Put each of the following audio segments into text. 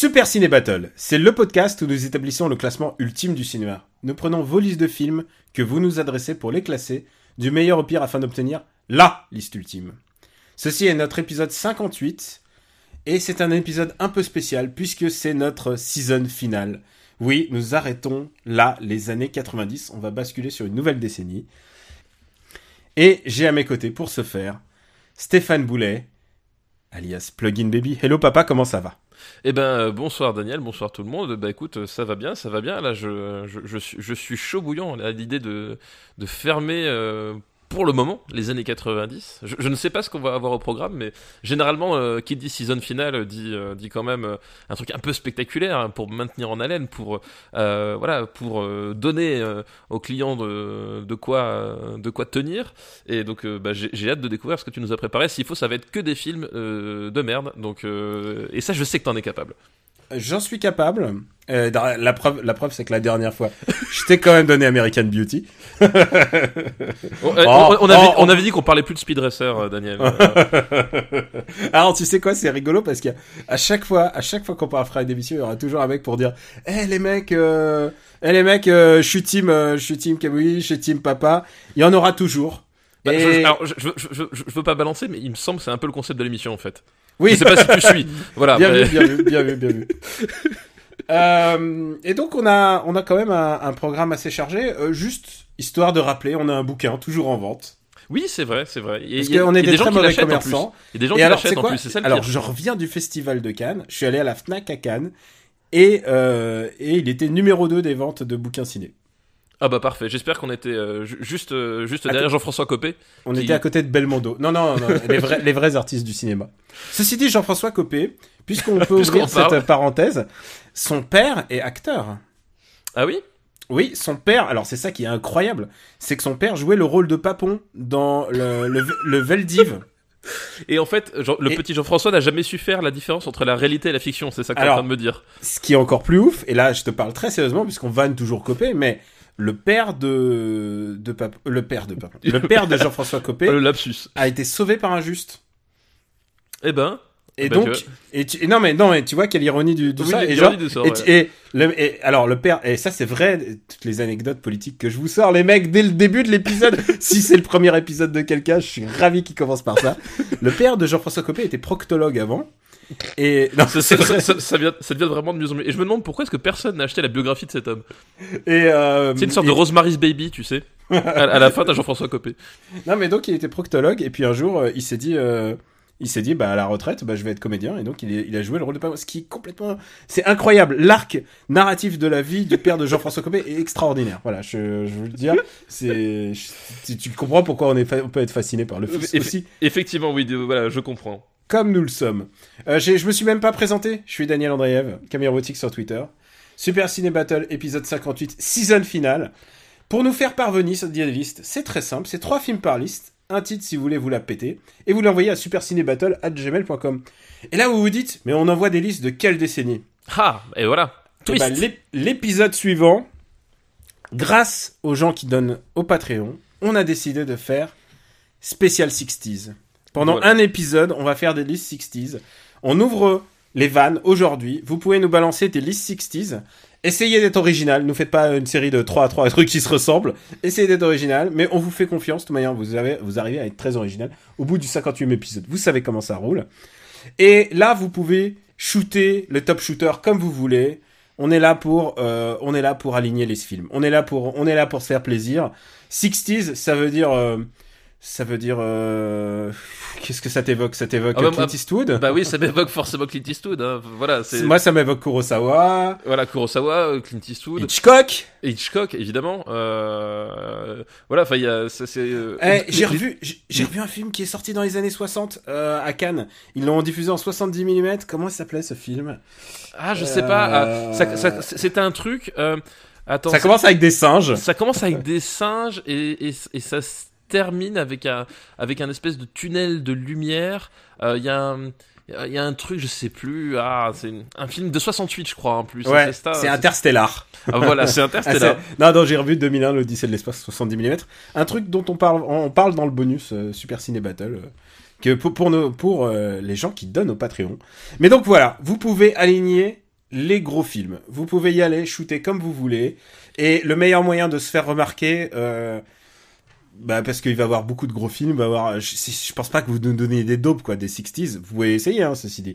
Super Ciné Battle, c'est le podcast où nous établissons le classement ultime du cinéma. Nous prenons vos listes de films que vous nous adressez pour les classer, du meilleur au pire afin d'obtenir LA liste ultime. Ceci est notre épisode 58, et c'est un épisode un peu spécial puisque c'est notre season finale. Oui, nous arrêtons là les années 90, on va basculer sur une nouvelle décennie. Et j'ai à mes côtés pour ce faire Stéphane Boulet, alias Plugin Baby. Hello papa, comment ça va? Eh ben euh, bonsoir Daniel, bonsoir tout le monde. Bah écoute, euh, ça va bien, ça va bien. Là, je, je, suis, je suis chaud bouillant à l'idée de, de fermer euh, pour le moment les années 90. Je, ne sais pas ce qu'on va avoir au programme, mais généralement, euh, qui dit season finale dit, euh, dit quand même euh, un truc un peu spectaculaire hein, pour maintenir en haleine, pour euh, voilà, pour euh, donner euh, aux clients de, de quoi euh, de quoi tenir. Et donc, euh, bah, j'ai hâte de découvrir ce que tu nous as préparé. S'il faut, ça va être que des films euh, de merde. Donc, euh, et ça, je sais que t'en es capable. J'en suis capable. Euh, la preuve, la preuve c'est que la dernière fois, je t'ai quand même donné American Beauty. On, euh, Oh, on- on avait, oh, on oh. avait dit qu'on parlait plus de Speed Racer, euh, Daniel. Alors tu sais quoi, c'est rigolo parce qu'à à chaque fois, à chaque fois qu'on parlera d'émission, il y aura toujours un mec pour dire, eh les mecs, euh, eh les mecs, euh, je suis team, je suis team Kamui, je suis team Papa. Il y en aura toujours. bah, Et- je, alors, je, je, je, je- je veux pas balancer, mais il me semble que c'est un peu le concept de l'émission en fait. Oui, Je sais pas si tu suis. Voilà. bien mais- vu, bien vu, bien vu, bien vu. Euh, et donc on a, on a quand même un, un programme assez chargé. Euh, juste histoire de rappeler, on a un bouquin toujours en vente. Oui, c'est vrai, c'est vrai. Et Parce qu'on est des très qui mauvais commerçants. Il y a des gens Et qui alors, c'est l'achètent en quoi plus, c'est ça le Alors, pire. je reviens du festival de Cannes. Je suis allé à la Fnac à Cannes. Et, euh, et il était numéro 2 des ventes de bouquins ciné. Ah bah parfait. J'espère qu'on était euh, ju- juste, euh, juste Attends. derrière Jean-François Copé. On Qui- était à côté de Belmondo. Non, non, non, les vrais, les vrais artistes du cinéma. Ceci dit, Jean-François Copé, puisqu'on peut ouvrir cette parenthèse, son père est acteur. Ah oui? Oui, son père, alors c'est ça qui est incroyable, c'est que son père jouait le rôle de Papon dans le, le, le Veldiv. Et en fait, Jean- le Et- petit Jean-François n'a jamais su faire la différence entre la réalité et la fiction. C'est ça que tu es en train de me dire. Ce qui est encore plus ouf, et là je te parle très sérieusement puisqu'on vanne toujours Copé, mais le père de, de Pap- le père de le père de Jean-François Copé le lapsus. a été sauvé par un juste. Eh ben. Et Bah, donc, tu et tu- et non mais non mais tu vois quelle ironie du, de Oui, ça. Et, genre, de ça, et, ouais. tu- et le, et alors le père, et ça c'est vrai, toutes les anecdotes politiques que je vous sors, les mecs, dès le début de l'épisode, si c'est le premier épisode de quelqu'un, je suis ravi qu'il commence par ça. Le père de Jean-François Copé était proctologue avant. Et non, Ça, c'est ça, vrai. ça, ça, ça vient- ça devient vraiment de mieux en mieux. Et je me demande pourquoi est-ce que personne n'a acheté la biographie de cet homme. Et euh, C'est une sorte et- de Rosemary's Baby, tu sais. à, à la fin, t'as Jean-François Copé. Non, mais donc il était proctologue et puis un jour euh, il s'est dit, euh, il s'est dit, bah à la retraite, bah je vais être comédien et donc il, est- il a joué le rôle de Papon. Ce qui est complètement, c'est incroyable. L'arc narratif de la vie du père de Jean-François Copé est extraordinaire. Voilà, je, je veux le dire. C'est, tu, tu comprends pourquoi on est, on peut être fasciné par le fils Eff- aussi, Effectivement, oui, voilà, je comprends. Comme nous le sommes. Euh, je me suis même pas présenté. Je suis Daniel Andreev, caméra robotique sur Twitter. Super Ciné Battle, épisode 58, season finale. Pour nous faire parvenir cette liste, c'est très simple, c'est trois films par liste, un titre si vous voulez vous la péter, et vous l'envoyez à supercinébattle.gmail.com. Et là vous vous dites, mais on envoie des listes de quelle décennie? Ah, et voilà. Eh Twist. ben, l'ép- L'épisode suivant, grâce aux gens qui donnent au Patreon, on a décidé de faire spécial 60s. Pendant Voilà. un épisode, on va faire des listes 60s. On ouvre les vannes aujourd'hui. Vous pouvez nous balancer des listes 60s. Essayez d'être original. Ne faites pas une série de 3 à 3 trucs qui se ressemblent. Essayez d'être original, mais on vous fait confiance. De toute manière, vous, avez, vous arrivez à être très original. Au bout du 58e épisode, vous savez comment ça roule. Et là, vous pouvez shooter le top shooter comme vous voulez. On est là pour, euh, on est là pour aligner les films. On est là pour, on est là pour se faire plaisir. 60s, ça veut dire, euh, Ça veut dire. euh, Qu'est-ce que ça t'évoque? Ça t'évoque Ah bah, euh, Clint moi- Eastwood? Bah oui, ça m'évoque forcément Clint Eastwood. hein. Voilà, c'est Moi, ça m'évoque Kurosawa, voilà Kurosawa, euh, Clint Eastwood, Hitchcock? Hitchcock évidemment. Euh... Voilà, enfin il y a ça c'est. euh, Eh, j'ai revu, j'ai revu un film qui est sorti dans les années 60 euh, à Cannes. Ils l'ont diffusé en 70 mm. Comment il s'appelait ce film? Ah, je sais pas. Euh, ah, ça, ça- c'était un truc. euh, Attends. Ça commence avec des singes. Ça commence avec des singes et, et, et ça se termine avec un, avec un espèce de tunnel de lumière. Euh, Il y a un. Il y a un truc, je sais plus. Ah, c'est un film de 68, je crois, en plus. Ouais, c'est Interstellar. Ah, voilà, c'est Ah, Interstellar. c'est- non, non, j'ai revu 2001, l'Odyssée de l'espace 70 mm. Un truc dont on parle, on parle dans le bonus euh, Super Ciné Battle. euh, que pour, pour, nos, pour euh, les gens qui donnent au Patreon. Mais donc voilà, vous pouvez aligner les gros films. Vous pouvez y aller, shooter comme vous voulez. Et le meilleur moyen de se faire remarquer, bah parce qu'il va avoir beaucoup de gros films, il va avoir, je, je pense pas que vous nous donnez des dopes quoi, des 60s. Vous pouvez essayer, hein, ceci dit.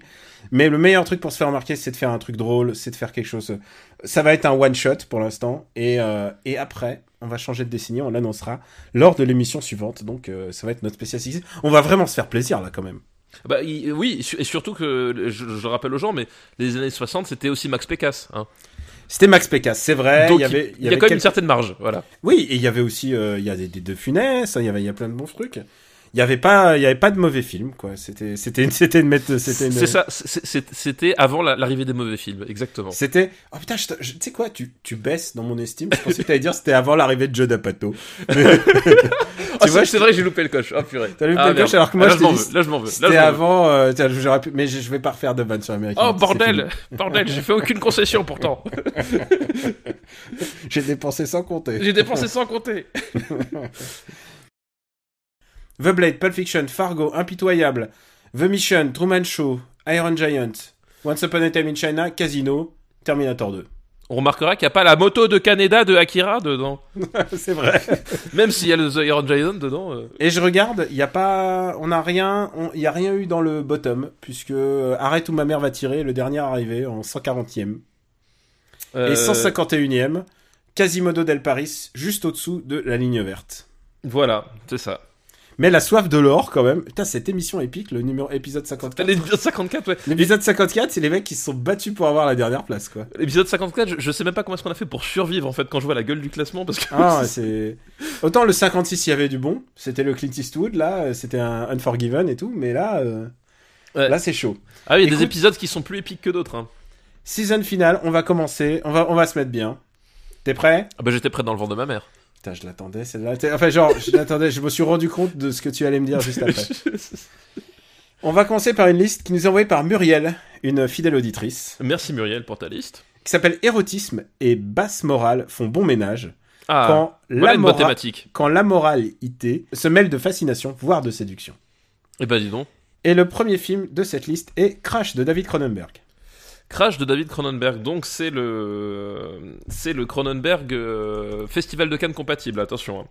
Mais le meilleur truc pour se faire remarquer, c'est de faire un truc drôle, c'est de faire quelque chose. Ça va être un one shot pour l'instant, et euh, et après, on va changer de décennie, on l'annoncera lors de l'émission suivante. Donc euh, ça va être notre spécial 60s. On va vraiment se faire plaisir là quand même. Bah, oui, et surtout que, je, je rappelle aux gens, mais les années 60, c'était aussi Max Pécasse. Hein. C'était Max Pécasse, c'est vrai. Donc, il y avait, il y, a avait quand même quelques- une certaine marge. Voilà. Oui, et il y avait aussi, euh, il y a des, des De Funès, hein, il y avait, il y a plein de bons trucs. Il y avait pas, il y avait pas de mauvais films, quoi. C'était, c'était, une- c'était une mettre, c'était une. C'est ça, c'est- c'est- c'était avant la- l'arrivée des mauvais films, exactement. C'était, oh putain, je te- je- tu sais quoi, tu, tu baisses dans mon estime. Je pensais que t'allais dire c'était avant l'arrivée de Joe D'Apato. Mais- Ah, tu vois, c'est- vrai, j'ai loupé le coche. Ah purée. T'as loupé Ah, le coche, alors que moi, je là, t'ai m'en dit, veux. Là, je m'en veux. Là, C'était avant, euh, tiens, j'aurais pu, mais je, je vais pas refaire de vanne sur American. Oh bordel, bordel, j'ai fait aucune concession pourtant. J'ai dépensé sans compter. J'ai dépensé sans compter. The Blade, Pulp Fiction, Fargo, Impitoyable, The Mission, Truman Show, Iron Giant, Once Upon a Time in China, Casino, Terminator 2. On remarquera qu'il n'y a pas la moto de Kaneda de Akira dedans. c'est vrai. Même s'il y a le The Iron Giant dedans. euh. Et je regarde, il y a pas, on a rien, il y a rien eu dans le bottom puisque euh, Arrête où ma mère va tirer, le dernier arrivé en 140e et Euh, 151e, Quasimodo del Paris, juste au-dessous de la ligne verte. Voilà, c'est ça. Mais la soif de l'or quand même. Putain, cette émission épique, le numéro épisode 54. L'épisode 54, ouais. L'épisode 54, c'est les mecs qui se sont battus pour avoir la dernière place quoi. L'épisode 54, je, je sais même pas comment est-ce qu'on a fait pour survivre en fait quand je vois la gueule du classement parce que. Ah, c'est autant le 56 il y avait du bon, c'était le Clint Eastwood là, c'était un Unforgiven et tout, mais là euh, Ouais. là c'est chaud. ah oui, il y a des épisodes qui sont plus épiques que d'autres. Hein. Season finale, on va commencer, on va on va se mettre bien. T'es prêt? Ah bah j'étais prêt dans le vent de ma mère. Putain, je l'attendais celle-là. Enfin genre, je l'attendais, je me suis rendu compte de ce que tu allais me dire juste après. On va commencer par une liste qui nous est envoyée par Muriel, une fidèle auditrice, Merci Muriel pour ta liste. qui s'appelle Érotisme et basse morale font bon ménage Ah, quand voilà la morale thématique. quand la moralité se mêle de fascination, voire de séduction. Eh ben dis donc. Et le premier film de cette liste est Crash de David Cronenberg. Crash de David Cronenberg, donc c'est le c'est le Cronenberg euh, Festival de Cannes compatible, attention. hein.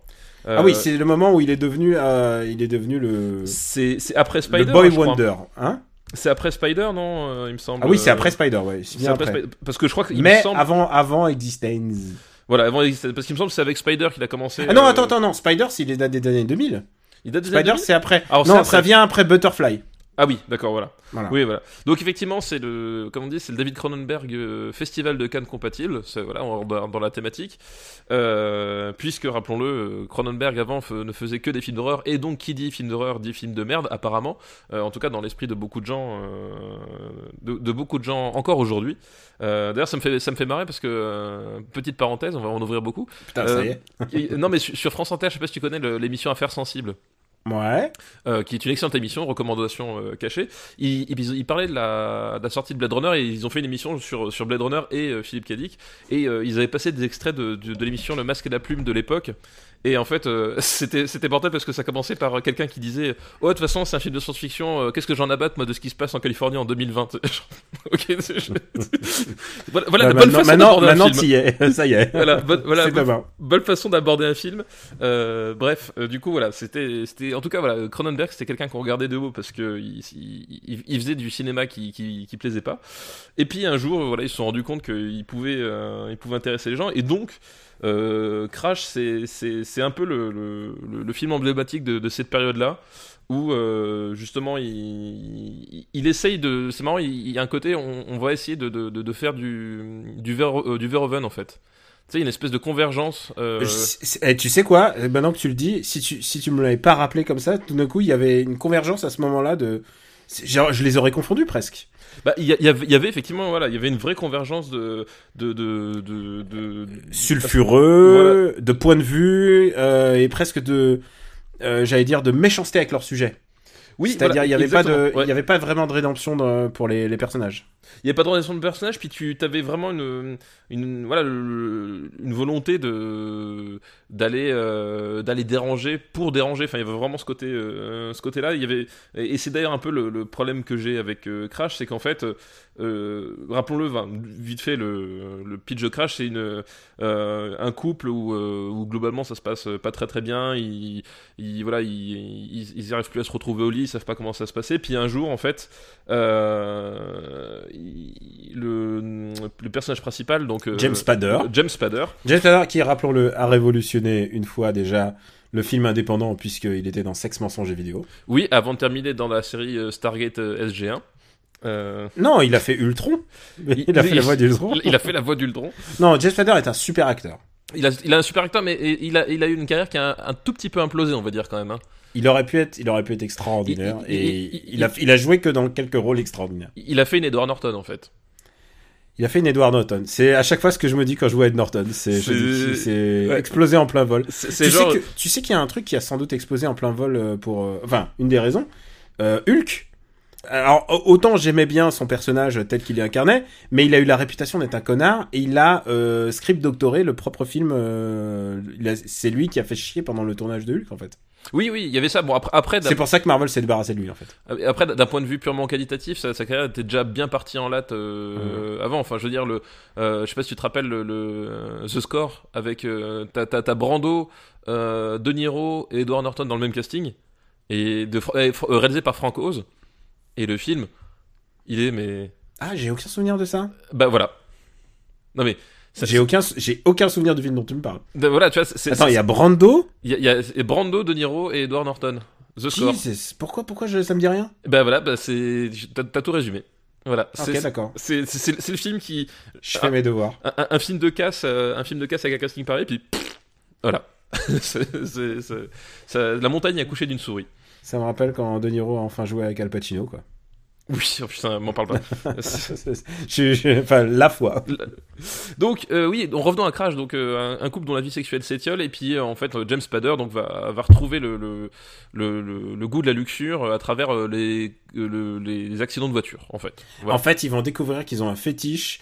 Euh, Ah oui, c'est le moment où il est devenu, euh, il est devenu le, c'est c'est après Spider. le Boy hein. Wonder, hein? C'est après Spider, non euh, Il me semble. Ah oui, c'est euh, après Spider, ouais. c'est après après. Parce que je crois qu'il me Mais semble. avant, avant Existence. Voilà, avant parce qu'il me semble que c'est avec Spider qu'il a commencé. Ah non, euh, attends, attends, non. Spider, c'est il date des années 2000. Il date des Spider, 2000? c'est après. Alors, non, après. ça vient après Butterfly. Ah oui, d'accord, voilà. Voilà. Oui, voilà. Donc effectivement, c'est le, comme on dit, c'est le David Cronenberg euh, Festival de Cannes compatible. C'est voilà, on- dans, dans la thématique, Euh, puisque rappelons-le, euh, Cronenberg avant ne faisait que des films d'horreur, et donc qui dit film d'horreur dit film de merde, apparemment. Euh, en tout cas, dans l'esprit de beaucoup de gens, euh, de, de beaucoup de gens encore aujourd'hui. D'ailleurs, ça me fait, ça me fait marrer parce que petite parenthèse, on va en ouvrir beaucoup. Putain, ça y est. Non, mais sur, sur France Inter, je sais pas si tu connais l'émission Affaires sensibles. Ouais. euh, qui est une excellente émission, recommandation euh, cachée. Ils, ils, ils parlaient de la, de la sortie de Blade Runner et ils ont fait une émission sur, sur Blade Runner et euh, Philippe Cadic et euh, ils avaient passé des extraits de, de, de l'émission Le Masque et la Plume de l'époque. Et en fait, euh, c'était c'était mortel parce que ça commençait par quelqu'un qui disait Oh, de toute façon, c'est un film de science-fiction, euh, qu'est-ce que j'en abatte, moi, de ce qui se passe en Californie en 2020 Ok, voilà, maintenant, façons maintenant, d'aborder un film. t'y es. Ça y est. Voilà, bonne- voilà, bonne- bonne façon d'aborder un film. Euh, bref, euh, du coup voilà, c'était, c'était, en tout cas voilà, Cronenberg c'était quelqu'un qu'on regardait de haut parce que il, il- faisait du cinéma qui, qui, qui plaisait pas. Et puis un jour, voilà, ils se sont rendus compte qu'il pouvait, euh, il pouvait intéresser les gens et donc. Euh, Crash, c'est un peu le, le, le- film emblématique de, de cette période-là où euh, justement il, il, essaye de. C'est marrant, il, y a un côté, on, on va essayer de, de, de, faire du du, Ver- euh, du Verhoeven en fait. Tu sais, une espèce de convergence. euh, Je- eh, tu sais quoi Eh, Maintenant que tu le dis, si tu, si tu me l'avais pas rappelé comme ça, tout d'un coup, il y avait une convergence à ce moment-là de. Genre, je les aurais confondus presque. Bah, il y, avait, il y avait effectivement, voilà, il y avait une vraie convergence de, de, de, de, de- Sulfureux, de point de vue, euh, et presque de. euh, J'allais dire de méchanceté avec leur sujet. Oui, C'est-à-dire, voilà, il y avait pas de, ouais. il y avait pas vraiment de rédemption pour les, les personnages. Il n'y a pas de relation de personnage, puis tu avais vraiment une, une, voilà, le- une volonté de d'aller euh, d'aller déranger pour déranger. Enfin, il y avait vraiment ce côté euh, ce côté-là. Il y avait et c'est d'ailleurs un peu le, le problème que j'ai avec euh, Crash, c'est qu'en fait, rappelons-le, vite fait, le, le pitch de Crash, c'est une un couple où, où globalement ça se passe pas très très bien. Ils, ils voilà, ils, ils, ils arrivent plus à se retrouver au lit, ils savent pas comment ça se passer. Puis un jour, en fait, euh, il- le, le personnage principal, donc euh, James Spader. James Spader, James Spader, qui, rappelons-le, a révolutionné une fois déjà le film indépendant, puisqu'il était dans Sex, Mensonge et Vidéo. oui, avant de terminer dans la série euh, Stargate euh, SG1. euh, Non, il a fait Ultron. Il, a fait la voix d'Ultron. Il a fait la voix d'Ultron. Non, James Spader est un super acteur. Il a, il a un super acteur, mais il a, il a eu une carrière qui a un, un tout petit peu implosé, on va dire quand même. hein. Il aurait pu être, il aurait pu être extraordinaire Il- il- et il- a, il a joué que dans quelques rôles extraordinaires. Il a fait une Edward Norton en fait. Il a fait une Edward Norton. C'est à chaque fois ce que je me dis quand je vois Ed Norton. C'est, ouais. explosé en plein vol. C'est Tu c'est sais, genre. que- tu sais qu'il y a un truc qui a sans doute explosé en plein vol euh, pour, euh, enfin, une des raisons. Euh, Hulk. Alors au- autant j'aimais bien son personnage tel qu'il est incarné, mais il a eu la réputation d'être un connard et il a euh, script doctoré le propre film. euh, c'est lui qui a fait chier pendant le tournage de Hulk en fait. Oui, oui, il y avait ça. Bon, après, après C'est pour ça que Marvel s'est débarrassé de lui en fait. Après, d'un point de vue purement qualitatif, sa, sa carrière était déjà bien partie en latte euh, avant. Enfin, je veux dire, le, je sais pas si tu te rappelles le, le The Score avec t'as Brando, De Niro et Edward Norton dans le même casting et de, euh, réalisé par Frank Oz. Et le film, il est mais Ah, j'ai aucun souvenir de ça. bah voilà. Non mais J'ai aucun, j'ai aucun souvenir du film dont tu me parles. bah, voilà, tu vois, c'est, Attends, il y a Brando. il y y a- Brando, De Niro et Edward Norton. The Score. Jesus, pourquoi, pourquoi je, ça me dit rien? Bah voilà, bah c'est t'as, tout résumé. Voilà, Ok, c'est, d'accord. c'est, le film qui Je fais mes devoirs. un, un- un film de casse, euh, un film de casse avec un casting pareil, puis pff, voilà. Ça- la montagne a couché d'une souris. Ça me rappelle quand De Niro a enfin joué avec Al Pacino, quoi. Oui, oh putain, m'en parle pas. je, je- enfin, la fois. donc, euh, oui, donc, revenons à Crash, donc euh, un, un couple dont la vie sexuelle s'étiole, et puis euh, en fait, James Spader donc, va, va retrouver le, le, le, le- goût de la luxure à travers les, le- les, accidents de voiture, en fait. Voilà. En fait, ils vont découvrir qu'ils ont un fétiche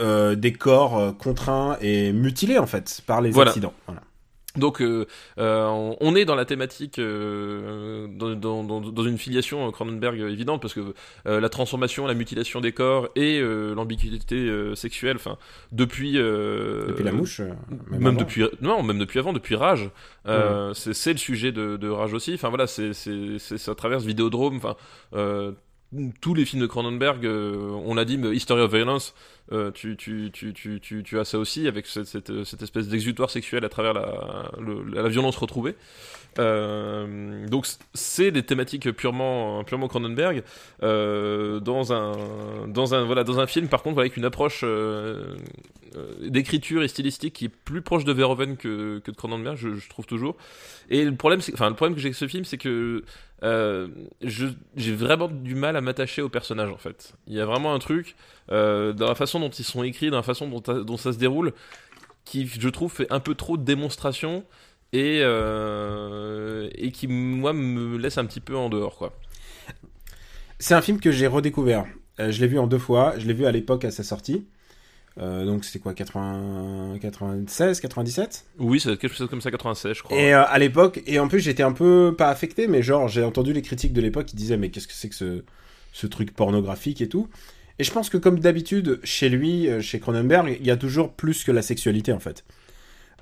des corps contraints et mutilés, en fait, par les Voilà. accidents. Voilà. Donc euh, euh, on, est dans la thématique euh, dans, dans, dans, dans une filiation Cronenberg évidente parce que la transformation, la mutilation des corps et l'ambiguïté sexuelle, enfin depuis Depuis la mouche. même, avant. depuis non même depuis avant depuis Rage c'est le sujet de, de Rage aussi enfin voilà c'est ça traverse Vidéodrome enfin tous les films de Cronenberg, on l'a dit, mais History of Violence, euh, tu, as ça aussi avec cette, espèce d'exutoire sexuel à travers la, le- la violence retrouvée. Euh, donc c'est des thématiques purement Cronenberg euh, dans un film par contre avec une approche d'écriture et stylistique qui est plus proche de Verhoeven que, de Cronenberg je, je trouve toujours et le problème enfin le problème que j'ai avec ce film c'est que j'ai vraiment du mal à m'attacher au personnage en fait il y a vraiment un truc euh, dans la façon dont ils sont écrits dans la façon dont, dont ça se déroule qui je trouve fait un peu trop de démonstration et, euh, et qui moi me laisse un petit peu en dehors quoi. C'est un film que j'ai redécouvert. Euh, je l'ai vu en deux fois. Je l'ai vu à l'époque à sa sortie. Euh, donc c'était quoi 80... 96 97 Oui, c'est quelque chose comme ça 96 je crois. Et euh, à l'époque, et en plus j'étais un peu pas affecté, mais genre j'ai entendu les critiques de l'époque qui disaient mais qu'est-ce que c'est que ce, ce truc pornographique et tout. Et je pense que comme d'habitude chez lui, euh, chez Cronenberg, il y a toujours plus que la sexualité en fait.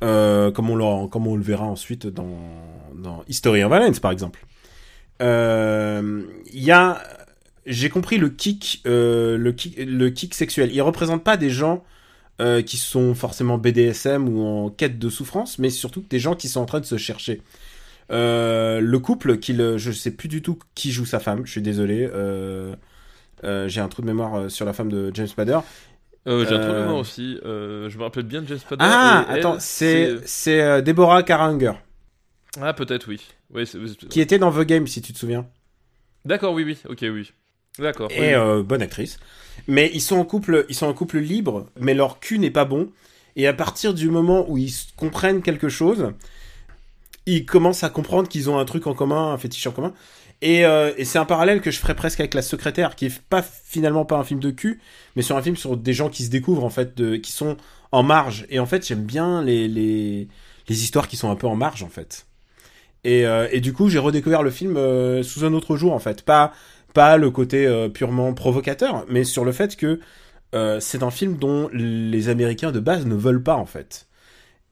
Euh, comme, on le, comme on le verra ensuite dans, dans History of Violence par exemple. Euh, Il y a, j'ai compris le kick, le kick, le kick sexuel. Il représente pas des gens qui sont forcément BDSM ou en quête de souffrance, mais surtout des gens qui sont en train de se chercher. Le couple, qu'il, je sais plus du tout qui joue sa femme, je suis désolé. J'ai un trou de mémoire euh, sur la femme de James Spader. Euh, J'ai un trou de Euh, mémoire aussi. Euh, je me rappelle bien de James Spader. Ah, et attends, c'est c'est euh, Deborah Karanger Ah, peut-être, oui. oui qui était dans The Game, si tu te souviens. D'accord, oui, oui. Ok, oui. D'accord. Et oui. euh, bonne actrice. Mais ils sont en couple, ils sont en couple libre, mais leur cul n'est pas bon. Et à partir du moment où ils comprennent quelque chose, ils commencent à comprendre qu'ils ont un truc en commun, un fétiche en commun. Et, euh, et c'est un parallèle que je ferais presque avec La Secrétaire, qui est pas finalement pas un film de cul, mais sur un film sur des gens qui se découvrent en fait, de, qui sont en marge. Et en fait, j'aime bien les, les les histoires qui sont un peu en marge en fait. Et, euh, et du coup, j'ai redécouvert le film euh, sous un autre jour en fait, pas pas le côté euh, purement provocateur, mais sur le fait que euh, c'est un film dont les Américains de base ne veulent pas en fait.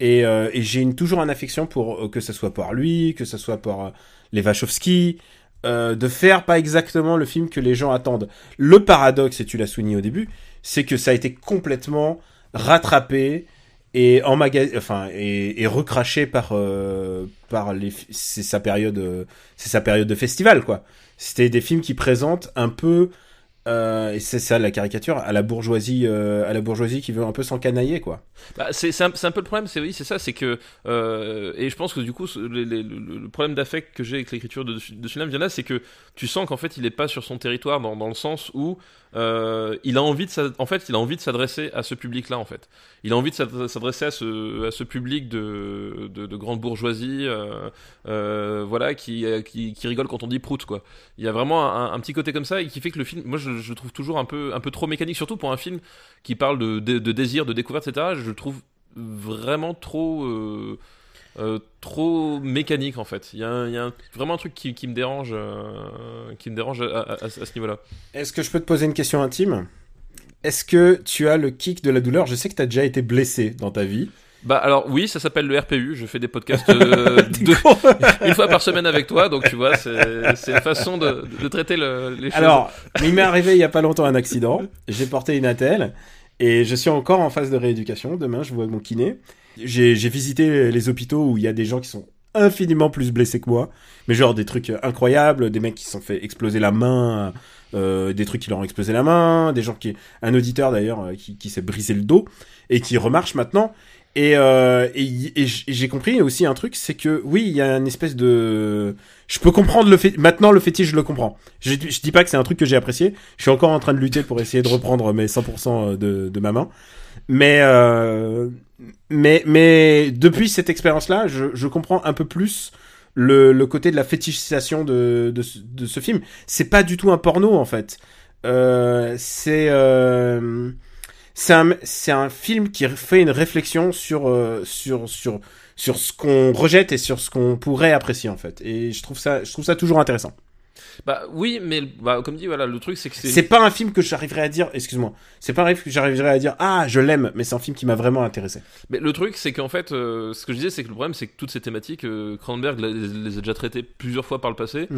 Et, euh, et j'ai toujours une affection pour que ce soit pour lui, que ce soit euh, les Wachowski, euh, de faire pas exactement le film que les gens attendent. Le paradoxe, et tu l'as souligné au début, c'est que ça a été complètement rattrapé et enfin et, et recraché par euh, par les c'est sa période euh, c'est sa période de festival quoi c'était des films qui présentent un peu euh, et c'est ça la caricature à la bourgeoisie euh, à la bourgeoisie qui veut un peu s'encanailler quoi. Bah, c'est un, peu le problème, c'est oui, c'est ça, c'est que euh, et je pense que du coup le, problème d'affect que j'ai avec l'écriture de, de Tsunami vient là, c'est que tu sens qu'en fait il est pas sur son territoire dans, dans le sens où euh, il a envie de en fait il a envie de s'adresser à ce public là en fait. Il a envie de s'ad- s'adresser à ce à ce public de de, de grande bourgeoisie, euh, euh, voilà qui, qui rigole quand on dit prout quoi. Il y a vraiment un, petit côté comme ça et qui fait que le film, moi je, je trouve toujours un peu un peu trop mécanique, surtout pour un film qui parle de, de, de désir, de découverte, etc. Je le trouve vraiment trop, euh, trop mécanique en fait. Il y a, un- il y a un- vraiment un truc qui, qui me dérange, euh, qui me dérange à, à- à- à ce niveau-là. est-ce que je peux te poser une question intime? Est-ce que tu as le kick de la douleur? Je sais que tu as déjà été blessé dans ta vie Bah alors oui, ça s'appelle le RPU. Je fais des podcasts euh, deux- une fois par semaine avec toi, donc tu vois, c'est une façon de, de traiter le- les choses. Alors, il m'est arrivé il y a pas longtemps un accident. J'ai porté une attelle et je suis encore en phase de rééducation. Demain, je vois mon kiné. J'ai j'ai visité les hôpitaux où il y a des gens qui sont infiniment plus blessés que moi, mais genre des trucs incroyables, des mecs qui se sont fait exploser la main, euh, des trucs qui leur ont explosé la main, des gens qui, un auditeur d'ailleurs euh, qui, qui s'est brisé le dos et qui remarche maintenant. Et, euh, et, et j'ai compris aussi un truc, c'est que oui, il y a une espèce de, je peux comprendre le fait. Maintenant, le fétiche, je le comprends. Je, je dis pas que c'est un truc que j'ai apprécié. Je suis encore en train de lutter pour essayer de reprendre mes 100% de, de ma main. Mais, euh, mais, mais depuis cette expérience-là, je, je comprends un peu plus le, le côté de la fétichisation de, de, de ce film. C'est pas du tout un porno en fait. Euh, c'est euh, c'est un un film qui fait une réflexion sur euh, sur sur sur ce qu'on rejette et sur ce qu'on pourrait apprécier en fait. Et je trouve ça je trouve ça toujours intéressant. Bah oui, mais bah, comme dit, voilà, le truc c'est que c'est. C'est pas un film que j'arriverais à dire, excuse-moi, c'est pas un film que j'arriverais à dire ah je l'aime, mais c'est un film qui m'a vraiment intéressé. Mais le truc, c'est qu'en fait, euh, ce que je disais, c'est que le problème, c'est que toutes ces thématiques, euh, Cronenberg les, les a déjà traitées plusieurs fois par le passé,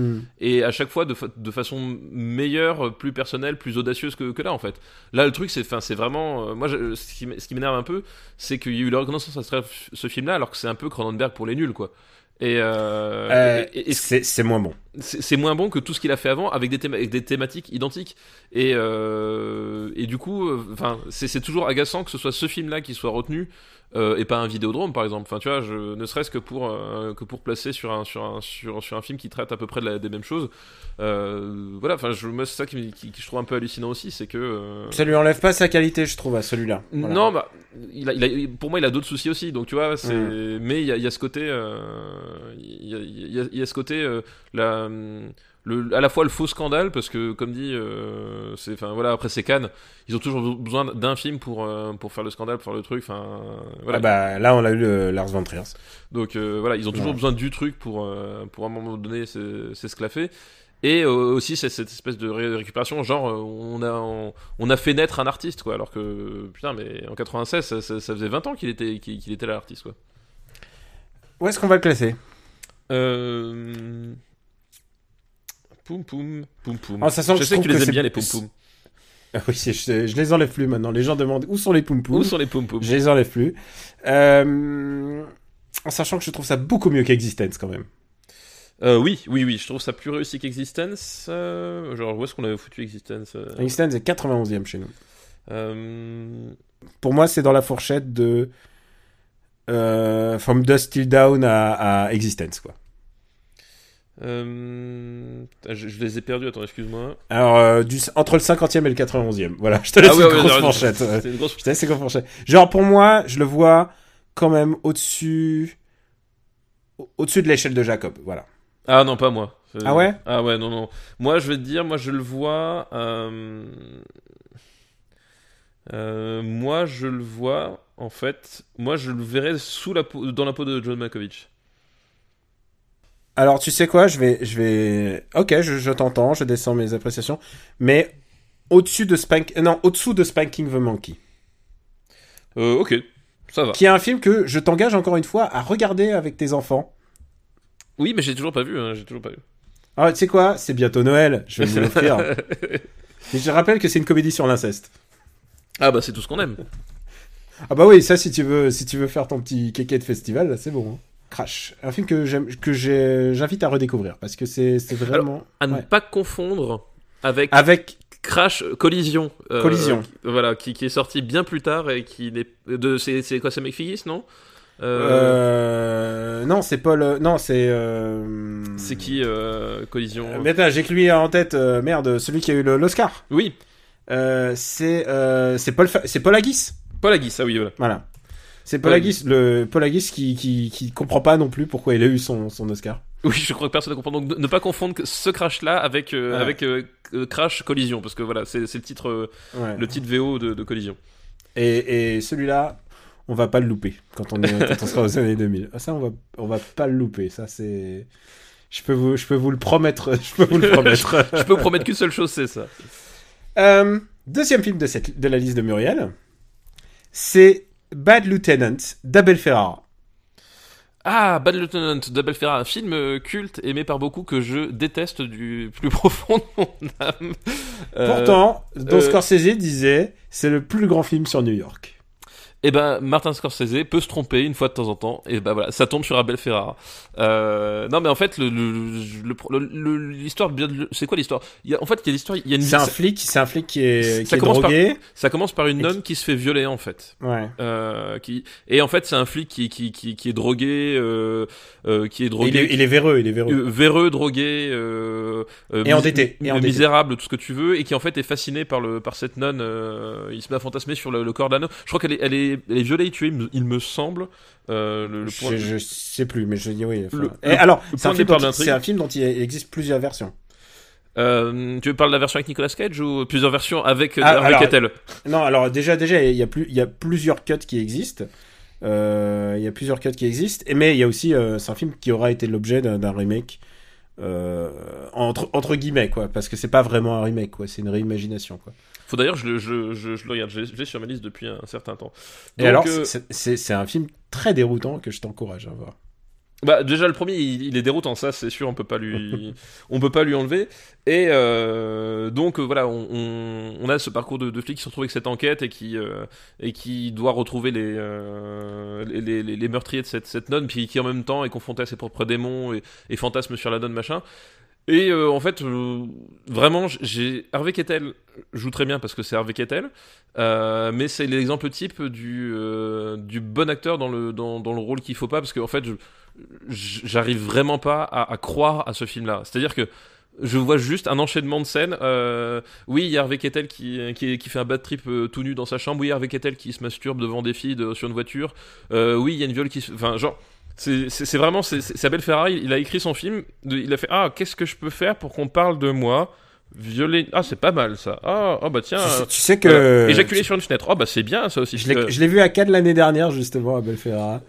et à chaque fois de, fa- de façon meilleure, plus personnelle, plus audacieuse que, que là, en fait. Là, le truc, c'est, c'est vraiment, euh, moi, je- ce qui m- ce qui m'énerve un peu, c'est qu'il y a eu la reconnaissance à ce, ce film-là, alors que c'est un peu Cronenberg pour les nuls, quoi. Et, euh, Euh, et- et- et c'est moins bon. c'est moins bon que tout ce qu'il a fait avant avec des, théma- avec des thématiques identiques et euh, et du coup euh, enfin c'est toujours agaçant que ce soit ce film là qui soit retenu euh, et pas un vidéodrome par exemple enfin tu vois je, ne serait-ce que pour euh, que pour placer sur un sur un sur, sur un film qui traite à peu près de la- des mêmes choses euh, voilà enfin je moi c'est ça qui, qui, qui je trouve un peu hallucinant aussi c'est que euh, Ça lui enlève pas sa qualité, je trouve, à celui-là. Voilà. non, bah, il a, il a- pour moi, il a d'autres soucis aussi. Donc, tu vois, c'est, mais il y a, il y a ce côté, il y a, il y a- il y a ce côté, la, le, à la fois le faux scandale, parce que, comme dit, euh, c'est, enfin, voilà, après c'est Cannes, ils ont toujours besoin d'un film pour, euh, pour faire le scandale, pour faire le truc, enfin, voilà. Ah bah là on a eu le Lars von Trier. Donc euh, voilà, ils ont toujours Ouais. besoin du truc pour, euh, pour à un moment donné s'esclaffer. Et euh, aussi c'est cette espèce de ré- récupération, genre euh, on a on, on a fait naître un artiste quoi, alors que putain mais en 96 ça, ça- ça faisait 20 ans qu'il était qu'il qu'il était là l'artiste quoi. Où est-ce qu'on va le classer? Euh... Poum poum poum poum. Ah, ça sent que je je sais que tu les aimes bien les poum poum. Ah oui, je, je les enlève plus maintenant. Les gens demandent où sont les poum Où sont les pom pom Je les enlève plus. Euh, en sachant que je trouve ça beaucoup mieux qu'Existence quand même. euh, Oui, oui, oui, je trouve ça plus réussi qu'Existence. euh, genre, où est-ce qu'on avait foutu Existence Existence est 91e chez nous. Pour moi, c'est dans la fourchette de From Dust Till Down à, à Existence quoi. Euh, je, je les ai perdus, attends, excuse-moi. Alors euh, du, entre le 50e et le 91e. Voilà, je te laisse Ah une grosse non, fourchette. C'est une grosse Je te laisse une grosse fourchette. Genre pour moi, je le vois quand même au-dessus au- au-dessus de l'échelle de Jacob. Voilà. Ah non, pas moi. Euh, Ah ouais? Ah ouais, non, non. Moi, je vais te dire, moi, je le vois. euh, euh, moi, je le vois. En fait, moi, je le verrais sous la peau, dans la peau de John Malkovich. Alors, tu sais quoi, je vais, je vais, ok, je, je t'entends, je descends mes appréciations, mais au-dessus de Spank, non, au-dessous de Spanking the Monkey, Euh, ok, ça va. qui est un film que je t'engage encore une fois à regarder avec tes enfants. Oui, mais j'ai toujours pas vu. hein, j'ai toujours pas vu. Ah, tu sais quoi, c'est bientôt Noël, je vais vous l'offrir. Je rappelle que c'est une comédie sur l'inceste. ah bah, c'est tout ce qu'on aime. Ah bah oui, ça, si tu veux, si tu veux faire ton petit kéké de festival, là, c'est bon. hein. Crash, un film que j'aime, que j'invite à redécouvrir parce que c'est, vraiment À ne ouais. pas confondre avec avec Crash euh, Collision. euh, Collision. voilà, qui, qui est sorti bien plus tard et qui n'est de c'est quoi c'est McFiggis non? Euh. Non, c'est Paul. Non, c'est. C'est qui Collision? Mais attends, j'ai que lui en tête. merde, celui qui a eu l'Oscar. Oui, c'est c'est Paul. C'est Paul Haggis. Paul Haggis, ah oui, voilà. Voilà. C'est Haggis, le Paul Haggis qui, qui qui comprend pas non plus pourquoi il a eu son son Oscar. Oui, je crois que personne ne comprend. Donc, ne- pas confondre ce crash-là avec, euh, Ouais. avec euh, euh, Crash Collision, parce que voilà, c'est le titre, euh, Ouais. le titre VO de, de Collision. Et, et celui-là, on va pas le louper quand on est quand on sera aux années 2000. Ah, ça, on va on va pas le louper. Ça, c'est. Je peux vous je peux vous le promettre. Je peux vous le promettre. Je peux vous promettre qu'une seule chose, c'est ça. Deuxième film de, cette, de la liste de Muriel, c'est Bad Lieutenant d'Abel Ferrara. Ah, Bad Lieutenant d'Abel Ferrara, un film culte aimé par beaucoup que je déteste du plus profond de mon âme. Euh, Pourtant, Don euh, Scorsese disait c'est le plus grand film sur New York. Eh ben, Martin Scorsese peut se tromper une fois de temps en temps, et ben voilà, ça tombe sur Abel Ferrara. Euh, non, mais en fait, le, le, le- le- l'histoire, de- c'est quoi l'histoire? En fait, il y a l'histoire, il y a une C'est un flic, c'est un flic qui est, Ça qui est commence par- drogué. ça commence par une Et nonne qui se fait violer en fait. Ouais. Euh, qui et en fait c'est un flic qui qui qui, qui est drogué euh, euh, qui est Et drogué il, est, il est véreux, il est véreux. euh, véreux drogué euh, euh, Et endetté, et misérable tout ce que tu veux et qui en fait est fasciné par le par cette nonne euh, il se met à fantasmer sur le, le corps d'un homme je crois qu'elle est elle est elle est violée et tuée il me, semble euh, le, le point je, je sais plus, mais je dis oui. enfin. Le- Et le- alors, c'est un, film dont il- l'intrigue. c'est un film dont il existe plusieurs versions. Euh, tu veux parler de la version avec Nicolas Cage ou plusieurs versions avec Ah, avec alors- Kettel? Non, alors déjà, déjà, il y a plus, il y a plusieurs cuts qui existent. Euh, Il y a plusieurs cuts qui existent. Mais il y a aussi, euh, c'est un film qui aura été l'objet d'un remake. Euh, entre, entre guillemets quoi parce que c'est pas vraiment un remake quoi c'est une réimagination quoi faut d'ailleurs je le je, je, je le regarde. L'ai sur ma liste depuis un certain temps. Et alors euh, c'est- un film très déroutant que je t'encourage à voir. Bah déjà le premier il, il est déroutant ça c'est sûr. On peut pas lui on peut pas lui enlever. Et euh, donc euh, voilà on, on, on a ce parcours de, de flic qui se retrouve avec cette enquête et qui euh, et qui doit retrouver les, euh, les, les, les meurtriers de cette, cette nonne puis qui en même temps est confronté à ses propres démons et, et fantasme sur la nonne machin et euh, en fait euh, vraiment j'ai Harvey Kettel joue très bien parce que c'est Harvey Kettel euh, mais c'est l'exemple type du du bon acteur dans le dans, dans le rôle qu'il faut pas parce qu'en fait je, j'arrive vraiment pas à, croire à ce film-là. C'est-à-dire que je vois juste un enchaînement de scènes. Oui, il y a Harvey Kettel qui, qui, fait un bad trip tout nu dans sa chambre. Oui, il y a Harvey Kettel qui se masturbe devant des filles sur une voiture. Oui, il y a une viole qui se... Enfin, genre... C'est vraiment... C'est Abel Ferrari, il a écrit son film. il a fait « Ah, qu'est-ce que je peux faire pour qu'on parle de moi ?» Violer... Ah, c'est pas mal, ça. Ah, oh, bah tiens... tu, sais, tu sais que. Éjaculer sur une fenêtre. Oh, bah c'est bien, ça aussi. je l'ai vu à Cannes l'année dernière justement à Belferrara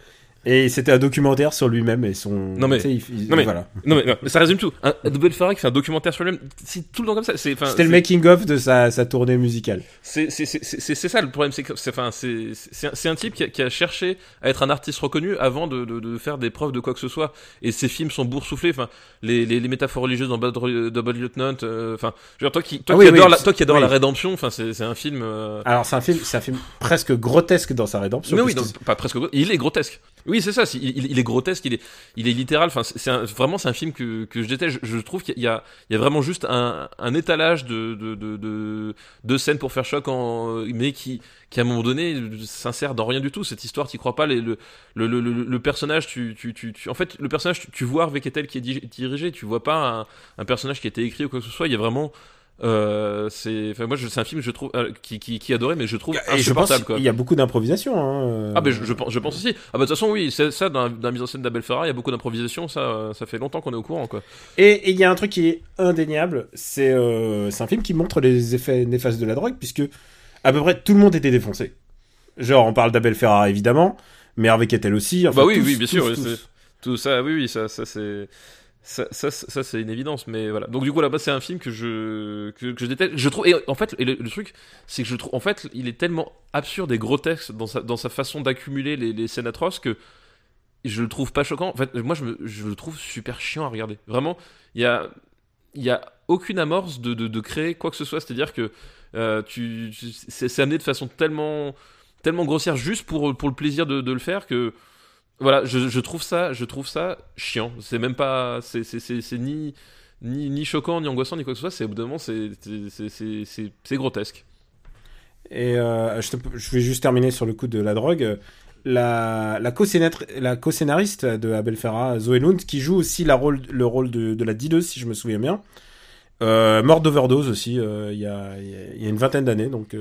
Et c'était un documentaire sur lui-même et son. Non, mais- il- il- non, mais- voilà. Non mais, non, mais ça résume tout. Un, Double Ferrari qui fait un documentaire sur lui-même, c'est tout le temps comme ça. C'était le making of de sa, sa tournée musicale. C'est ça le problème, c'est c'est un, type qui a, qui a cherché à être un artiste reconnu avant de, de, de faire des preuves de quoi que ce soit. Et ses films sont boursouflés, enfin les, les, les métaphores religieuses dans Bad Ro- Double Lieutenant, euh, enfin, je veux dire, toi qui toi Ah qui oui, oui, adore la, toi qui adore oui. la rédemption, enfin c'est un film. euh, Alors c'est un film, c'est un film presque grotesque dans sa rédemption. mais oui, non, pas presque. Il est grotesque. Oui, c'est ça. Il, est grotesque. Il est, littéral. Vraiment c'est un film que, je déteste. Je, trouve qu'il y a, vraiment juste un, étalage de, de, scènes pour faire choc, en, mais qui, qui à un moment donné s'insère dans rien du tout. Cette histoire, t'y crois pas. Le, le, personnage, tu, tu, tu, tu- en fait, le personnage, tu, tu vois Harvey Keitel qui est di- dirigé. Tu vois pas un, un personnage qui a été écrit ou quoi que ce soit. Il y a vraiment euh, c'est, enfin, moi, c'est un film que je trouve euh, qui, qui, qui adoré, mais je trouve insupportable. qu'il y a beaucoup d'improvisation. Hein. euh. Ah ben je, je pense, je pense aussi. Ah bah de toute façon oui, c'est ça dans, la- mise en scène d'Abel Ferrara, il y a beaucoup d'improvisation, ça euh, ça fait longtemps qu'on est au courant quoi. Et il y a un truc qui est indéniable, c'est euh, c'est un film qui montre les effets néfastes de la drogue, puisque à peu près tout le monde était défoncé. Genre, on parle d'Abel Ferrara évidemment, mais Harvey Keitel aussi. enfin, bah oui tous, oui bien sûr, tous, tous. tout ça oui oui ça ça c'est ça, ça, c'est une évidence, mais voilà. Donc du coup là-bas c'est un film que je que, je déteste. Je trouve et en fait le, truc c'est que je trouve en fait il est tellement absurde et grotesque dans sa dans sa façon d'accumuler les, scènes atroces que je le trouve pas choquant. En fait moi je le trouve super chiant à regarder. Vraiment il y a il y a aucune amorce de, de, créer quoi que ce soit. C'est-à-dire que euh, tu, c'est amené de façon tellement, tellement grossière juste pour, pour le plaisir de le faire que voilà, je, trouve ça, je trouve ça chiant. C'est même pas, c'est ni, ni ni choquant, ni angoissant, ni quoi que ce soit. C'est au bout d'un moment, c'est grotesque. Et euh, je, vais juste terminer sur le coup de la drogue. La, la, co-scénariste de Abel Ferrara, Zoé Lund, qui joue aussi la rôle, le rôle de, la dealeuse, si je me souviens bien, euh, morte d'overdose aussi, euh, il y, a, y a- une vingtaine d'années. Donc,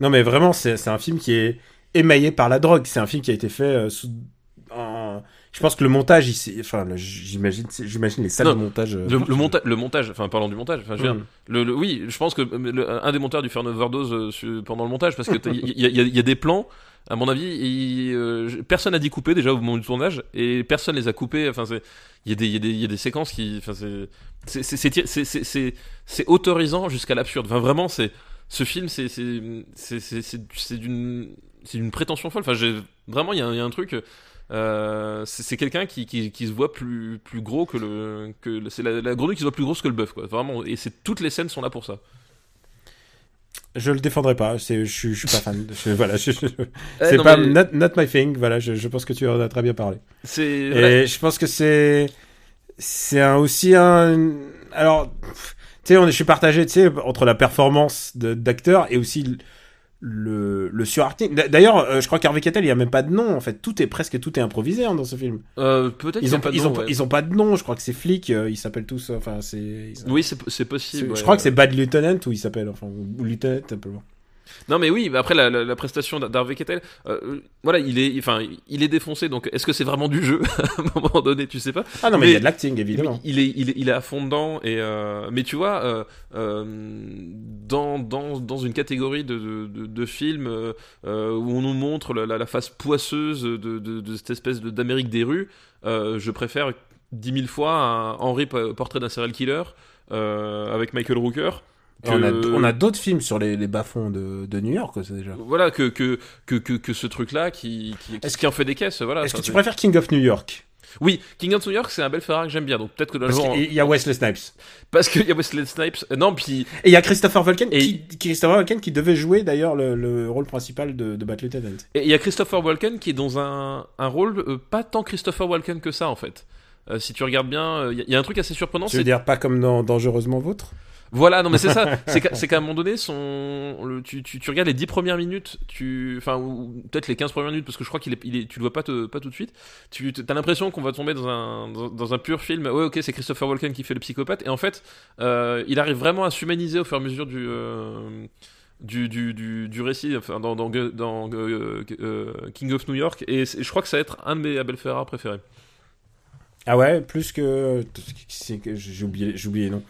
non, mais vraiment, c'est un film qui est émaillé par la drogue. C'est un film qui a été fait sous. Je pense que le montage, s'est- enfin, j'imagine, j'imagine les salles Non, de montage. euh, Le, le, monta- le montage, enfin parlant du montage, enfin je veux dire, Mm. Le, le- oui, je pense que euh, le- un des monteurs du faire une overdose euh, pendant le montage, parce que il y, a- y a- y a des plans, à mon avis, il- euh, personne n'a dit couper déjà au moment du tournage, et personne les a coupés. Enfin, il y a des, y a a séquences qui, enfin, c'est, autorisant jusqu'à l'absurde. Enfin, vraiment, c'est, ce film, c'est, c'est, d'une, prétention folle. Enfin, vraiment, a il y a un truc. Euh, c'est quelqu'un qui, qui, qui se voit plus, plus gros que le. Que c'est la, la grenouille qui se voit plus grosse que le bœuf, quoi. Vraiment. Et c'est, toutes les scènes sont là pour ça. Je le défendrai pas. Je, suis- je suis pas fan. Je- voilà, je- je- Eh, c'est pas mais not, not my thing. Voilà, je, je pense que tu en as très bien parlé. C'est. voilà. Et je pense que c'est c'est un, aussi un alors tu sais je suis partagé tu sais entre la performance d'acteur et aussi le le, suracting. D'a- D'ailleurs, euh, je crois qu'Harvey Keitel, il y a même pas de nom en fait. Tout est presque tout est improvisé hein, dans ce film. Euh, peut-être Ils ont pas de ils nom, ont ouais. ils ont pas de nom. Je crois que c'est flics. euh, ils s'appellent tous. euh, Enfin c'est. Oui, c'est, possible. je ouais, crois que c'est Bad Lieutenant où il s'appelle enfin ou Lieutenant simplement. Non, mais oui, mais après la, la, la prestation d'Harvey Keitel, euh, voilà, il est, enfin, il est défoncé. Donc, est-ce que c'est vraiment du jeu? À un moment donné Tu sais pas. Ah non mais, Mais- il y a de l'acting évidemment. Il est, il est, il est à fond dedans. Et euh, mais tu vois, euh, dans, dans, dans une catégorie de, de, de, de films où on nous montre la, face poisseuse de, cette espèce de- d'Amérique des rues, je préfère dix mille fois un Henry P- Portrait d'un serial killer avec Michael Rooker. On a que- on a d'autres films sur les, les bas-fonds de, de New York c'est déjà. Voilà que que que ce truc là qui qui, Est-ce qui en fait des caisses voilà Est-ce que tu préfères King of New York? Oui King of New York c'est un bel Ferrari que j'aime bien donc peut-être que Parce qu'il y a Wesley Snipes. parce qu'il y a Wesley Snipes euh, non puis Et il y a Christopher Walken, Et- qui, Christopher Walken qui devait jouer d'ailleurs le, le rôle principal de, de Bat Lieutenant. et il y a Christopher Walken qui est dans un un rôle euh, pas tant Christopher Walken que ça en fait Euh, si tu regardes bien euh, il y, a- il y a un truc assez surprenant Tu veux dire pas comme dans Dangereusement Vôtre? Voilà, non mais c'est ça. C'est qu'à un moment donné, son, le- tu, regardes les 10 premières minutes, tu, enfin ou peut-être les 15 premières minutes parce que je crois qu'il est, il tu le vois pas, te- pas tout de suite. Tu as l'impression qu'on va tomber dans un, dans, un pur film. Ouais, ok, c'est Christopher Walken qui fait le psychopathe et en fait, euh, il arrive vraiment à s'humaniser au fur et à mesure du. euh, du, du, du, récit enfin, dans, dans, euh, King of New York et je crois que ça va être un de mes Abel Ferrara préférés. Ah ouais, plus que. que J'ai oublié, j'ai oublié non.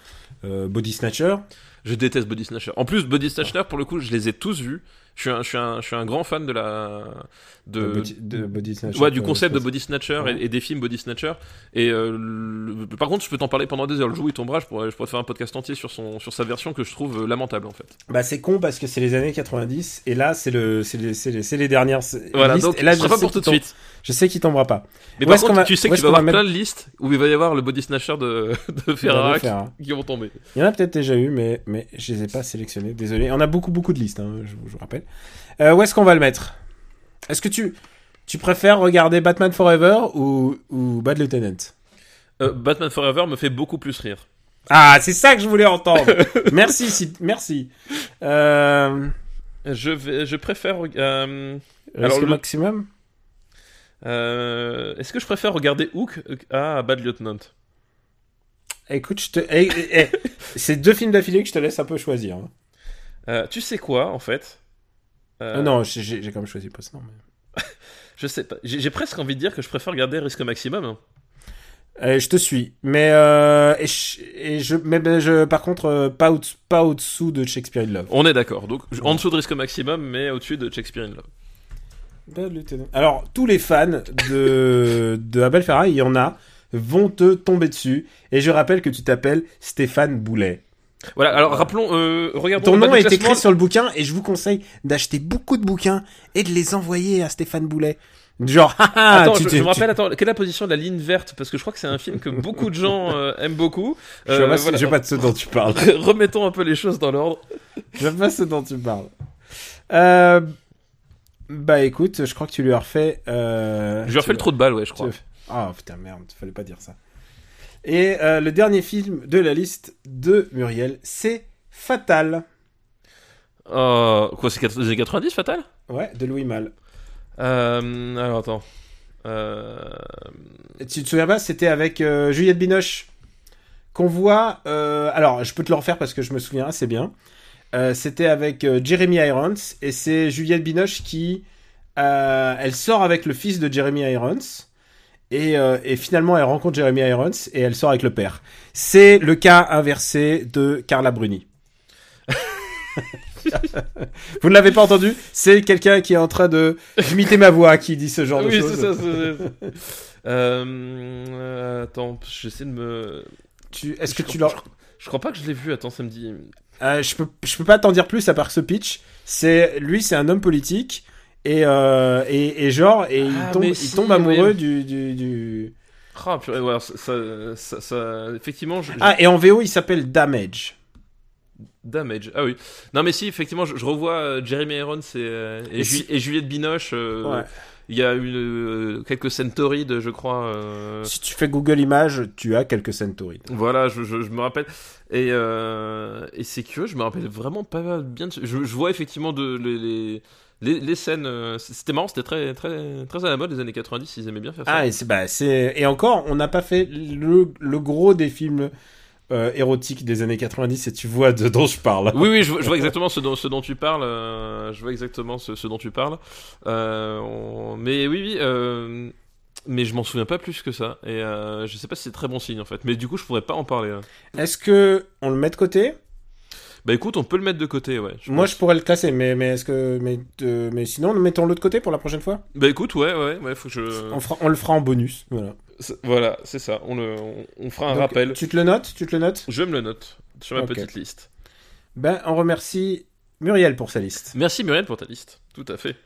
Euh, Body Snatcher. Je déteste Body Snatcher. En plus, Body Snatcher, pour le coup, je les ai tous vus Je suis un, je suis un, je suis un grand fan de la de, De body- de body snatcher, ouais, du euh, concept de body snatcher Ouais. et, et des films body snatcher. Et euh, le- par contre, je peux t'en parler pendant des heures. Le jour où il tombera, je pourrais, je pourrais te faire un podcast entier sur son sur sa version que je trouve euh, lamentable en fait. Bah c'est con parce que c'est les années 90 et là c'est le c'est les, dernières Voilà, listes, donc et là je pas pour tout de suite. Je sais qu'il tombera pas. Mais Où par contre, tu sais que tu vas avoir plein de listes où il va y avoir le body snatcher de de Ferrara qui, Ferrara. qui vont tomber. Il y en a peut-être déjà eu mais mais je les ai pas sélectionnés. Désolé. On a beaucoup beaucoup de listes hein, je, vous- je Euh, où est-ce qu'on va le mettre? Est-ce que tu tu préfères regarder Batman Forever ou ou Bad Lieutenant? Euh, Batman Forever me fait beaucoup plus rire. Ah, c'est ça que je voulais entendre. merci, si- merci. Euh, Je vais, je préfère. euh, alors le maximum? euh, Est-ce que je préfère regarder Hook à Bad Lieutenant? Écoute, je te, eh, eh, eh, c'est deux films d'affilée que je te laisse un peu choisir. hein. Tu sais quoi, en fait? Euh, Ah non, j'ai quand même choisi Post. Mais... Je sais pas. J'ai presque envie de dire que je préfère regarder Risque Maximum. hein. Eh, je te suis, mais euh, et je, et je, mais ben, je, par contre, euh, pas au, pas au-dessous de Shakespeare in Love. On est d'accord. Donc, en dessous de Risque Maximum, mais au-dessus de Shakespeare in Love. Lieutenant. Alors, tous les fans de de Abel Ferrara, il y en a, vont te tomber dessus. Et je rappelle que tu t'appelles Stéphane Boulet. Voilà, alors rappelons, euh, regardons Ton nom est classement. écrit sur le bouquin et je vous conseille d'acheter beaucoup de bouquins et de les envoyer à Stéphane Boulet. Genre, haha, Attends, tu je, me tu- rappelle, attends, quelle est la position de la ligne verte? Parce que je crois que c'est un film que beaucoup de gens euh, aiment beaucoup. Je Euh, voilà. je sais pas de ce dont tu parles. Remettons un peu les choses dans l'ordre. Je sais pas ce dont tu parles. Euh, bah écoute, je crois que tu lui as refait. Je lui ai refait le trou de balle, ouais, je crois. Ah putain merde, fallait pas dire ça. Et euh, le dernier film de la liste de Muriel, c'est Fatal. Euh, quoi, c'est les années 90, Fatal? Ouais, de Louis Malle. euh, Alors attends. Tu te souviens pas, c'était avec Juliette Binoche qu'on voit. alors, je peux te le refaire parce que je me souviens assez bien. C'était avec Jeremy Irons et c'est Juliette Binoche qui. elle sort avec le fils de Jeremy Irons et, euh, et finalement elle rencontre Jeremy Irons et elle sort avec le père. C'est le cas inversé de Carla Bruni. Vous ne l'avez pas entendu? C'est quelqu'un qui est en train de imiter ma voix qui dit ce genre de oui, choses. c'est ça. c'est- euh, euh, attends, j'essaie de me. Tu- Est-ce que Je tu crois- leur... Je crois pas que je l'ai vu. Attends, ça me dit. Euh, je peux je peux pas t'en dire plus à part ce pitch. C'est lui, c'est un homme politique et euh, et, et genre et il Ah, tombe il amoureux du du, du... Ah, purée, ouais, ça, ça, effectivement, je, ah et en VO il s'appelle Damage. Damage. Ah oui. Non, mais si, effectivement, je, je revois euh, Jeremy Irons et, euh, et, Et Ju- si- et Juliette Binoche. euh, Ouais. Il y a une, euh, quelques scènes torrides, je crois. Si tu fais Google Images, tu as quelques scènes torrides. Voilà, je, je, je me rappelle. Et, et c'est curieux, je me rappelle vraiment pas bien. de Je, je vois effectivement de, les, les, les, les scènes. euh, C'était marrant, c'était très, très, très à la mode les années 90, ils aimaient bien faire ça. Ah et c'est bah c'est et encore on n'a pas fait le, le gros des films euh, érotiques des années 90 et tu vois de dont je parle. Oui, oui, je, vois- je vois exactement ce dont, ce dont tu parles. euh, je vois exactement ce, ce dont tu parles. Euh, on- Mais oui, oui. Mais je m'en souviens pas plus que ça. Et euh, je sais pas si c'est très bon signe en fait. Mais du coup, je pourrais pas en parler. Est-ce que on le met de côté? Bah écoute, on peut le mettre de côté, ouais. je Moi pense. je pourrais le classer mais mais est-ce que mais euh, mais sinon mettons-le de côté pour la prochaine fois? Bah écoute, ouais, ouais, ouais, faut que je. On fera on le fera en bonus. Voilà. Voilà, c'est ça. On, le, on, on fera un Donc, rappel. Tu te le notes Tu te le notes? Je me le note sur ma petite liste. Ben, on remercie Muriel pour sa liste. Merci Muriel pour ta liste. Tout à fait.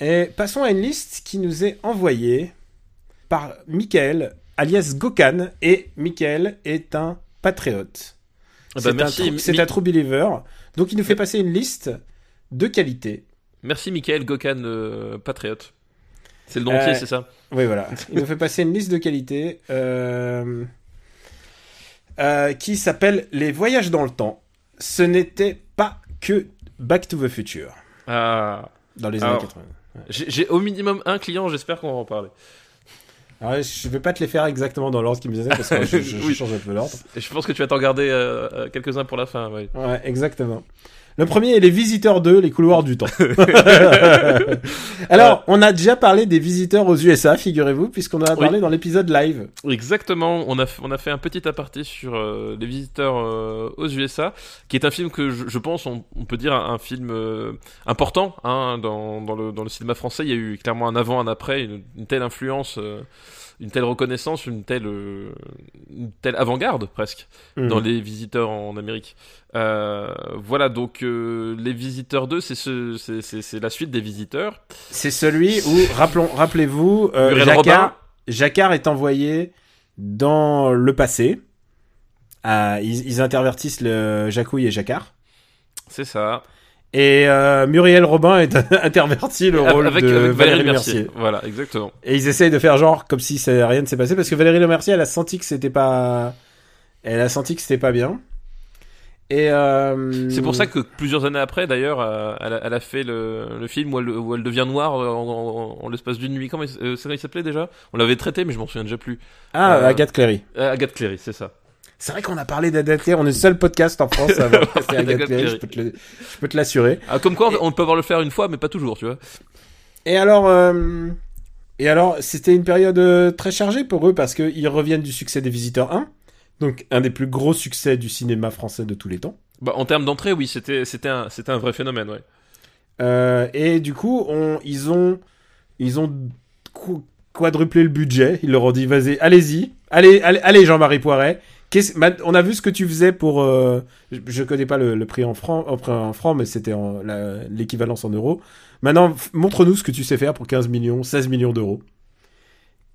Et passons à une liste qui nous est envoyée par Michael, alias Gokan. Et Michael est un patriote. Ah bah, c'est un, Mi- un true believer. Donc il nous fait passer une liste de qualité. merci Michael Gokan, euh, patriote. C'est le nom Euh, c'est ça? Oui, voilà. Il nous fait passer une liste de qualité euh, euh, qui s'appelle Les voyages dans le temps. Ce n'était pas que Back to the Future Ah. dans les Alors, années 80. J'ai j'ai au minimum un client, j'espère qu'on va en parler. Alors, je vais pas te les faire exactement dans l'ordre qui me disait parce que je, je- je Oui. change un peu l'ordre. Je pense que tu vas t'en garder euh, euh, quelques-uns pour la fin, ouais. Ouais, exactement. Le premier est Les Visiteurs 2, Les Couloirs du Temps. Alors, on a déjà parlé des visiteurs aux USA, figurez-vous, puisqu'on en a Oui. parlé dans l'épisode live. Exactement, on a, on a fait un petit aparté sur euh, les visiteurs euh, aux USA, qui est un film que je, je pense, on, on peut dire un, un film euh, important hein, dans, dans, le, dans le cinéma français. Il y a eu clairement un avant, un après, une, une telle influence, euh, une telle reconnaissance, une telle, euh, une telle avant-garde presque Mhm. dans les visiteurs en Amérique. Euh, voilà, donc euh, les visiteurs 2, c'est ce, c'est- c'est c'est la suite des visiteurs. C'est celui où, rappelons, rappelez-vous, euh, Jacquard, est envoyé dans le passé. Ils, ils intervertissent le Jacouille et Jacquard. C'est ça. Et euh, Muriel Robin est interverti le rôle avec, de avec Valérie Valérie Mercier. Mercier. Voilà, exactement. Et ils essayent de faire genre comme si ça- rien ne s'est passé parce que Valérie Le Mercier, elle a senti que c'était pas, elle a senti que c'était pas bien. Et euh... C'est pour ça que plusieurs années après, d'ailleurs, euh, elle, a, elle a fait le, le film où elle, où elle devient noire en, en- en l'espace d'une nuit. Comment il, euh, il s'appelait déjà? On l'avait traité, mais je m'en souviens déjà plus. ah Agathe Cléry. Agathe Cléry, c'est ça. C'est vrai qu'on a parlé d'Agathe Cléry. On est le seul podcast en France à avoir passé. Je peux te l'assurer. Ah, comme quoi, on peut avoir le faire une fois, mais pas toujours, tu vois. Et alors, euh, et alors, c'était une période euh, très chargée pour eux parce qu'ils reviennent du succès des Visiteurs 1, donc un des plus gros succès du cinéma français de tous les temps. Bah, en termes d'entrée, oui, c'était, c'était un, c'était un vrai phénomène, ouais. Euh, et du coup, on, ils ont, ils ont qu- quadruplé le budget. Ils leur ont dit, vas-y, allez-y, allez, allez, allez, Jean-Marie Poiret. Ma- on a vu ce que tu faisais pour. euh, je, je connais pas le, le prix en francs, en, francs, mais c'était l'équivalence en euros. Maintenant, montre-nous ce que tu sais faire pour 15 millions, 16 millions d'euros.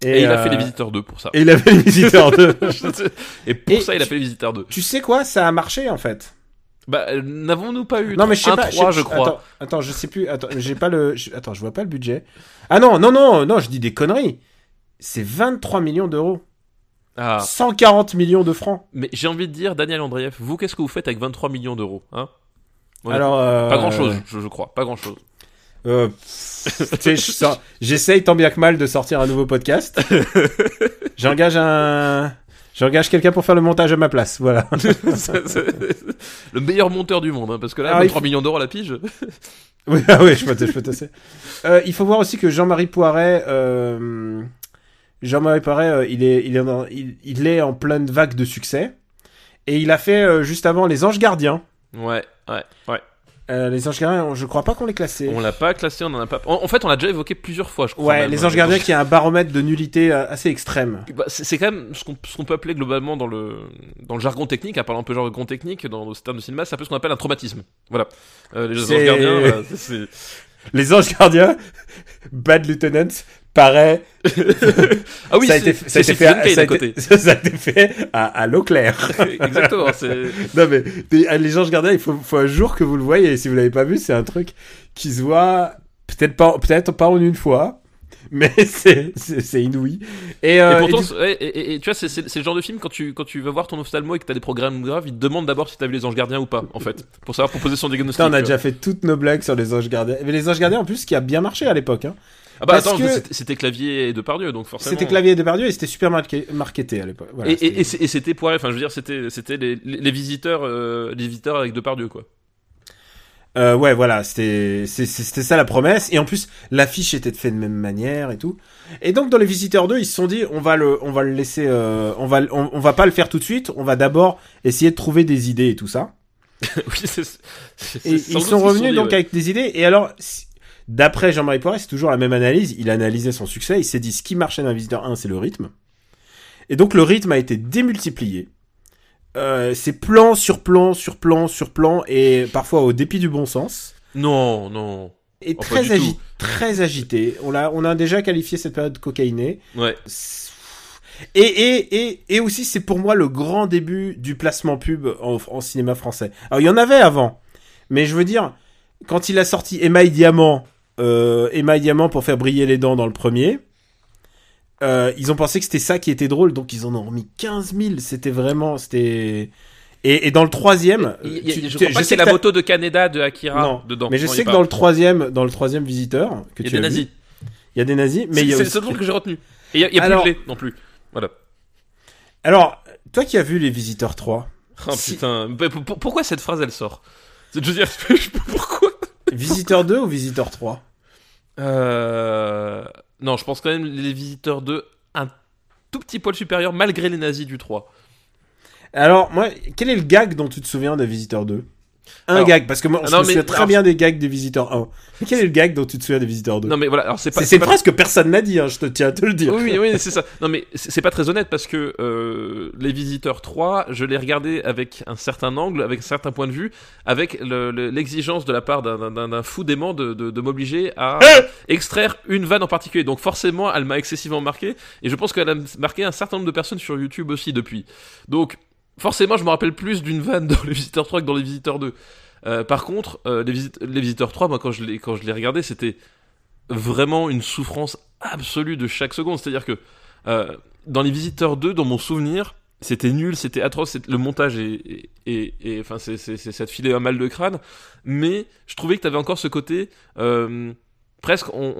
Et, il a euh, fait les Visiteurs 2 pour ça. Et il a fait les visiteurs 2. Et pour Et ça, il a fait les Visiteurs 2. tu sais quoi? Ça a marché en fait. Bah, n'avons-nous pas eu Non mais je sais un pas. 3, je, je crois? Attends, attends, je sais plus. Attends, j'ai pas le. je- attends, je vois pas le budget. Ah non, non, non, non, je dis des conneries. C'est 23 millions d'euros. Ah. 140 millions de francs. Mais j'ai envie de dire, Daniel Andreev, vous, qu'est-ce que vous faites avec 23 millions d'euros hein? Alors. euh, Pas grand chose, je, je crois, pas grand chose. euh, J'essaye tant bien que mal de sortir un nouveau podcast. J'engage un. J'engage quelqu'un pour faire le montage à ma place. Voilà. le meilleur monteur du monde, hein, parce que là, Alors, il 23 faut- millions d'euros à la pige. Oui, ah oui, je peux je peux te euh, Il faut voir aussi que Jean-Marie Poiret, euh, Jean-Marie Poiret, euh, il est, il est, en, il, il est en pleine vague de succès. Et il a fait euh, juste avant Les Anges Gardiens. Ouais, ouais, ouais. Euh, les Anges Gardiens, je crois pas qu'on les classé. On l'a pas classé, on en a pas. En, en fait, on l'a déjà évoqué plusieurs fois, je crois. Ouais, même. Les Anges Gardiens qui a un baromètre de nullité assez extrême. Bah, c'est quand même ce qu'on peut appeler globalement dans le dans le jargon technique, à parler un peu jargon technique dans le terme de cinéma, c'est un peu ce qu'on appelle un traumatisme. Voilà. Euh, les anges gardiens, c'est Les Anges Gardiens, Bad Lieutenant, paraît. ah oui, ça a été, ça a c'est été fait, à, Kane ça a à été- côté. ça a été fait à, à l'eau claire. Exactement. C'est Non mais les, euh, les Anges Gardiens, il faut, faut un jour que vous le voyez. Et si vous l'avez pas vu, c'est un truc qui se voit peut-être pas, peut-être pas en une fois, mais c'est inouï. Et, euh, et pourtant, et du- c'est- ouais, et, et- et tu vois, c'est le genre de film quand tu quand tu vas voir ton ophtalmo et que t'as des programmes graves, il te demande d'abord si t'as vu les anges gardiens ou pas, en fait, pour savoir pour poser son diagnostic. Putain, on a tu déjà fait toutes nos blagues sur les Anges Gardiens. Mais les Anges Gardiens, en plus, qui a bien marché à l'époque. Hein. Ah bah parce attends, que- c'était- clavier et Depardieu, donc forcément. C'était Clavier et Depardieu et c'était super marqué, marketé à l'époque. Voilà, et, et, c'était- poiré, enfin je veux dire, c'était les, les visiteurs, euh, les visiteurs avec Depardieu quoi. Euh, ouais, voilà, c'était ça la promesse. Et en plus, l'affiche était faite de même manière et tout. Et donc, dans les Visiteurs 2, ils se sont dit, on va le, on va le laisser, euh, on va, on, on va pas le faire tout de suite. On va d'abord essayer de trouver des idées et tout ça. oui, c'est. ils sont revenus dit, donc ouais. avec des idées. Et alors, si- d'après Jean-Marie Poiret, c'est toujours la même analyse. Il a analysé son succès. Il s'est dit, ce qui marchait dans Visiteur 1, c'est le rythme. Et donc, le rythme a été démultiplié. Euh, c'est plan sur plan sur plan sur plan et parfois au dépit du bon sens. Non, non. Et Oh, très, agi- très agité. On a, on a déjà qualifié cette période cocaïnée. Ouais. Et, et, et, et aussi, c'est pour moi le grand début du placement pub en, en cinéma français. Alors, il y en avait avant. Mais je veux dire, quand il a sorti Émail Diamant, euh, Émail Diamant pour faire briller les dents dans le premier, euh, ils ont pensé que c'était ça qui était drôle, donc ils en ont remis 15 000. C'était vraiment, c'était... Et, et dans le troisième, tu- je crois c'est la moto de Canada de Akira Non, dedans. mais je Non, sais que dans le troisième, dans le troisième visiteur, que il y tu a des vu, nazis. il y a des nazis, mais C'est le seul truc que j'ai retenu. Et il y a, y a Alors- plus de non plus. Voilà. Alors, toi qui as vu les visiteurs 3, Oh Si- putain, pourquoi cette phrase elle sort? Je veux dire, pourquoi? Visiteur 2 ou Visiteur 3 Euh... Non, je pense quand même les visiteurs 2 un tout petit poil supérieur malgré les nazis du 3. Alors, moi, quel est le gag dont tu te souviens de Visiteur 2 Un Alors- gag, parce que moi, Ah je non, me mais- souviens très alors- bien des gags de Visiteur 1. Mais quel est le gag dont tu te souviens de Visiteur 2 Non mais voilà, alors c'est pas C'est c'est c'est une pas- phrase que personne n'a dit, hein, je te tiens à te le dire. Oui, oui, c'est ça. Non, mais c'est pas très honnête parce que euh, les visiteurs 3, je l'ai regardé avec un certain angle, avec un certain point de vue, avec le- le- l'exigence de la part d'un- fou dément de, de, de m'obliger à extraire une vanne en particulier. Donc forcément, elle m'a excessivement marqué et je pense qu'elle a marqué un certain nombre de personnes sur YouTube aussi depuis. Donc forcément, je me rappelle plus d'une vanne dans les visiteurs 3 que dans les visiteurs 2. Euh, par contre, euh, les, Visit- les visiteurs 3, moi quand je l'ai regardé, c'était vraiment une souffrance absolue de chaque seconde. C'est-à-dire que euh, dans les visiteurs 2, dans mon souvenir, c'était nul, c'était atroce, le montage est, et et enfin ça te filait un mal de crâne, mais je trouvais que t'avais encore ce côté presque on,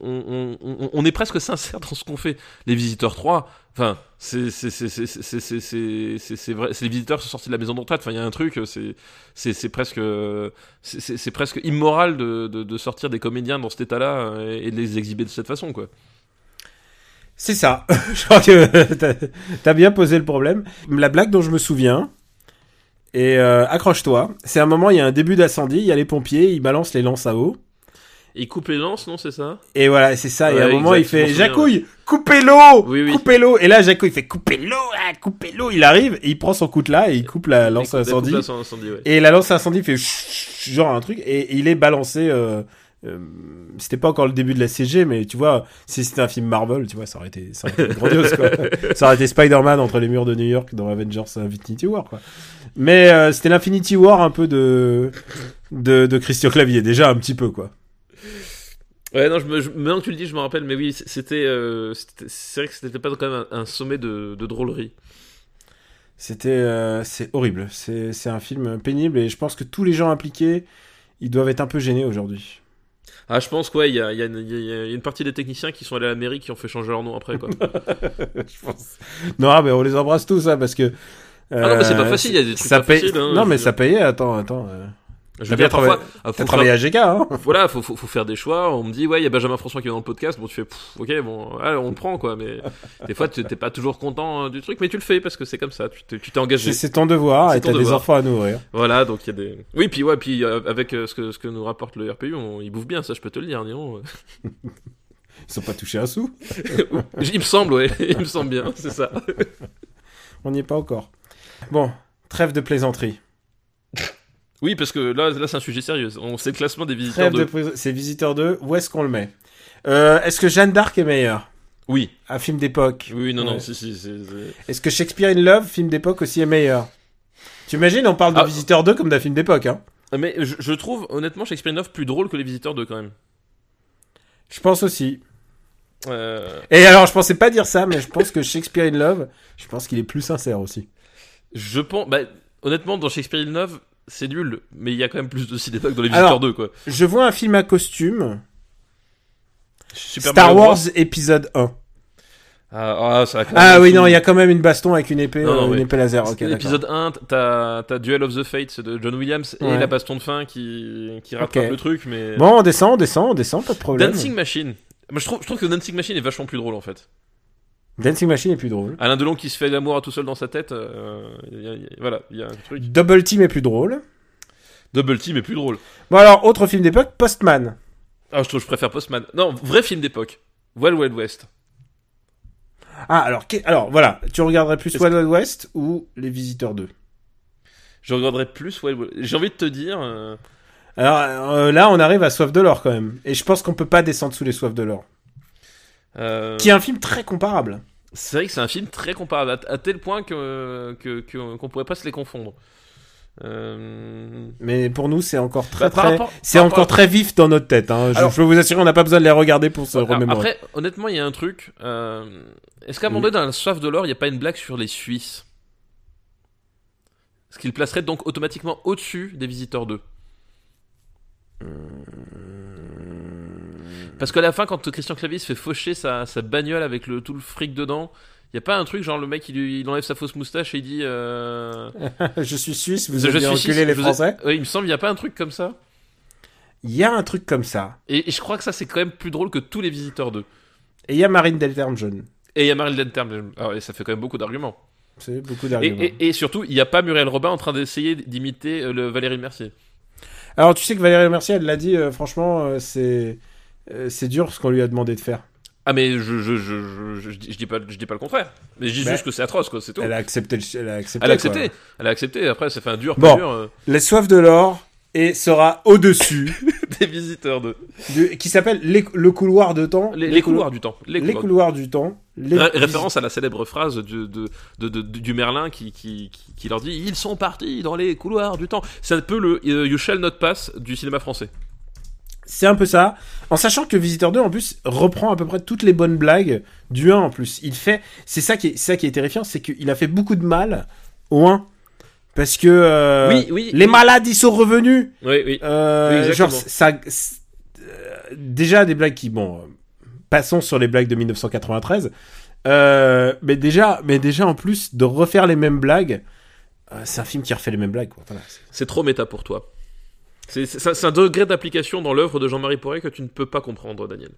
on, on, on, est presque sincère dans ce qu'on fait. Les visiteurs 3, enfin, c'est c'est c'est vrai, les visiteurs sont sortis de la maison de retraite. Enfin, il y a un truc, c'est c'est presque c'est presque immoral de, de, de, sortir des comédiens dans cet état-là euh, et, de les exhiber de cette façon, quoi. C'est ça. je crois que t'as bien posé le problème. La blague dont je me souviens, et euh, accroche-toi, c'est un moment, il y a un début d'incendie, il y a les pompiers, ils balancent les lances à eau. Il coupe les lances, non, c'est ça Et voilà, c'est ça. et à un Ouais, moment, il fait Jacouille, coupez l'eau Oui, oui. Coupez l'eau Et là, Jacouille, il fait couper l'eau ah, Coupez l'eau Il arrive, et il prend son coutelas et il coupe la lance à Il coupe- incendie. la lance incendie, ouais. Et la lance à incendie fait genre un truc, et il est balancé. Euh, euh, c'était pas encore le début de la CG, mais tu vois, si c'était un film Marvel, tu vois, ça aurait été, ça aurait été grandiose, quoi. ça aurait été Spider-Man entre les murs de New York dans Avengers Infinity War, quoi. Mais euh, c'était l'Infinity War un peu de, de, de Christian Clavier, déjà un petit peu, quoi. Ouais, non, je me, je- maintenant que tu le dis, je me rappelle, mais oui, c'était, euh, c'est vrai que c'était pas quand même un, un sommet de, de drôlerie. C'était, euh, c'est horrible. C'est, c'est un film pénible et je pense que tous les gens impliqués, ils doivent être un peu gênés aujourd'hui. Ah, je pense quoi, il y a, il y, a y a- y a une partie des techniciens qui sont allés à la mairie qui ont fait changer leur nom après, quoi. je pense. Non, mais on les embrasse tous, hein, parce que. Ah non, mais c'est pas euh, facile, il y a des trucs ça pas paye- faciles, hein, non, mais ça payait. Attends, attends. Je veux bien parfois, travaillé- faut à GK, hein Voilà, faut, faut, faut faire des choix. On me dit, ouais, il y a Benjamin François qui est dans le podcast. Bon, tu fais, pff, ok, bon, allez, on le prend, quoi. Mais des fois, tu t'es pas toujours content euh, du truc, mais tu le fais parce que c'est comme ça. Tu t'es engagé. C'est ton devoir et t'as des enfants à nourrir. Voilà, donc il y a des. Oui, puis ouais, puis euh, avec euh, ce que ce que nous rapporte le RPU, on, il bouffe bien, ça, je peux te le dire. Euh. Ils sont pas touchés un sou. il me semble, ouais, il me semble bien, c'est ça. On n'y est pas encore. Bon, trêve de plaisanterie. Oui, parce que là, là, c'est un sujet sérieux. On sait le classement des visiteurs Trêve de de. plaisanterie. C'est Visiteur 2. Où est-ce qu'on le met? Euh, Est-ce que Jeanne d'Arc est meilleure? Oui, Un film d'époque. oui, non, non, si, si, c'est- c'est- Est-ce que Shakespeare in Love, film d'époque aussi, est meilleur? Tu imagines, on parle de Ah. Visiteur 2 comme d'un film d'époque, hein Mais je, je trouve honnêtement Shakespeare in Love plus drôle que les visiteurs 2 quand même. Je pense aussi. Euh, Et alors, je pensais pas dire ça, mais je pense que Shakespeare in Love, je pense qu'il est plus sincère aussi. je pense. Bah, honnêtement, dans Shakespeare in Love, c'est nul, mais il y a quand même plus de cinéma que dans les visiteurs Alors, 2, quoi. Je vois un film à costume, Super Star Mario Bros. Wars épisode 1. Ah, ah, ça a quand même Ah oui, non, il y a quand même une baston avec une épée, Non, non, euh, une ouais. épée laser. Ok, d'accord. L'épisode 1, t'as t'as Duel of the Fates de John Williams et la baston de fin qui, qui rattrape Ok. le truc, mais. Bon, on descend, on descend, on descend, pas de problème. Dancing Machine. Moi, je trouve, je trouve que Dancing Machine est vachement plus drôle en fait. Dancing Machine est plus drôle. Alain Delon qui se fait l'amour à tout seul dans sa tête, euh, il y a- il y a- voilà, il y a un truc. Double Team est plus drôle. Double Team est plus drôle. Bon alors, autre film d'époque, Postman. Ah, je trouve, je préfère Postman. Non, vrai film d'époque. Wild Wild West. Ah, alors, alors voilà, tu regarderais plus Wild Wild West ou Les Visiteurs 2 Je regarderais plus Wild Wild. J'ai envie de te dire. euh, Alors euh, là, on arrive à Soif de l'or quand même. Et je pense qu'on peut pas descendre sous les Soifs de l'or. euh, Qui est un film très comparable. C'est vrai que c'est un film très comparable, à, à tel point que que- que- qu'on pourrait pas se les confondre. Euh, Mais pour nous, c'est encore très Bah, par très, rapport- c'est encore rapport- très vif dans notre tête. Hein. Je, Alors- je peux vous assurer, on n'a pas besoin de les regarder pour se alors, remémorer. après, honnêtement, il y a un truc. euh, Est-ce qu'à un moment donné, dans la soif de l'or, il n'y a pas une blague sur les Suisses? Ce qui le placerait donc automatiquement au-dessus des Visiteurs 2. Parce qu'à la fin, quand Christian Clavier se fait faucher sa, sa bagnole avec le, tout le fric dedans, Y a pas un truc genre le mec il, il enlève sa fausse moustache et il dit euh... je suis suisse, vous avez suisse, les ai- Français. Ouais, il me semble, il y a pas un truc comme ça. Il y a un truc comme ça. Et, et je crois que ça c'est quand même plus drôle que tous les visiteurs 2. Et il y a Marine Delterme jaune. Et il y a Marilyn Term, ah ouais, ça fait quand même beaucoup d'arguments. C'est beaucoup Et, d'arguments. et- et surtout, il n'y a pas Muriel Robin en train d'essayer d'imiter euh, le Valérie Mercier. Alors tu sais que Valérie Mercier, elle l'a dit, euh, franchement, euh, c'est c'est dur ce qu'on lui a demandé de faire. Ah mais je je, je, je, je, dis- pas je dis pas le contraire. Mais je dis Bah, juste que c'est atroce quoi, c'est tout. Elle a accepté. le- Elle a accepté. Elle a quoi. accepté. Elle a accepté. Après, ça fait un dur, Bon. dur. euh, Les soifs de l'or et sera au-dessus, des visiteurs de de- qui s'appelle le couloir de temps. les, les couloirs du temps. Les Les couloirs. couloirs du temps. Les Ré- référence à la célèbre phrase de, de, de, de- du Merlin qui, qui, qui, qui leur dit ils sont partis dans les couloirs du temps. C'est un peu le euh, You Shall Not Pass du cinéma français. C'est un peu ça. En sachant que Visiteur 2, en plus, reprend à peu près toutes les bonnes blagues du 1 en plus. Il fait. C'est ça qui est, ça qui est terrifiant, c'est qu'il a fait beaucoup de mal au 1. Parce que. euh, Oui, oui, Les oui. malades, ils sont revenus. Oui oui. Euh, genre, ça. euh, déjà des blagues qui. Bon. Passons sur les blagues de 1993. Euh, mais déjà, mais déjà en plus de refaire les mêmes blagues, c'est un film qui refait les mêmes blagues. Voilà, C'est trop méta pour toi. C'est un degré d'application dans l'œuvre de Jean-Marie Poré que tu ne peux pas comprendre, Daniel.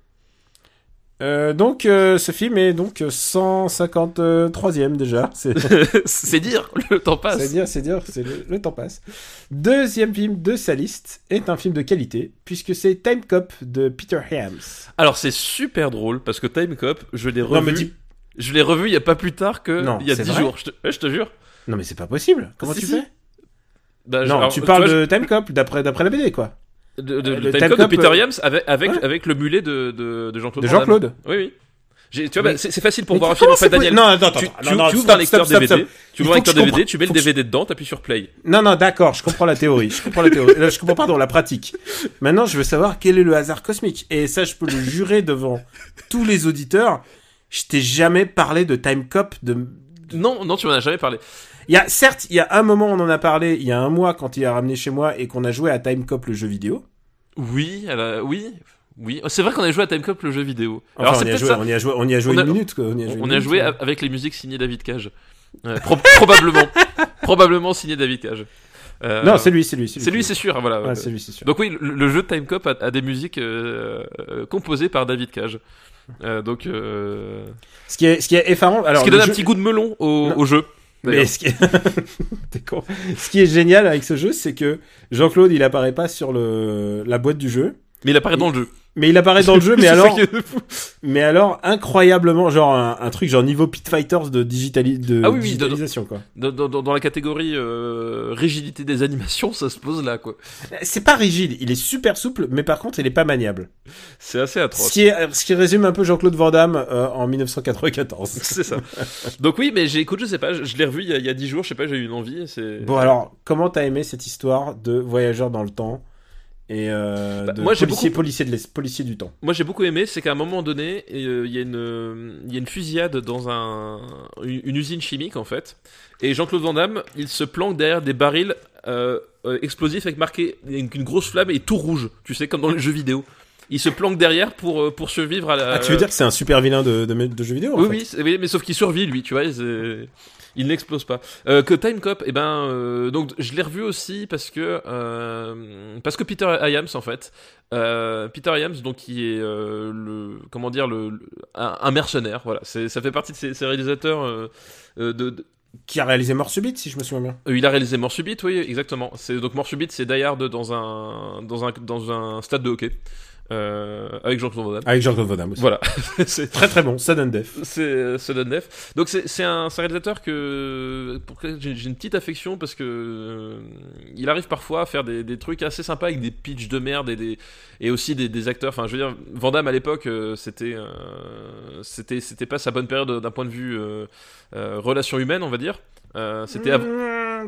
Euh, donc euh, ce film est donc 153e déjà. C'est dire, le temps passe. c'est dire, c'est dire, le, le temps passe. Deuxième film de sa liste est un film de qualité puisque c'est Time Cop de Peter Hams. Alors c'est super drôle parce que Time Cop, je l'ai Non revu. mais dis- Je l'ai revu il y a pas plus tard que Non, il y a c'est 10 vrai jours. Je te, je te jure. non mais c'est pas possible. Comment tu si. fais? Bah, Non, alors, tu parles de Time Cop d'après d'après la BD quoi. de, de- euh, le Time Cop de Peter euh, Yams avec avec, ouais. avec le mulet de, de, de Jean-Claude. De. Jean-Claude. Oui oui. Tu vois, bah, c'est facile pour Mais voir un film en fait, Daniel. Non, attends, attends, tu, tu- non, tu ouvres un lecteur stop, DVD, stop. tu ouvres un lecteur DVD, tu mets le DVD dedans, t'appuies sur play. Non non d'accord, je comprends la théorie, je comprends la théorie. Je comprends pardon la pratique. Maintenant je veux savoir quel est le hasard cosmique et ça je peux le jurer devant tous les auditeurs. Je t'ai jamais parlé de Time Cop de Non, non, tu m'en as jamais parlé. Il y a, certes, il y a un moment, on en a parlé, il y a un mois, quand il a ramené chez moi et qu'on a joué à Time Cop, le jeu vidéo. Oui, oui, oui. Oh, C'est vrai qu'on a joué à Time Cop le jeu vidéo. Enfin, Alors on, y a joué, ça. on y a joué, on y a joué On a- une minute, quoi. On y a joué, On a avec les musiques signées David Cage. Pro- probablement, probablement signé David Cage. Euh, Non, c'est lui, c'est lui. c'est lui, c'est sûr. Voilà. C'est lui, c'est sûr. Donc oui, le, le jeu de Time Cop a, a des musiques euh, euh, composées par David Cage. Euh, donc, euh, Ce qui est, ce qui est effarant, alors. ce qui donne un petit goût de melon au jeu. Mais ce qui est... Con. Ce qui est génial avec ce jeu, c'est que Jean-Claude, il apparaît pas sur le, la boîte du jeu. Mais il apparaît dans le jeu. Mais il apparaît dans le jeu, mais alors, mais alors, incroyablement, genre, un, un truc genre niveau Pit Fighters de, digitali de Ah oui, oui, digitalisation, quoi. Dans, dans- dans la catégorie euh, rigidité des animations, ça se pose là, quoi. C'est pas rigide, il est super souple, mais par contre, il est pas maniable. C'est assez Ce atroce. qui, est, ce qui résume un peu Jean-Claude Van Damme euh, en 1994. C'est ça. Donc oui, mais j'ai, écoute, je sais pas, je, je l'ai revu il y, a, 10 jours, je sais pas, j'ai eu une envie. Bon alors, comment t'as aimé cette histoire de voyageurs dans le temps? Et euh, Bah, de moi, policier, beaucoup- policier, de policier du temps. Moi j'ai beaucoup aimé, c'est qu'à un moment donné, euh, il y, a une, euh, y a une fusillade dans un, une, usine chimique en fait, et Jean-Claude Van Damme, il se planque derrière des barils euh, euh, explosifs avec marqué une, une grosse flamme et tout rouge, tu sais, comme dans les jeux vidéo. Il se planque derrière pour, pour survivre à la... Ah, tu veux dire que c'est un super vilain de, de, de jeux vidéo en Oui, fait oui, mais sauf qu'il survit lui, tu vois, il n'explose pas. Euh, que Time Cop, eh ben, euh, donc je l'ai revu aussi parce que euh, parce que Peter Hyams en fait, Peter Hyams donc qui est le comment dire le, le- un, un mercenaire, voilà, ça fait partie de ces, ces réalisateurs de, de- Qui a réalisé Mort Subite, si je me souviens bien. euh, il a réalisé Mort Subite, oui, exactement. C'est donc Mort Subite, c'est Die Hard dans un dans un dans un stade de hockey euh, avec Jean-Claude Van Damme. Avec Jean-Claude Van Damme aussi. Voilà, c'est Très très bon, Sudden Death. c'est euh, Sudden Death. Donc c'est un, réalisateur que pour j'ai une petite affection parce que euh, il arrive parfois à faire des, des trucs assez sympas avec des pitchs de merde et des et aussi des, des acteurs. Enfin, je veux dire, Van Damme à l'époque, euh, c'était euh, c'était c'était pas sa bonne période d'un point de vue euh, euh, relation humaine, on va dire. Euh, c'était av-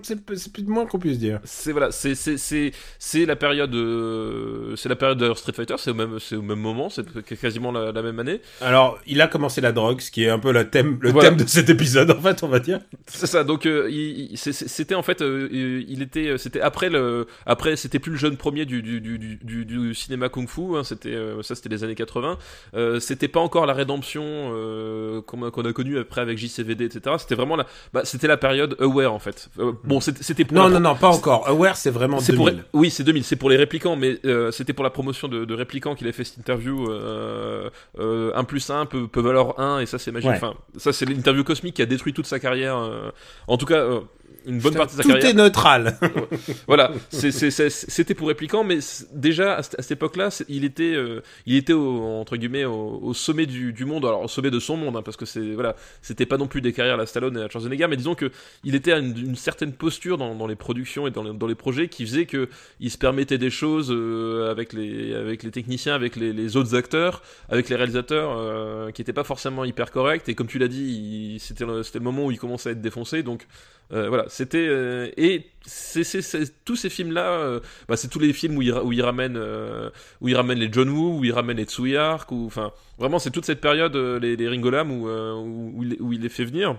C'est plus de moins qu'on puisse dire. C'est voilà, c'est c'est c'est c'est la période euh, c'est la période de Street Fighter, c'est au même c'est au même moment, c'est quasiment la, la même année. Alors, il a commencé la drogue, ce qui est un peu le thème, le Voilà. thème de cet épisode, en fait, on va dire. C'est ça. Donc euh, c'était en fait euh, il était c'était après le après c'était plus le jeune premier du du du du, cinéma kung-fu, hein, c'était euh, ça c'était les années 80. Euh, c'était pas encore la rédemption euh, qu'on a, qu'on a connue après avec JCVD etc. C'était vraiment la bah, c'était la période aware en fait. Bon c'était pour Non, non, non, pas encore. Aware, c'est vraiment C'est 2000. pour oui, c'est 2000. C'est pour les réplicants, mais euh, c'était pour la promotion de, de réplicants qu'il a fait cette interview. Euh, euh, 1 plus 1 peut, peut valoir 1 et ça c'est magique. Ouais. Enfin, ça c'est l'interview cosmique qui a détruit toute sa carrière. euh, en tout cas, euh, une bonne partie de sa Tout carrière. est neutral. Voilà, c'était pour réplicants, mais déjà à, cette- époque-là, il était, euh, il était au, entre guillemets au, au sommet du, du monde, alors au sommet de son monde, hein, parce que c'est voilà, c'était pas non plus des carrières à la Stallone et à Schwarzenegger, mais disons que il était à une, une certaine posture dans, dans les productions et dans les, dans les projets qui faisait que il se permettait des choses euh, avec les avec les techniciens, avec les, les autres acteurs, avec les réalisateurs, euh, qui étaient pas forcément hyper corrects. Et comme tu l'as dit, il- c'était le, c'était le moment où il commençait à être défoncé, donc euh, voilà, c'était euh, et c'est, tous ces films-là, euh, bah, c'est tous les films où il, où il ramène euh, où il ramène les John Woo, où il ramène les Tsui Hark, ou enfin vraiment c'est toute cette période les, les Ringo Lam où, où il les fait venir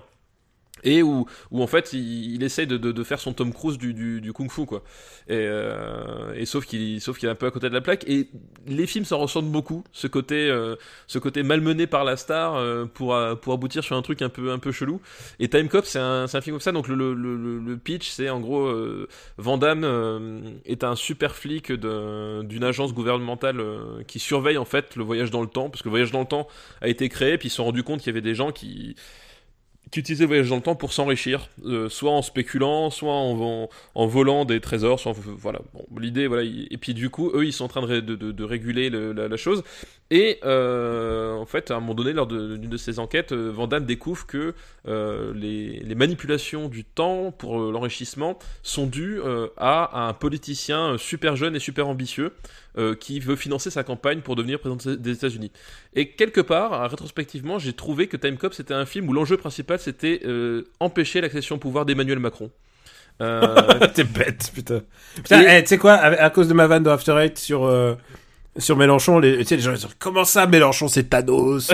et où, où en fait il, il essaye de, de, de faire son Tom Cruise du, du, du kung fu quoi. Et, euh, et sauf qu'il sauf qu'il est un peu à côté de la plaque. Et les films s'en ressentent beaucoup ce côté euh, ce côté malmené par la star euh, pour euh, pour aboutir sur un truc un peu un peu chelou. Et Time Cop c'est un, un film comme ça. Donc le, le, le, le pitch c'est en gros euh, Van Damme euh, est un super flic d'une agence gouvernementale qui surveille en fait le voyage dans le temps. Parce que le voyage dans le temps a été créé puis ils se sont rendus compte qu'il y avait des gens qui qui utilisaient le voyage dans le temps pour s'enrichir, euh, soit en spéculant, soit en, volant des trésors, soit en- voilà. Bon, l'idée, voilà. il- Et puis du coup, eux, ils sont en train de, ré- de, de, de réguler le- la, chose. Et euh, en fait, à un moment donné, lors d'une de, ces enquêtes, euh, Van Damme découvre que euh, les, manipulations du temps pour euh, l'enrichissement sont dues à un politicien super jeune et super ambitieux euh, qui veut financer sa campagne pour devenir président des États-Unis. Et quelque part, rétrospectivement, j'ai trouvé que Time Cop c'était un film où l'enjeu principal c'était euh, empêcher l'accession au pouvoir d'Emmanuel Macron. Euh, T'es bête, putain. Putain, Et- eh, tu sais quoi, à, à cause de ma vanne de After Eight sur, euh, sur Mélenchon, les, tu sais, les gens disent, comment ça, Mélenchon, c'est Thanos?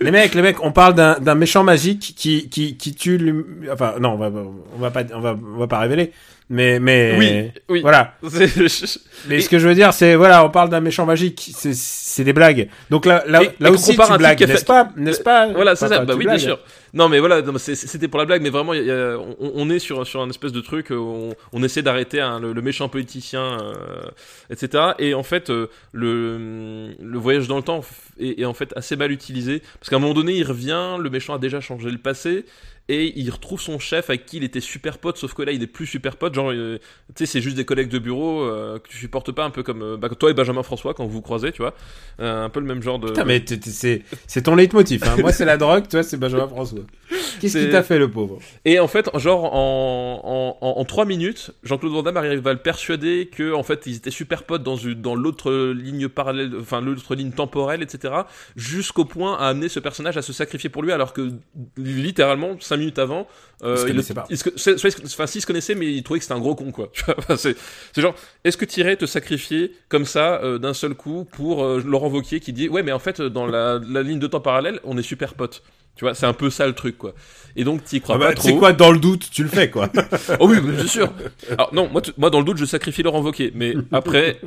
les mecs, les mecs, on parle d'un, méchant magique qui, qui, qui tue enfin, non, on va, on va pas, on va, on va pas révéler. Mais, mais, Oui, oui. Voilà. Mais ce que je veux dire, c'est, voilà, on parle d'un méchant magique, c'est, des blagues. Donc là, là, là aussi, tu blagues, n'est-ce pas? N'est-ce pas? Voilà, c'est ça. Bah oui, bien sûr. Non, mais voilà, c'était pour la blague, mais vraiment, il y a- il y a- on, on est sur sur un espèce de truc. euh, On, on essaie d'arrêter hein, le, le méchant politicien, euh, etc. Et en fait, euh, le le voyage dans le temps est, est en fait assez mal utilisé parce qu'à un moment donné, il revient, le méchant a déjà changé le passé. Et il retrouve son chef avec qui il était super pote, sauf que là il est plus super pote. Genre, euh, tu sais, c'est juste des collègues de bureau euh, que tu supportes pas, un peu comme euh, bah, toi et Benjamin François quand vous vous croisez, tu vois. Un peu le même genre de. Putain, mais c'est, c'est ton leitmotiv, hein. Moi, c'est la drogue, toi, c'est Benjamin François. Qu'est-ce qui t'a fait, le pauvre? Et en fait, genre en en, en, minutes, Jean-Claude Van Damme arrive à le persuader que en fait ils étaient super potes dans une- dans l'autre ligne parallèle, enfin l'autre ligne temporelle, etc. Jusqu'au point à amener ce personnage à se sacrifier pour lui, alors que littéralement minutes avant, euh, se il le- connaissaient pas. il se- ils se- enfin s'ils se connaissaient, mais il trouvait que c'était un gros con quoi. C'est c'est genre, est-ce que tu irais te sacrifier comme ça euh, d'un seul coup pour euh, Laurent Wauquiez qui dit ouais mais en fait dans la, la ligne de temps parallèle on est super potes. Tu vois, c'est un peu ça le truc quoi. Et donc t'y crois Ah bah, pas trop. sais quoi, dans le doute, tu le fais, quoi. Oh oui, bien sûr. Alors non, moi, moi dans le doute, je sacrifie Laurent Wauquiez. Mais après,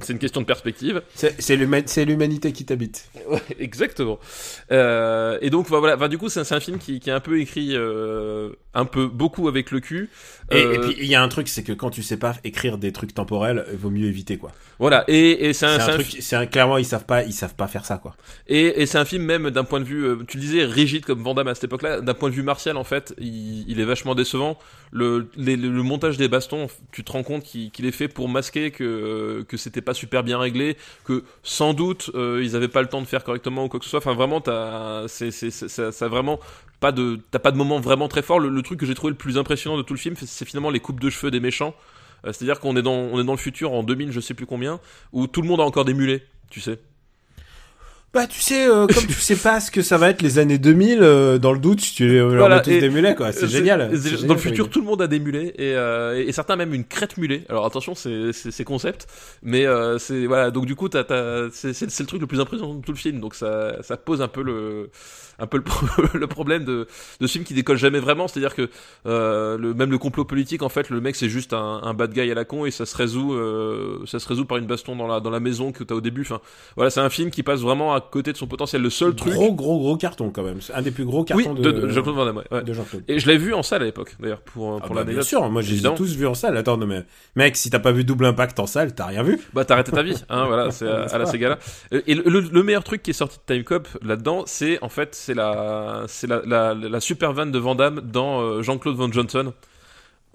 c'est une question de perspective. C'est c'est l'huma- c'est l'humanité qui t'habite. Ouais, Exactement. Euh, et donc voilà, Enfin, du coup, c'est c'est un film qui, qui est un peu écrit, euh, un peu beaucoup avec le cul. Et, Euh, et puis, il y a un truc, c'est que quand tu sais pas écrire des trucs temporels, il vaut mieux éviter, quoi. voilà. Et, et c'est un, un un truc, c'est un, clairement, ils savent pas, ils savent pas faire ça, quoi. Et, et c'est un film même d'un point de vue, euh, tu le disais, rigide comme Van Damme à cette époque-là, d'un point de vue martial en fait, il, il est vachement décevant. Le, les- le, montage des bastons, tu te rends compte qu'il est fait pour masquer que, euh, que c'était pas super bien réglé, que sans doute euh, ils avaient pas le temps de faire correctement ou quoi que ce soit. Enfin vraiment, t'as, c'est, ça, ça vraiment pas de, t'as pas de moment vraiment très fort. Le, truc que j'ai trouvé le plus impressionnant de tout le film, c'est finalement les coupes de cheveux des méchants. Euh, C'est-à-dire qu'on est dans, on est dans le futur en 2000, je sais plus combien, où tout le monde a encore des mulets, tu sais. Bah, tu sais, euh, comme tu sais pas ce que ça va être les années 2000, euh, dans le doute, tu leur Voilà, mets tous et- des mulets, quoi. C'est génial. Dans génial le futur, tout le monde a des mulets et, euh, et certains même une crête mulet. Alors attention, c'est concept, mais c'est voilà. Donc du coup, c'est le truc le plus impressionnant de tout le film. Donc ça ça pose un peu le un peu le, pro- le problème de, de ce film qui décolle jamais vraiment. C'est-à-dire que le, même le complot politique, en fait, le mec c'est juste un, un bad guy à la con et ça se résout, ça se résout par une baston dans la dans la maison que t'as au début. Enfin, voilà, c'est un film qui passe vraiment à côté de son potentiel. Le seul truc, Gros, gros, gros carton, quand même. Un des plus gros oui, cartons de, de, de Jean-Claude Van Damme. ouais, de Jean-Claude. Et je l'ai vu en salle à l'époque, d'ailleurs, pour Ah pour bah, bien sûr, moi je les ai Évidemment. tous vus en salle. Attends, non, mais mec, si t'as pas vu Double Impact en salle, t'as rien vu. Bah t'as arrêté ta vie, hein, voilà, c'est à, la Sega là. Et le, le- le meilleur truc qui est sorti de Time Cop là-dedans, c'est en fait c'est la c'est la, la, la super vanne de Van Damme dans euh, Jean-Claude Van Johnson.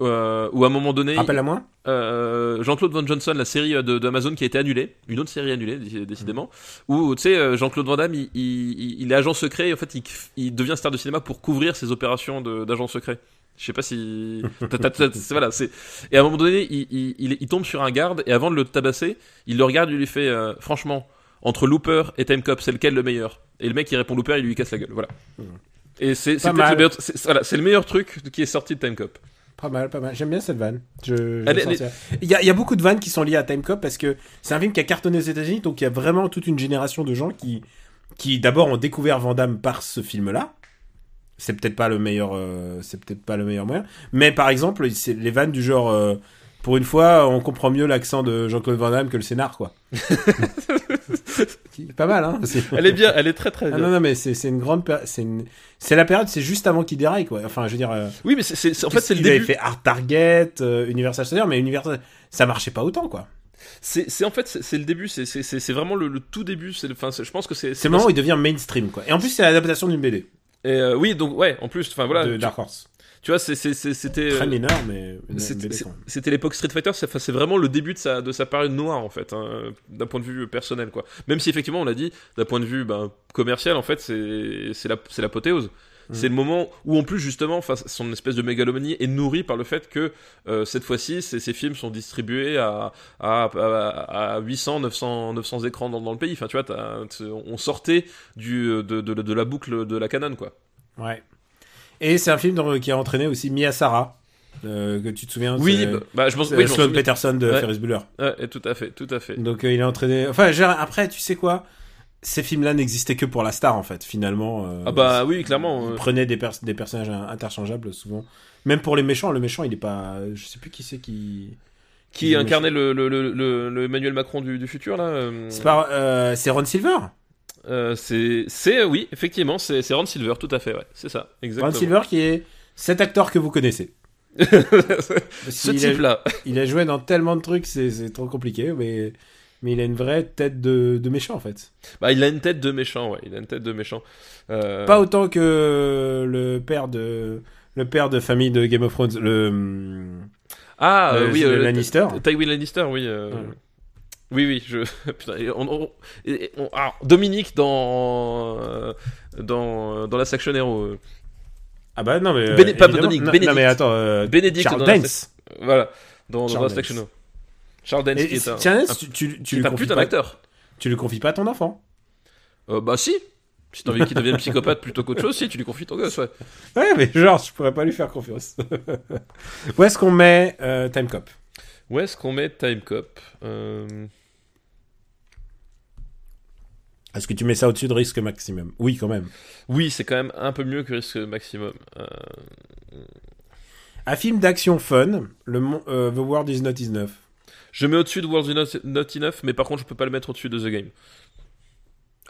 Euh, où à un moment donné, Rappelle à moi. euh, Jean-Claude Van Johnson, la série euh, de- d'Amazon qui a été annulée, une autre série annulée dé- décidément, où tu sais euh, Jean-Claude Van Damme, il, il, il est agent secret, et en fait il, il devient star de cinéma pour couvrir ses opérations de- d'agent secret. Je sais pas si voilà, c'est et à un moment donné, il, tombe sur un garde et avant de le tabasser, il le regarde, il lui fait euh, franchement entre Looper et Time Cop, c'est lequel le meilleur? Et le mec il répond Looper, il lui casse la gueule, voilà. Et c'est le meilleur, voilà, le meilleur truc qui est sorti de Time Cop. Pas mal, pas mal. J'aime bien cette vanne. Je. Il y, a, il y a beaucoup de vannes qui sont liées à Time Cop parce que c'est un film qui a cartonné aux États-Unis, donc il y a vraiment toute une génération de gens qui, qui d'abord ont découvert Van Damme par ce film-là. C'est peut-être pas le meilleur, euh, c'est peut-être pas le meilleur moyen. Mais par exemple, c'est les vannes du genre, euh, pour une fois, on comprend mieux l'accent de Jean-Claude Van Damme que le scénar, quoi. Pas mal, hein. Elle est bien, elle est très très bien. Ah non, non, mais c'est c'est une grande, c'est une, c'est la période, c'est juste avant qu'il déraille, quoi. Enfin, je veux dire. euh, Oui, mais c'est- en fait c'est le il avait début. fait Art Target, euh, Universal Soldier, mais Universal, ça marchait pas autant, quoi. C'est en fait c'est le début, c'est c'est c'est c'est vraiment le, le tout début. C'est le- enfin je pense que c'est C'est le moment où il devient mainstream, quoi. Et en plus, c'est l'adaptation d'une BD Et euh, oui donc ouais en plus enfin voilà de Dark Horse. Tu vois c'était Très euh, mineur, mais c'était l'époque Street Fighter, c'est vraiment le début de sa de sa période noire en fait hein, d'un point de vue personnel quoi. Même si effectivement on l'a dit d'un point de vue ben, commercial en fait c'est c'est la c'est l'apothéose. Mm. C'est le moment où en plus justement son espèce de mégalomanie est nourrie par le fait que euh, cette fois-ci ces, films sont distribués à, à, à, à 800 900 900 écrans dans, dans le pays. Enfin tu vois on sortait du de, de, de la boucle de la canon quoi. Ouais. Et c'est un film dans- qui a entraîné aussi Mia Sara, euh, que tu te souviens Oui, bah, bah, je pense c'est oui, Sloan. Peterson de Ouais. Ferris Bueller. Ouais, tout à fait, tout à fait. Donc euh, il a entraîné. Enfin, après, tu sais quoi? Ces films-là n'existaient que pour la star, en fait. Finalement. euh, Ah bah oui, clairement. Ils prenaient des, pers- des personnages interchangeables souvent. Même pour les méchants, le méchant, il est pas. Je sais plus qui c'est qui. Qui incarnait le, le, le, le, le Emmanuel Macron du, du futur là euh, c'est Ron Silver. Euh, C'est, c'est oui, effectivement, c'est, Ron Silver, tout à fait, ouais, c'est ça, exactement. Ron Silver qui est cet acteur que vous connaissez. Ce type-là. Il a joué dans tellement de trucs, c'est trop compliqué, mais mais il a une vraie tête de, de méchant en fait. Bah, il a une tête de méchant, ouais, il a une tête de méchant. Euh, Pas autant que le père de le père de famille de Game of Thrones, le Ah, euh, le- oui, le euh, Lannister. Ty- Tywin Lannister, oui. euh, Ouais. Oui, oui, je. Putain, et on, on- on- ah, Dominique dans. euh, dans, dans la Section Hero. euh, Ah bah non mais euh, Béné- pas. Dominique, non, non, Bénédicte. mais attends, euh, Bénédicte Charles dans la Dance. Voilà, dans, dans la Section. Hero. Charles Dance Et qui est un. Charles un- Dance, tu, tu, tu lui confies pas, d'acteur. tu lui confies pas ton enfant. Euh, bah si. Si t'as envie qu'il devienne psychopathe plutôt qu'autre chose, si tu lui confies ton gosse, ouais. Ouais, mais genre, je pourrais pas lui faire confiance. Où est-ce qu'on met euh, Time Cop? Où est-ce qu'on met Time Cop? Euh, Est-ce que tu mets ça au-dessus de risque maximum? Oui, quand même. Oui, c'est quand même un peu mieux que Risque Maximum. Euh, Un film d'action fun, le euh, The World is Not Enough. Je mets au-dessus de World Not, Not Enough, mais par contre, je peux pas le mettre au-dessus de The Game.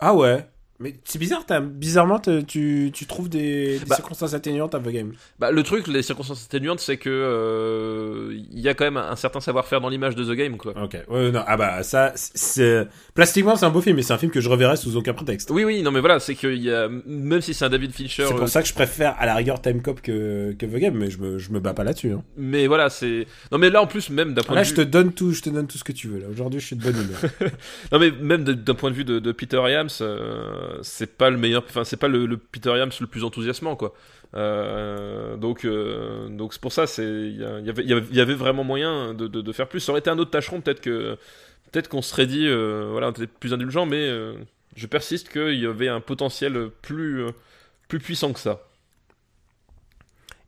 Ah ouais? Mais c'est bizarre, t'as- bizarrement, t'as- tu, tu trouves des, des Bah. circonstances atténuantes à The Game. Bah, le truc, les circonstances atténuantes, c'est que euh, il y a quand même un, certain savoir-faire dans l'image de The Game, quoi. Ok, ouais, non, ah bah ça, c'est... Plastiquement, c'est un beau film, mais c'est un film que je reverrai sous aucun prétexte. Oui, oui, non, mais voilà, c'est que y a, même si c'est un David Fincher, C'est euh, pour ça que je préfère à la rigueur Time Cop que, que The Game, mais je me, je me bats pas là-dessus. Hein. mais voilà, c'est. Non, mais là, en plus, même d'un point Là, de je vue. te donne tout, je te donne tout ce que tu veux. Là, aujourd'hui, je suis de bonne humeur. Non, mais même d'un point de vue de, de Peter Iams, euh, c'est pas le meilleur. Enfin, c'est pas le, le Peter Iams le plus enthousiasmant, quoi. Euh, donc, euh, donc c'est pour ça, c'est il y, y avait, y vraiment moyen de, de, de faire plus. Ça aurait été un autre tâcheron, peut-être que peut-être qu'on serait dit, euh, voilà, était plus indulgent, mais Je persiste qu'il y avait un potentiel plus, plus puissant que ça.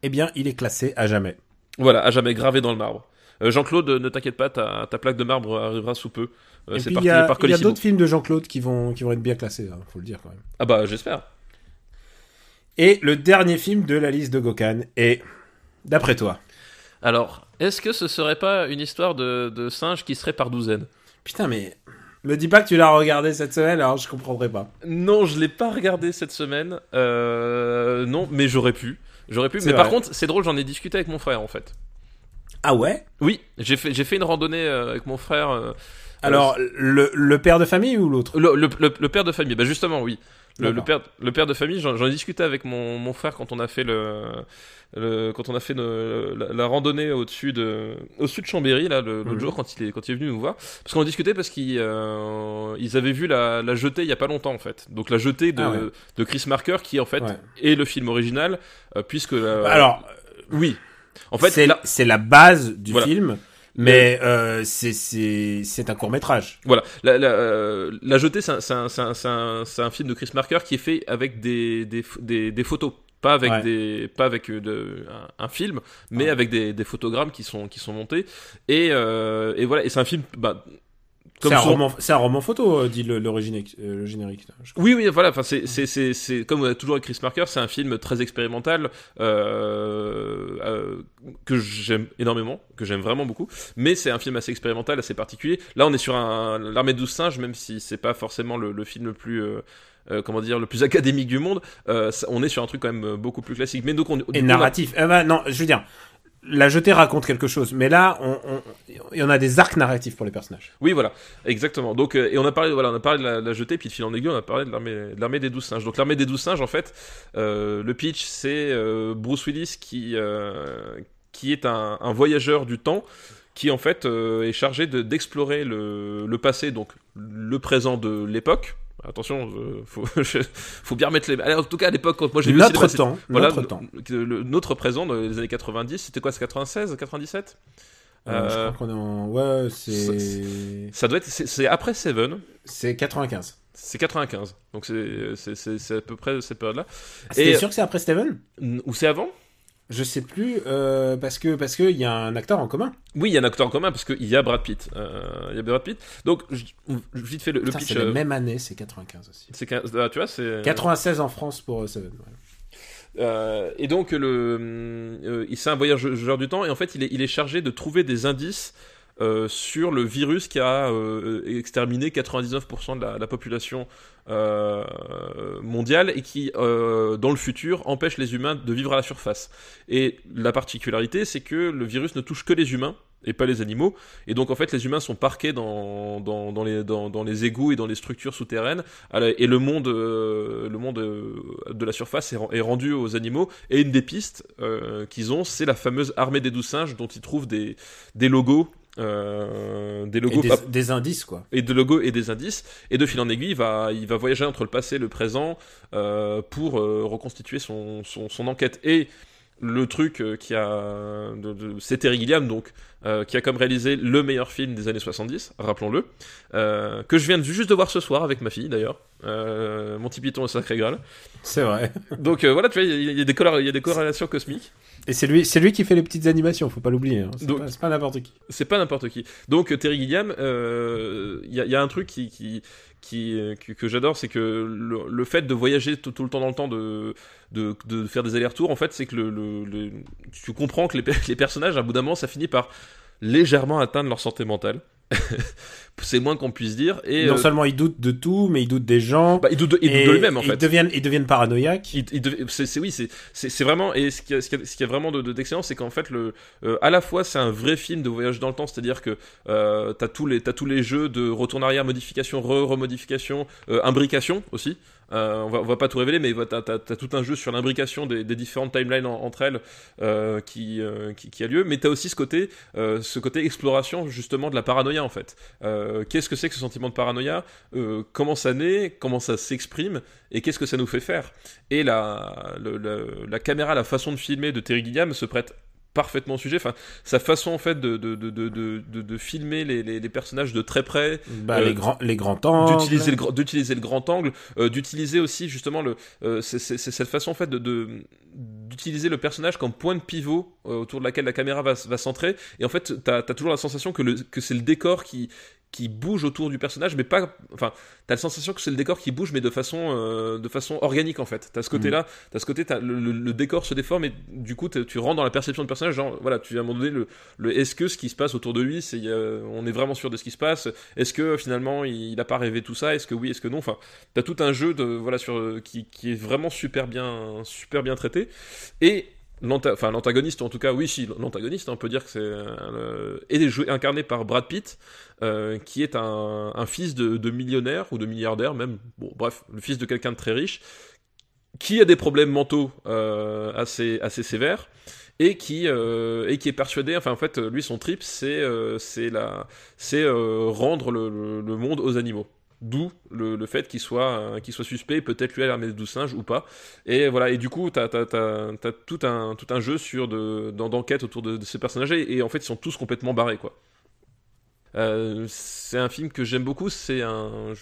Eh bien, il est classé à jamais. Voilà, à jamais gravé dans le marbre. Euh, Jean-Claude, ne t'inquiète pas, ta, ta plaque de marbre arrivera sous peu. Euh, c'est parti y a, par il y a d'autres films de Jean-Claude qui vont, qui vont être bien classés, hein, faut le dire quand même. Ah bah j'espère. Et le dernier film de la liste de Gokan est, d'après toi, Alors, est-ce que ce serait pas une histoire de, de singe qui serait par douzaine? Putain, mais me dis pas que tu l'as regardé cette semaine, alors je comprendrai pas. Non, je l'ai pas regardé cette semaine. Euh, non, mais j'aurais pu. J'aurais pu. Mais par contre, c'est drôle, j'en ai discuté avec mon frère en fait. Ah ouais Oui, j'ai fait, j'ai fait une randonnée euh, avec mon frère. euh, Alors, le, le père de famille ou l'autre? Le, le- le- père de famille, bah justement, oui. Le, père, le père de famille, j'en ai discuté avec mon, mon frère quand on a fait le, le- quand on a fait le- la, la randonnée au-dessus de, au-dessus de Chambéry là l'autre jour quand il est quand il est venu nous voir, parce qu'on a discuté parce qu'ils euh, ils avaient vu la, la jetée il y a pas longtemps en fait. Donc la jetée de, Ah ouais. de Chris Marker qui en fait Ouais. est le film original euh, puisque la- Alors, oui. En fait, c'est la base du Voilà. film, mais euh, c'est- un court métrage. Voilà, la, la, La Jetée, c'est un, film de Chris Marker qui est fait avec des, des, ph- des, des photos. Pas avec, Ouais. des, pas avec euh, de, un, film, mais Ouais. avec des, photogrammes qui sont, qui sont montés. Et, euh, et voilà, et c'est un film. Bah, C'est un, roman, c'est un roman photo, euh, dit le, euh, le générique. Oui, oui, voilà. Enfin, c'est, comme on a toujours avec Chris Marker, c'est un film très expérimental euh, euh, que j'aime énormément, que j'aime vraiment beaucoup. Mais c'est un film assez expérimental, assez particulier. Là, on est sur un l'armée de douze singes, même si c'est pas forcément le, le film le plus euh, euh, comment dire le plus académique du monde. euh, ça- on est sur un truc quand même beaucoup plus classique. Mais donc on Et on a- narratif. Eh ben, non, je veux dire, la jetée raconte quelque chose, mais là, on, il y en a des arcs narratifs pour les personnages. Oui, voilà, exactement. Donc, euh, et on a parlé, voilà, on a parlé de la, jetée, puis de fil en aiguille, on a parlé de l'armée, de l'armée des douze singes. Donc, l'armée des douze singes, en fait, euh, le pitch, c'est euh, Bruce Willis qui, qui est un, un voyageur du temps, qui en fait est chargé de, d'explorer le, le passé, donc le présent de l'époque. Attention, euh, faut, bien remettre les. En tout cas, à l'époque, quand moi j'ai vu le Notre cinéma, c'est- temps, voilà, notre temps. le- le- notre présent dans les années 90, c'était quoi C'est 96, 97 Euh, je Euh, crois qu'on est en... Ouais, c'est... Ça doit être. C'est c'est après Seven. C'est 95. C'est 95, donc c'est- c'est c'est- c'est à peu près cette période-là. C'était Et- sûr que c'est après Steven N- Ou c'est avant? Je sais plus, euh, parce que parce que il y a un acteur en commun. Oui, il y a un acteur en commun parce qu'il y a Brad Pitt. Euh, Il y a Brad Pitt. Donc, je- vite fait le, le Putain, pitch. c'est la euh, même année, c'est 95 aussi. c'est tu vois, c'est 96 en France pour Seven. ouais. Et donc le, il- c'est un voyageur du temps et en fait il est, il est chargé de trouver des indices euh, sur le virus qui a euh, exterminé 99% de la, la population euh, mondiale et qui dans le futur empêche les humains de vivre à la surface. Et la particularité c'est que le virus ne touche que les humains et pas les animaux. Et donc en fait les humains sont parqués dans, les, égouts et dans les structures souterraines et le monde, le monde de la surface est, ren- est rendu aux animaux. Et une des pistes qu'ils ont, c'est la fameuse armée des douze singes dont ils trouvent des logos. Euh, des Et logos des, pas- des indices, quoi. et de logos et des indices. Et de fil en aiguille, il va, il va voyager entre le passé et le présent euh, pour euh, reconstituer son, son, son enquête. Et le truc euh, qui a. de- de- c'est Terry Gilliam, donc, euh, qui a comme réalisé le meilleur film des années 70, rappelons-le, euh, que je viens de, juste de voir ce soir avec ma fille d'ailleurs, euh, Monty Python et Sacré Graal. C'est vrai. Donc voilà, tu vois, il y, y y a des corrélations cosmiques. Et c'est lui, c'est lui qui fait les petites animations, faut pas l'oublier. hein. C'est pas, n'importe qui. C'est pas n'importe qui. Donc Terry Gilliam, il y, a- il y a un truc qui, qui, que, j'adore, c'est que le, fait de voyager tout, le temps dans le temps, de, faire des allers-retours, en fait, c'est que tu comprends que les, les personnages, à bout d'un moment, ça finit par légèrement atteindre leur santé mentale. c'est moins qu'on puisse dire. Et non euh, seulement il doute de tout, mais il doute des gens. bah, ils doutent de, ils doutent et de lui-même, en Ils fait. deviennent, ils deviennent paranoïaques. Dev- c'est oui c'est vraiment et ce qui ce qui a, ce qui a vraiment de de- d'excellent c'est qu'en fait le euh, à la fois c'est un vrai film de voyage dans le temps c'est-à-dire que euh, t'as tous les t'as tous les jeux de retour en arrière modification re remodification euh, imbrication aussi Euh, on va va pas tout révéler mais t'as t'as tout un jeu sur l'imbrication des, différentes timelines en- entre elles euh, qui, euh, qui a lieu. Mais t'as aussi ce côté exploration justement de la paranoïa en fait. Qu'est-ce que c'est que ce sentiment de paranoïa? Comment ça naît? Comment ça s'exprime? Et qu'est-ce que ça nous fait faire? Et la, la caméra, la façon de filmer de Terry Gilliam se prête parfaitement au sujet. Enfin, sa façon en fait de, de, de, de, de, de filmer les, les, les personnages de très près, Bah, Euh, les grands, les grands angles. d'utiliser le, d'utiliser le grand angle, euh, d'utiliser aussi justement le, euh, c'est, c'est- c'est cette façon en fait de, de- d'utiliser le personnage comme point de pivot euh, autour de laquelle la caméra va, va centrer. Et en fait, t'as, t'as toujours la sensation que, le, que c'est le décor qui qui bouge autour du personnage, mais pas, enfin, t'as la sensation que c'est le décor qui bouge, mais de façon, euh, de façon organique en fait. T'as ce côté-là, t'as ce côté, t'as le, le- le décor se déforme et du coup tu rentres dans la perception du personnage. Genre, voilà, tu à un moment donné le, le est-ce que ce qui se passe autour de lui, c'est, on est vraiment sûr de ce qui se passe? Est-ce que finalement il, il a pas rêvé tout ça? Est-ce que oui? Est-ce que non? Enfin, t'as tout un jeu de voilà sur qui, qui est vraiment super bien, super bien traité et enfin l'antagoniste en tout cas oui si l'antagoniste on peut dire que c'est euh, est joué incarné par Brad Pitt euh, qui est un, fils de, millionnaire ou de milliardaire même bon bref le fils de quelqu'un de très riche qui a des problèmes mentaux euh, assez assez sévères et qui euh, et qui est persuadé enfin en fait lui son trip c'est c'est la c'est rendre le monde aux animaux d'où le, le fait qu'il soit euh, qu'il soit suspect peut-être lui à l'armée des douze singes ou pas et voilà et du coup t'as t'as t'as t'as tout un tout un jeu sur de d'en- d'enquête autour de, de ces personnages et, et en fait ils sont tous complètement barrés quoi Euh, c'est un film que j'aime beaucoup c'est un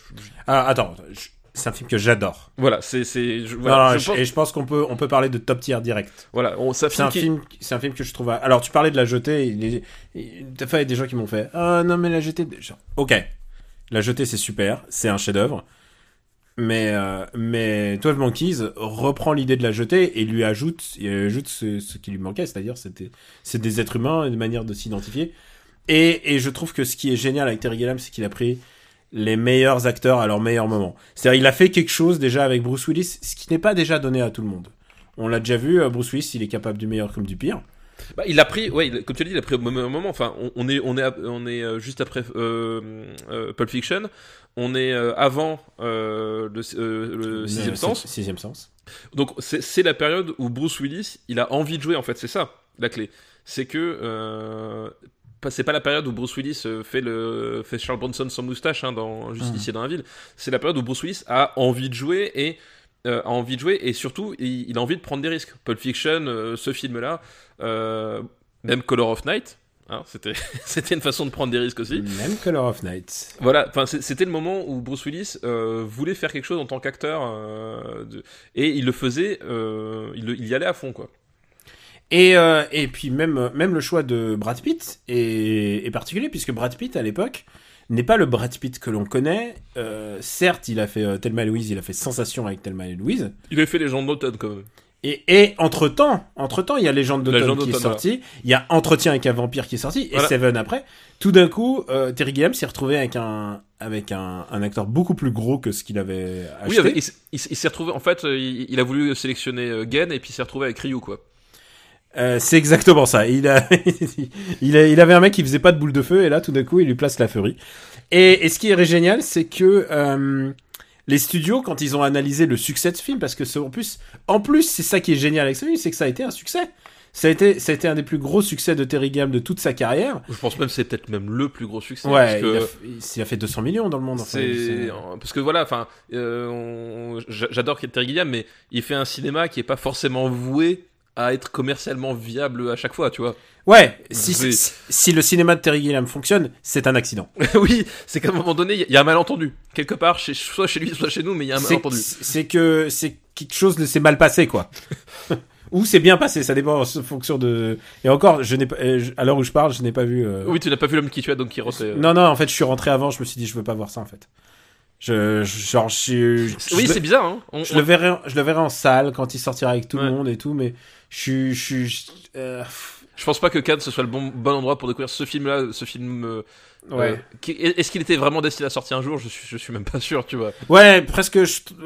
Ah, attends, je- c'est un film que j'adore. voilà c'est c'est je- Non, voilà, non, je pense- Et je pense qu'on peut, on peut parler de top tier direct. voilà on- c'est un C'est film un qui- film, c'est un film que je trouve. Alors, tu parlais de la jetée. Il est, il- y a des gens qui m'ont fait. Ah non, mais la jetée. genre, Ok, la jetée, c'est super, c'est un chef-d'œuvre. Mais, euh, mais 12 Monkeys reprend l'idée de la jetée et lui ajoute, ajoute ce, qui lui manquait, c'est-à-dire c'est des êtres humains, une manière de s'identifier. Et, et je trouve que ce qui est génial avec Terry Gilliam, c'est qu'il a pris les meilleurs acteurs à leur meilleur moment. C'est-à-dire, il a fait quelque chose déjà avec Bruce Willis, ce qui n'est pas déjà donné à tout le monde. On l'a déjà vu, euh, Bruce Willis, il est capable du meilleur comme du pire. Bah, il a pris, ouais, il- comme tu l'as dit, il a pris au moment. moment, Enfin, on, on est, on est, on est euh, juste après euh, euh, Pulp Fiction. On est euh, avant euh, le, le sixième sens. Sixième sens. Donc c'est la période où Bruce Willis, il a envie de jouer. En fait, c'est ça la clé. C'est que c'est pas la période où Bruce Willis fait le fait Charles Bronson sans moustache hein, dans Justicier dans la ville. C'est la période où Bruce Willis a envie de jouer et a envie de jouer et surtout il, il a envie de prendre des risques. Pulp Fiction, euh, ce film-là, euh, même Color of Night. hein, c'était c'était une façon de prendre des risques aussi. Même Color of Night. Voilà, c'était le moment où Bruce Willis euh, voulait faire quelque chose en tant qu'acteur euh, et il le faisait, euh, il, y allait à fond quoi. Et, euh, et puis même, même le choix de Brad Pitt est, est particulier, puisque Brad Pitt, à l'époque, n'est pas le Brad Pitt que l'on connaît. Euh, certes, il a fait euh, Thelma et Louise, il a fait Sensation avec Thelma et Louise. Il avait fait les gens d'automne quand même. Et, et entre-temps, entre-temps, il y a Légende d'automne Légende qui est sorti, il y a Entretien avec un vampire qui est sorti, et. Seven après. Tout d'un coup, euh, Terry Gilliam s'est retrouvé avec un avec un, un acteur beaucoup plus gros que ce qu'il avait acheté. Oui, il, s'est retrouvé en fait, euh, il, il a voulu sélectionner Gen et puis il s'est retrouvé avec Ryu quoi. Euh, c'est exactement ça. Il a, il a, il avait un mec qui faisait pas de boule de feu et là, tout d'un coup, il lui place la furie. Et, et ce qui est génial, c'est que euh, les studios, quand ils ont analysé le succès de ce film, parce que c'est- en plus, en plus, c'est ça qui est génial avec ce film, c'est que ça a été un succès. Ça a été, ça a été un des plus gros succès de Terry Gilliam de toute sa carrière. Je pense même que c'est peut-être même le plus gros succès. Ouais, parce il, a, il fait 200 millions dans le monde. enfin, parce que voilà, enfin, euh, on- j'a- j'adore Terry Gilliam, mais il fait un cinéma qui est pas forcément voué à être commercialement viable à chaque fois, tu vois. Ouais, si, si, si le cinéma de Terry Gilliam fonctionne, c'est un accident. oui, c'est qu'à un moment donné, il y a- il y, a un malentendu quelque part, chez, soit chez lui, soit chez nous, mais il y a un malentendu. c'est que c'est quelque chose ne s'est mal passé quoi. Ou c'est bien passé, ça dépend en fonction de. Et encore, je n'ai pas, euh, à l'heure où je parle, je n'ai pas vu. euh, Oui, tu n'as pas vu l'homme qui tue à Don Quirote. euh. Non, non, en fait, je suis rentré avant, je me suis dit, je veux pas voir ça en fait. Je, je- genre, je, je, Oui, je c'est bizarre. Hein. On- je on- le verrai, je le verrai en salle quand il sortira avec tout Ouais. le monde et tout, mais je suis, je euh, Je pense pas que Cannes ce soit le bon, bon endroit pour découvrir ce film-là, ce film. euh, ouais. euh, qui- Est-ce qu'il était vraiment destiné à sortir un jour? Je suis, je suis même pas sûr, tu vois. Ouais, presque.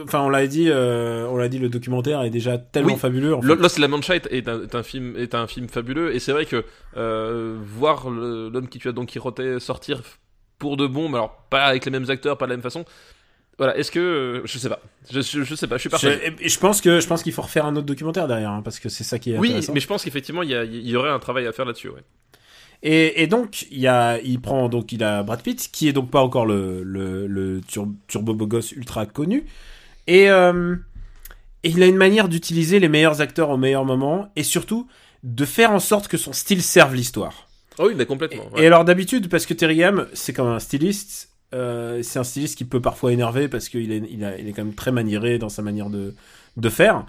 Enfin, on l'a dit, euh, on l'a dit, le documentaire est déjà tellement Oui. fabuleux. En fait. Lo- Lost Child est un, est un film, est un film fabuleux, et c'est vrai que euh, voir l'homme qui tue à Don Quirote sortir pour de bon, mais alors pas avec les mêmes acteurs, pas de la même façon. Voilà, est-ce que euh, je sais pas, je, je, je sais pas, je suis Je, partagé. et je pense que je pense qu'il faut refaire un autre documentaire derrière, hein, parce que c'est ça qui est Oui, mais je pense qu'effectivement il y, y aurait un travail à faire là-dessus. Ouais. Et, et donc il y a, il prend donc il a Brad Pitt qui est donc pas encore le le, le tur- turbo ultra connu et, euh, et il a une manière d'utiliser les meilleurs acteurs au meilleur moment et surtout de faire en sorte que son style serve l'histoire. Ah oui, mais complètement. Et, et alors d'habitude, parce que Terry c'est comme un styliste, euh, c'est un styliste qui peut parfois énerver parce qu'il est, il, a- il est quand même très maniéré dans sa manière de, de faire.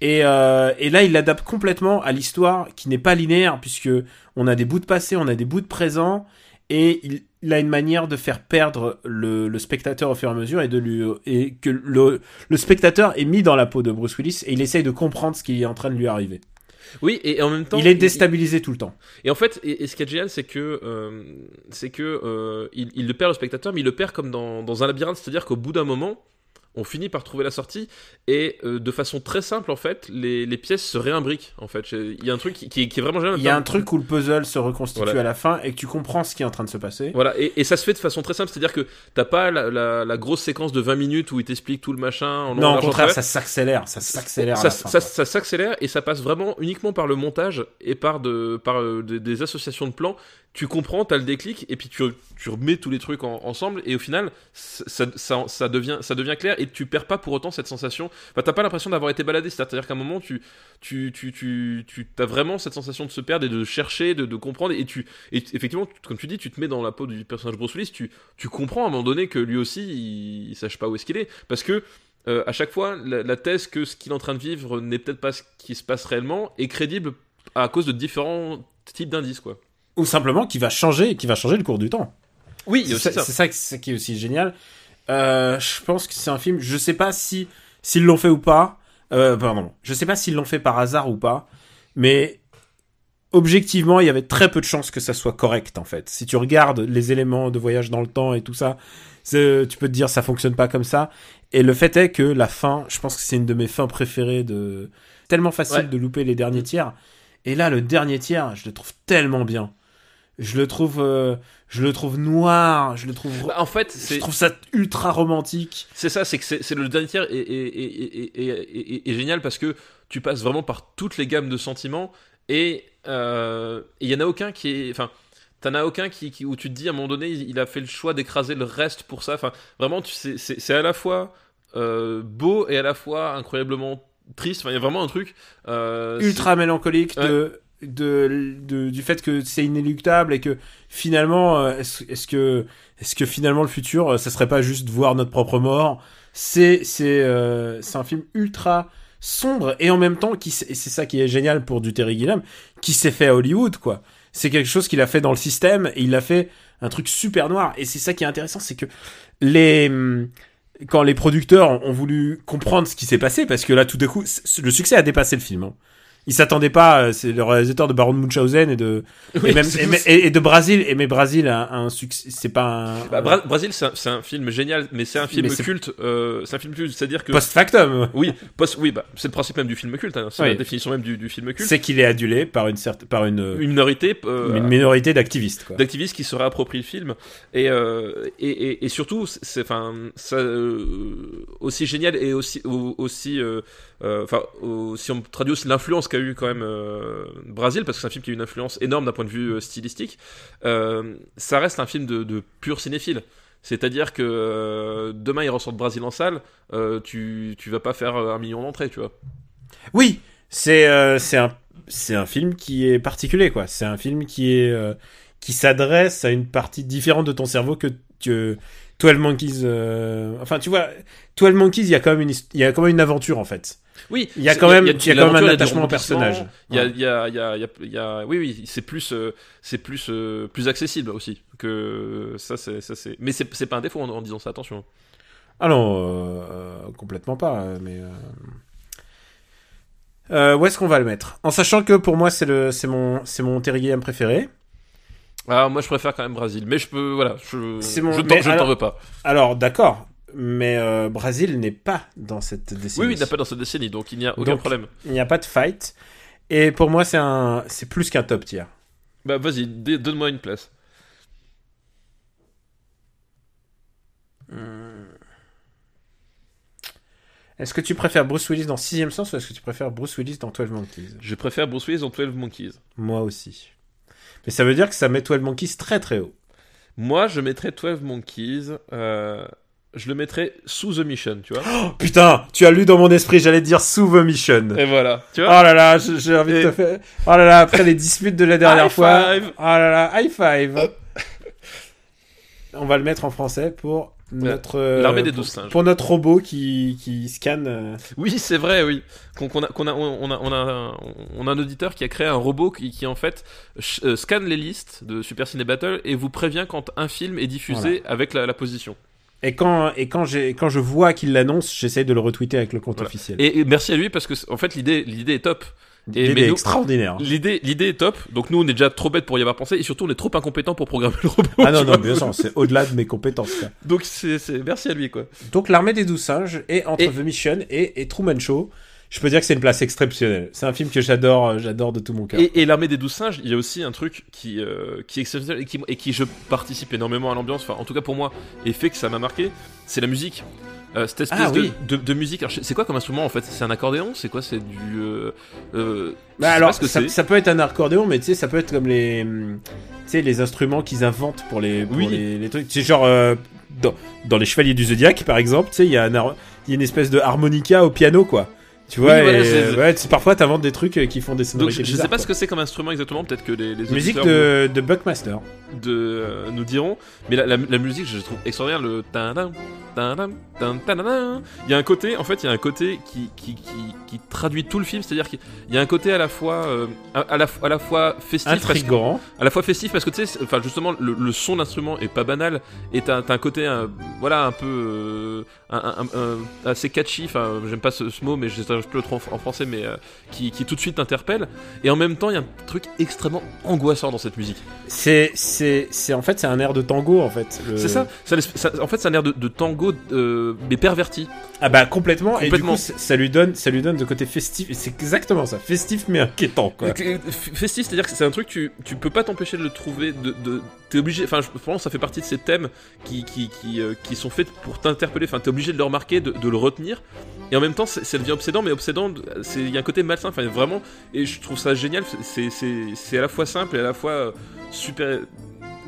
Et, euh, et là, il l'adapte complètement à l'histoire qui n'est pas linéaire puisque on a des bouts de passé, on a des bouts de présent et il, il a une manière de faire perdre le, le spectateur au fur et à mesure et de lui et que le, le spectateur est mis dans la peau de Bruce Willis et il essaye de comprendre ce qui est en train de lui arriver. Oui, et en même temps. il est déstabilisé tout le temps. Et en fait, et, et ce qui est génial, c'est que, euh, c'est que euh, il, il le perd le spectateur, mais il le perd comme dans, dans un labyrinthe, c'est-à-dire qu'au bout d'un moment, on finit par trouver la sortie et euh, de façon très simple, en fait, les, les pièces se réimbriquent. En fait, il y a un truc qui, qui est, qui est vraiment génial. Il y a un truc où le puzzle se reconstitue Voilà. à la fin et que tu comprends ce qui est en train de se passer. Voilà, et, et ça se fait de façon très simple, c'est-à-dire que t'as pas la, la, la grosse séquence de 20 minutes où il t'explique tout le machin. En Non, au contraire, ça s'accélère, ça s'accélère. à ça, s'accélère et ça passe vraiment uniquement par le montage et par, de, par euh, des, des associations de plans. Tu comprends, t'as le déclic et puis tu, tu remets tous les trucs en- ensemble et au final ça, ça, ça devient, ça devient clair et tu perds pas pour autant cette sensation. Enfin, t'as pas l'impression d'avoir été baladé, c'est-à-dire qu'à un moment tu, tu, tu, tu, tu as vraiment cette sensation de se perdre et de chercher, de, de comprendre et tu, et effectivement, comme tu dis, tu te mets dans la peau du personnage Bruce Willis, tu, tu comprends à un moment donné que lui aussi il, il sache pas où est-ce qu'il est parce que euh, à chaque fois, la, la thèse que ce qu'il est en train de vivre n'est peut-être pas ce qui se passe réellement est crédible à cause de différents types d'indices, quoi. Ou simplement qui va changer, qui va changer le cours du temps. Oui, C'est ça. ça qui est aussi génial. Euh, je pense que c'est un film. Je sais pas si s'ils l'ont fait ou pas. Euh, pardon. Je sais pas s'ils l'ont fait par hasard ou pas. Mais objectivement, il y avait très peu de chances que ça soit correct en fait. Si tu regardes les éléments de voyage dans le temps et tout ça, tu peux te dire ça fonctionne pas comme ça. Et le fait est que la fin, je pense que c'est une de mes fins préférées de tellement facile Ouais. de louper les derniers tiers. Et là, le dernier tiers, je le trouve tellement bien. Je le trouve, euh, je le trouve noir. Je le trouve, Bah, en fait, je trouve ça ultra romantique. c'est ça, c'est que c'est le dernier tiers est, génial parce que tu passes vraiment par toutes les gammes de sentiments et euh, il y en a aucun qui est, enfin. T'en as aucun qui, qui- où tu te dis à un moment donné il, a fait le choix d'écraser le reste pour ça. Enfin, vraiment, tu sais, c'est c'est à la fois euh, beau et à la fois incroyablement triste. Enfin, il y a vraiment un truc euh, ultra mélancolique de, de, de- du fait que c'est inéluctable et que finalement, euh, est-ce que, est-ce que finalement le futur, euh, ça serait pas juste voir notre propre mort? C'est, c'est, euh, c'est un film ultra sombre et en même temps qui, c'est ça qui est génial pour du Terry Gilliam, qui s'est fait à Hollywood, quoi. C'est quelque chose qu'il a fait dans le système et il a fait un truc super noir. Et c'est ça qui est intéressant, c'est que les, quand les producteurs ont voulu comprendre ce qui s'est passé, parce que là, tout d'un coup, le succès a dépassé le film. hein. Ils s'attendaient pas, euh, c'est le réalisateur de Baron de Munchausen et de, Oui, et même, c'est- et, mais- et- et de Brésil, et mais Brésil a un, succès, c'est pas un, Bah, Bra- Brésil, c'est un, film génial, mais c'est un film culte. euh, c'est un film culte, c'est-à-dire que post-factum. oui, post- oui, bah, c'est le principe même du film culte. hein, c'est Oui. la définition même du, du film culte. C'est qu'il est adulé par une certaine, par une, Une minorité euh, une minorité d'activistes, quoi. d'activistes qui se réapproprient le film et euh, et, et, et surtout c'est enfin ça euh, aussi génial et aussi au- aussi enfin au- si on traduit aussi l'influence qu'a eu quand même euh, Brésil parce que c'est un film qui a eu une influence énorme d'un point de vue euh, stylistique euh, ça reste un film de, pur cinéphile c'est-à-dire que euh, demain il ressort de Brésil en salle euh, tu tu vas pas faire euh, un million d'entrées tu vois Oui, c'est euh, un un film qui est particulier quoi. C'est un film qui est euh, qui s'adresse à une partie différente de ton cerveau que que 12 Monkeys. euh, Enfin, tu vois, 12 Monkeys, il y a quand même une il y a quand même une aventure en fait. Oui, Il y a quand même- il y a quand même l'aventure, un attachement au personnage. Il y a, il y a, il y a, oui, oui, c'est plus, euh, c'est plus, euh, plus accessible aussi que ça, c'est, ça, c'est. Mais c'est, c'est pas un défaut en, en disant ça. Attention. Ah non, euh, complètement pas. Mais euh... euh, où est-ce qu'on va le mettre? En sachant que pour moi c'est le c'est mon c'est mon Terry Gilliam préféré. Ah, moi, je préfère quand même Brésil, mais je peux, voilà, je, C'est mon- je, t'en- veux pas. Alors d'accord, mais euh, Brésil n'est pas dans cette décennie. Oui, oui, il n'a pas dans cette décennie, donc il n'y a aucun Donc- problème. Il n'y a pas de fight. Et pour moi, c'est un, c'est plus qu'un top tier. Bah, vas-y, donne-moi une place. Est-ce que tu préfères Bruce Willis dans Sixième Sens ou est-ce que tu préfères Bruce Willis dans 12 Monkeys? Je préfère Bruce Willis dans 12 Monkeys. Moi aussi. Mais ça veut dire que ça met 12 Monkeys très très haut. Moi, je mettrais 12 Monkeys. euh, je le mettrais sous The Mission, tu vois. Oh, putain, tu as lu dans mon esprit, j'allais dire sous The Mission. Et voilà, tu Oh vois. là là, j'ai envie de te faire. Oh là là, après les disputes de la dernière High fois. five. Oh là là, high five. On va le mettre en français pour notre. euh, L'armée des douze singes. Pour notre robot qui, qui scanne. euh, Oui, c'est vrai, oui. Qu'on qu'on a, qu'on a, on a, on a, un- on a un auditeur qui a créé un robot qui, qui en fait euh, scanne les listes de Super Ciné Battle et vous prévient quand un film est diffusé avec la, la position. Et quand, et quand, quand je vois qu'il l'annonce, j'essaye de le retweeter avec le compte Voilà. officiel. Et, et merci à lui parce que en fait l'idée, est top. L'idée est extraordinaire. L'idée, l'idée est top. Donc nous, on est déjà trop bêtes pour y avoir pensé et surtout on est trop incompétents pour programmer le robot. Ah non, non, bien sûr, c'est au-delà de mes compétences. quoi. Donc c'est, c'est merci à lui quoi. Donc l'armée des douze singes est entre Et- The Mission et, et Truman Show. Je peux dire que c'est une place exceptionnelle. C'est un film que j'adore, euh, j'adore de tout mon cœur. Et, et l'armée des douze singes, il y a aussi un truc qui, euh, qui est exceptionnel et qui, et qui je participe énormément à l'ambiance, enfin en tout cas pour moi, et fait que ça m'a marqué, c'est la musique. Euh, cette espèce Ah, de, oui. de, de musique. C'est quoi comme instrument en fait? C'est un accordéon? C'est quoi? C'est du. Euh, Bah alors, pas ce que ça, peut être un accordéon, mais tu sais, ça peut être comme les, hum, tu sais, les instruments qu'ils inventent pour les, pour Oui. les, les trucs. C'est genre dans, dans les Chevaliers du Zodiaque, par exemple, tu sais, il y a un y a une espèce de harmonica au piano, quoi. Tu vois, Oui, voilà, et, euh, ouais, parfois t'inventes des trucs euh, qui font des Donc sonorités je, je sais pas quoi. ce que c'est comme instrument exactement, peut-être que les, les Musique de, de Buckmaster. nous- de, euh, nous diront, mais la, la- la musique je trouve extraordinaire, le. Il y a un côté, en fait, il y a un côté qui, qui, qui, qui traduit tout le film, c'est-à-dire qu'il y a un côté à la fois, euh, à, à la, à la fois festif, parce que- à la fois festif parce que tu sais, enfin justement le, le son d'instrument est pas banal et t'as un côté un- voilà un peu euh, un, un- un- assez catchy, enfin j'aime pas ce, ce mot mais je sais plus le trop en, français mais euh, qui, qui tout de suite t'interpelle et en même temps il y a un truc extrêmement angoissant dans cette musique. C'est, c'est, c'est, en fait, c'est un air de tango, en fait. le- C'est ça, ça, laisse- ça- en fait c'est un air de, de tango euh, mais perverti. Ah bah complètement. Et du Complètement. coup, c- ça lui donne, ça lui donne de côté festif. Et C'est exactement ça, festif mais inquiétant, quoi. Euh, Festif, c'est-à-dire que c'est un truc, tu, tu peux pas t'empêcher de le trouver, de, de- t'es obligé, enfin je pense que ça fait partie de ces thèmes qui, qui, qui, euh, qui sont faits pour t'interpeller, enfin t'es obligé de le remarquer, de, de le retenir, et en même temps ça devient obsédant, mais obsédant, il y a un côté malsain, enfin vraiment, et je trouve ça génial, c'est- à la fois simple et à la fois euh, super,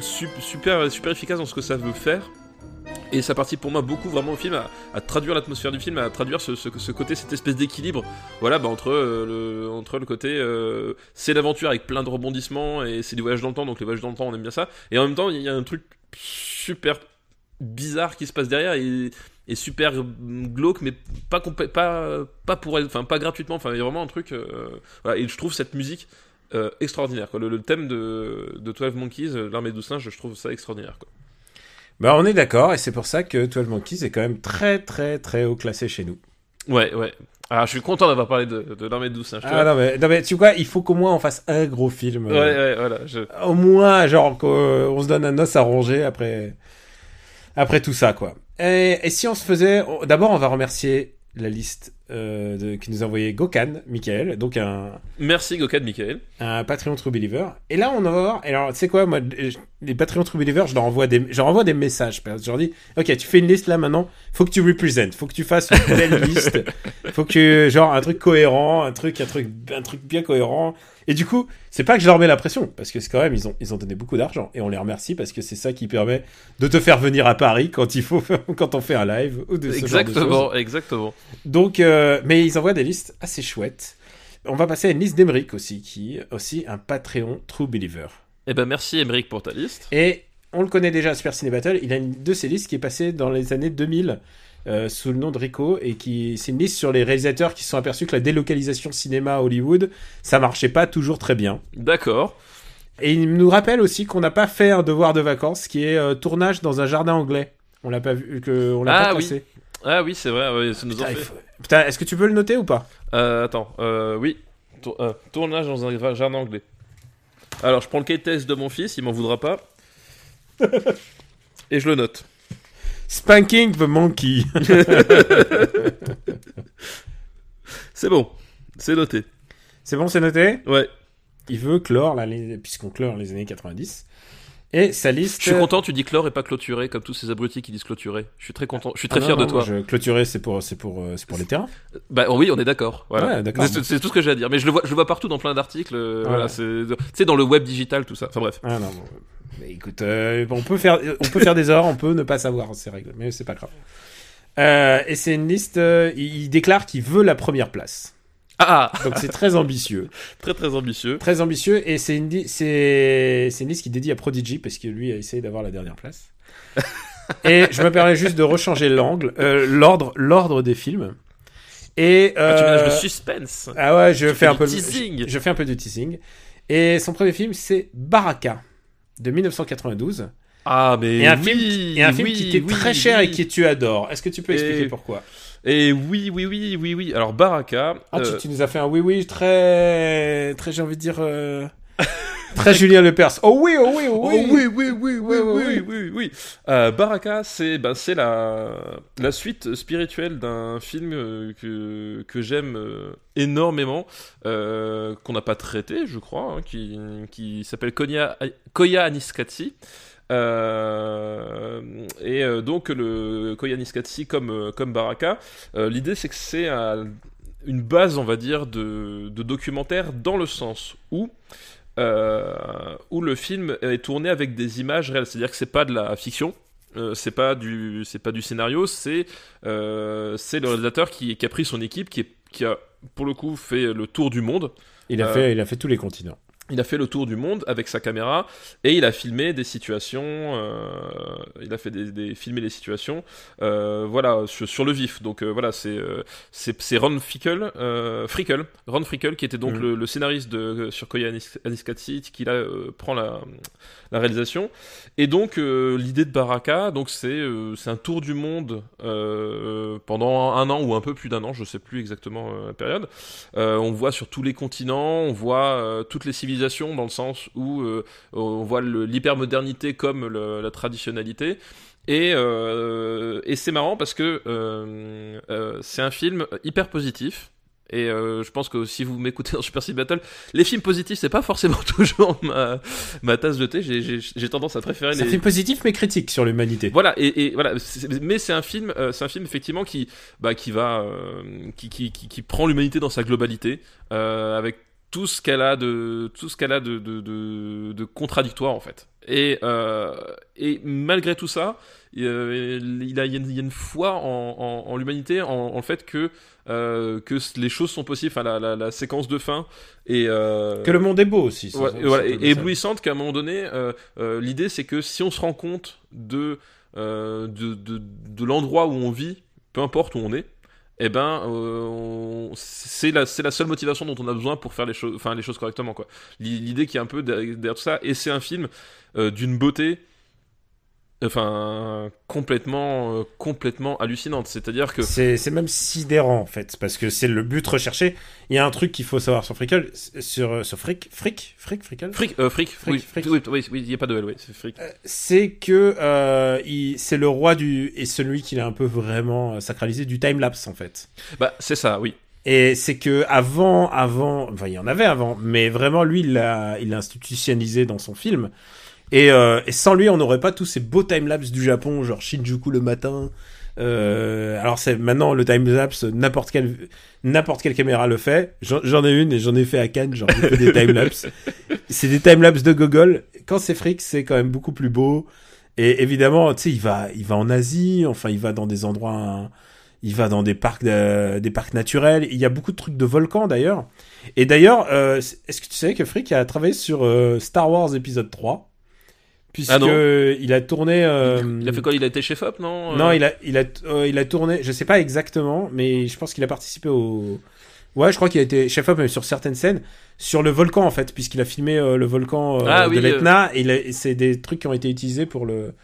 sup- super, super efficace dans ce que ça veut faire. Et ça participe pour moi beaucoup vraiment au film à, traduire l'atmosphère du film, à traduire ce, ce, ce côté, cette espèce d'équilibre, voilà, bah, entre, euh, le, entre le côté euh, c'est l'aventure avec plein de rebondissements et c'est du voyage dans le temps, donc les voyages dans le temps on aime bien ça, et en même temps il y a un truc super bizarre qui se passe derrière et, et super glauque, mais pas pas pas pour elle, enfin pas gratuitement, enfin il y a vraiment un truc, euh, voilà, et je trouve cette musique euh, extraordinaire, quoi. Le, le thème de, de 12 Monkeys, euh, l'armée de singes, je trouve ça extraordinaire, quoi. Bah on est d'accord, et c'est pour ça que 12 Monkeys est quand même très très très haut classé chez nous. Ouais, ouais. Ah, je suis content d'avoir parlé de, de l'armée de douze singes. tu Ah vois. non mais, non mais tu vois, il faut qu'au moins on fasse un gros film. Ouais, euh, ouais, voilà. Je... Au moins, genre, qu'on se donne un os à ronger après, après tout ça, quoi. Et, et si on se faisait, d'abord, on va remercier la liste euh, de, qui nous a envoyé Gokan, Michael, donc un, Merci Gokan Michael. un Patreon True Believer. Et là, on va voir. Alors, tu sais quoi, moi, je- les Patreon True Believer, je leur envoie des, je leur envoie des messages. Je leur dis, ok, tu fais une liste là maintenant. Faut que tu représentes. Faut que tu fasses une belle liste. Faut que, genre, un truc cohérent, un truc, un truc, un truc bien cohérent. Et du coup, c'est pas que je leur mets la pression, parce que c'est quand même, ils ont, ils ont donné beaucoup d'argent. Et on les remercie parce que c'est ça qui permet de te faire venir à Paris quand il faut, quand on fait un live ou de ce genre de. Exactement, exactement. Donc, euh, mais ils envoient des listes assez chouettes. On va passer à une liste d'Emeric aussi, qui est aussi un Patreon True Believer. Eh ben merci Emeric pour ta liste. Et on le connaît déjà à Super Ciné Battle, il a une de ses listes qui est passée dans les années 2000 euh, sous le nom de Rico, et qui c'est une liste sur les réalisateurs qui se sont aperçus que la délocalisation cinéma à Hollywood, ça marchait pas toujours très bien. D'accord. Et il nous rappelle aussi qu'on n'a pas fait un devoir de vacances, qui est euh, tournage dans un jardin anglais. On l'a pas vu, que on l'a Ah pas oui. classé. Ah oui, c'est vrai, ouais, ça nous en Putain, il fait. faut- Putain, est-ce que tu peux le noter ou pas? Euh, attends, oui. Tour- tournage dans un jardin anglais. Alors, je prends le test de mon fils, il m'en voudra pas. Et je le note. Spanking the Monkey. C'est bon, c'est noté. c'est bon, c'est noté? Ouais. il veut clore, puisqu'on clore les années 90, Et sa liste. Je suis content, tu dis clore et pas clôturé, comme tous ces abrutis qui disent clôturé. Je suis très content, je suis très Ah fier non, de toi. Je clôturer, c'est pour, c'est pour, euh, c'est pour les terrains. Bah oui, on est d'accord. Voilà. Ouais, d'accord. C'est tout ce que j'ai à dire. Mais je le vois, je le vois partout dans plein d'articles. euh, Ouais. Voilà, c'est, dans le web digital, tout ça. Enfin bref. Ah non, bon, mais écoute, euh, on peut faire, on peut faire des erreurs, on peut ne pas savoir ces règles, mais c'est pas grave. Euh, et c'est une liste. euh, il déclare qu'il veut la première place. Ah, Donc c'est très ambitieux, très très ambitieux. très ambitieux. Et c'est une, c'est, c'est une liste qui dédie à Prodigy parce que lui a essayé d'avoir la dernière place. et je me permets juste de rechanger l'angle, euh, l'ordre, l'ordre des films. Et Ah, tu euh, ménages le suspense? ah ouais, je fais fais un peu teasing. Je, je fais un peu de teasing. Et son premier film, c'est Baraka de 1992. Ah mais Et un oui, film, et un film oui, qui t'est oui, très cher et que tu adores. Est-ce que tu peux expliquer Et- pourquoi? Et oui, oui, oui, oui, oui. Alors Baraka. Ah, tu, euh, tu nous as fait un oui oui très très j'ai envie de dire euh, très Julien Lepers. Oh oui oh oui oh oui. Oh oui, oui, oui, oui, oui, oui, oui. Euh, Baraka, c'est ben, c'est la, la suite spirituelle d'un film que, que j'aime énormément, euh, qu'on n'a pas traité, je crois, hein, qui, qui s'appelle Konya, Koya Aniskatsi. Euh, et euh, donc le Koya Aniskatsi comme, euh, comme Baraka, l'idée c'est que c'est une base, on va dire, de, de documentaire dans le sens où où le film est tourné avec des images réelles, c'est-à-dire que c'est pas de la fiction, euh, c'est pas du c'est pas du scénario, c'est euh, c'est le réalisateur qui, qui a pris son équipe, qui, est- qui a pour le coup fait le tour du monde. Il a Euh, fait il a fait tous les continents. Il a fait le tour du monde avec sa caméra et il a filmé des situations. euh, il a fait des, des- filmé les situations, euh, voilà, sur, sur le vif. Donc euh, voilà, c'est c'est Ron Frickel, euh, Frickel, Ron Frickel qui était donc Mhm. le, le scénariste de sur Koya Anis- Aniskatsi qui là prend la la réalisation. Et donc l'idée de Baraka, donc c'est c'est un tour du monde pendant un an ou un peu plus d'un an, je sais plus exactement la période. On voit sur tous les continents, on voit toutes les civilisations dans le sens où euh, on voit l'hypermodernité comme le- la traditionnalité. Et, euh, et c'est marrant parce que euh, c'est un film hyper positif. Et euh, je pense que si vous m'écoutez dans Super City Battle, les films positifs, c'est pas forcément toujours ma, ma tasse de thé. J'ai- tendance à préférer C'est un les, film positif mais critique sur l'humanité. voilà et, et voilà mais c'est un film euh, c'est un film effectivement qui bah qui va euh, qui, qui, qui, qui prend l'humanité dans sa globalité avec tout ce qu'elle a de tout ce qu'elle a de, de, de, de contradictoire en fait et euh, et malgré tout ça euh, il, a, il y a une- foi en, en, en l'humanité en, en le fait que euh, que les choses sont possibles enfin la, la, la séquence de fin et Que le monde est beau aussi. Ouais, et voilà, éblouissante qu'à un moment donné, l'idée c'est que si on se rend compte de, de, de, de l'endroit où on vit, peu importe où on est, eh ben, euh, c'est la, c'est la seule motivation dont on a besoin pour faire les choses, enfin les choses correctement quoi. L'i- L'idée qui est un peu derrière derrière tout ça, et c'est un film euh, d'une beauté, enfin complètement, euh, complètement hallucinante. C'est-à-dire que C'est c'est même sidérant en fait, parce que c'est le but recherché. Il y a un truc qu'il faut savoir sur Frickel, sur, sur Frick, Frick, Frick, Frickel, fric, euh, fric, Fric, oui, fric. oui, oui, oui, il y a pas de L, oui, c'est fric. c'est que euh, il- c'est le roi du et celui qui l'a un peu vraiment euh, sacralisé du time lapse en fait. Bah c'est ça, oui. Et c'est que avant, avant, enfin il y en avait avant, mais vraiment lui il l'a, il l'a institutionnalisé dans son film. Et, euh, et sans lui, on n'aurait pas tous ces beaux timelapse du Japon, genre Shinjuku le matin. Euh, alors c'est maintenant le timelapse, n'importe quelle n'importe quelle caméra le fait. J'en ai une et j'en ai fait à Cannes, genre fait des timelapse. c'est des timelapse de gogol. Quand c'est fric, c'est quand même beaucoup plus beau. Et évidemment, tu sais, il va, il va en Asie, enfin, il va dans des endroits, hein, il va dans des parcs, de- des parcs naturels. Il y a beaucoup de trucs de volcans d'ailleurs. Et d'ailleurs, euh, est-ce que tu savais que Frick a travaillé sur euh, Star Wars épisode 3 Puisque Ah non. il a tourné. euh, Il a fait quoi Il a été chef op, non Non, Euh, il a, il a, euh, il a tourné. Je sais pas exactement, mais je pense qu'il a participé au. Ouais, je crois qu'il a été chef même sur certaines scènes sur le volcan en fait, puisqu'il a filmé euh, le volcan euh, Ah de oui, l'Etna. Et et c'est des trucs qui ont été utilisés pour le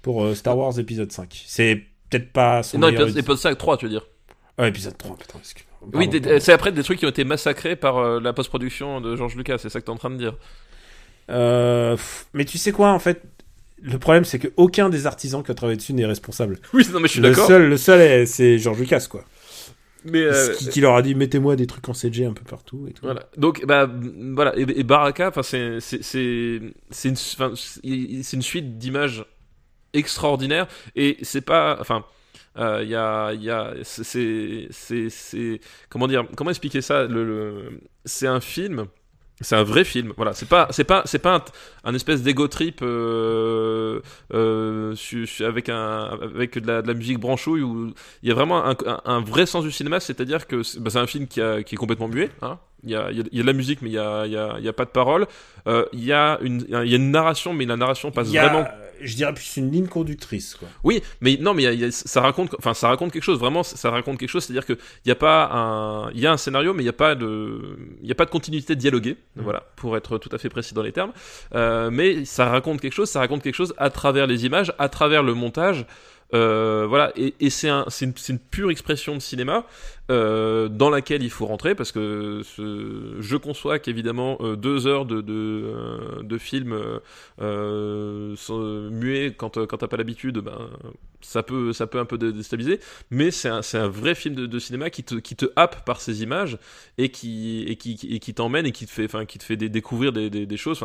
pour euh, Star Wars épisode 5. C'est peut-être pas son Non, épisode, épisode 5, 3, tu veux dire. Ah, épisode 3, putain, excuse-moi. Oui, c'est après des trucs qui ont été massacrés par euh, la post-production de George Lucas, c'est ça que t'es en train de dire. Euh, mais tu sais quoi, en fait, le problème c'est que aucun des artisans qui ont travaillé dessus n'est responsable. Oui, non, mais je suis Le d'accord. seul, le seul, est- c'est George Lucas, quoi. Mais euh, qui, qui leur a dit mettez-moi des trucs en CG un peu partout et tout. Voilà. Donc, bah, voilà. Et, et Baraka, enfin, c'est, c'est, c'est, une, c'est une suite d'images extraordinaires. Et c'est pas, enfin, il y a, il y a, c'est, c'est, c'est, comment dire, comment expliquer ça? Le, le c'est un film c'est un vrai film, voilà. C'est pas, c'est pas, c'est pas un, un espèce d'ego trip euh, euh, su- su- avec un, avec de la, de la musique branchouille où il y a vraiment un, un- un vrai sens du cinéma, c'est-à-dire que c'est bah, un film qui, a, qui est complètement muet. Hein. Il y a, il y a- de la musique, mais il y a, il y a, a pas de parole. Euh, il y a une, il y a une narration, mais la narration passe vraiment je dirais plus une ligne conductrice, quoi. oui, mais non, mais il y a- il y a- ça raconte, enfin, ça raconte quelque chose. Vraiment, ça raconte quelque chose. C'est-à-dire que il y a pas un, il y a un scénario, mais il y a pas de, il a pas de continuité dialoguée. Voilà, pour être tout à fait précis dans les termes. Euh, mais ça raconte quelque chose. Ça raconte quelque chose à travers les images, à travers le montage. Euh, voilà, et, c'est un, c'est une, pure expression de cinéma euh, dans laquelle il faut rentrer parce que je conçois qu'évidemment euh, deux heures de de, de film muets quand quand t'as pas l'habitude, ben ça peut un peu dé- déstabiliser, mais c'est un vrai film de, cinéma qui te happe par ces images et qui t'emmène et qui te fait découvrir des, choses.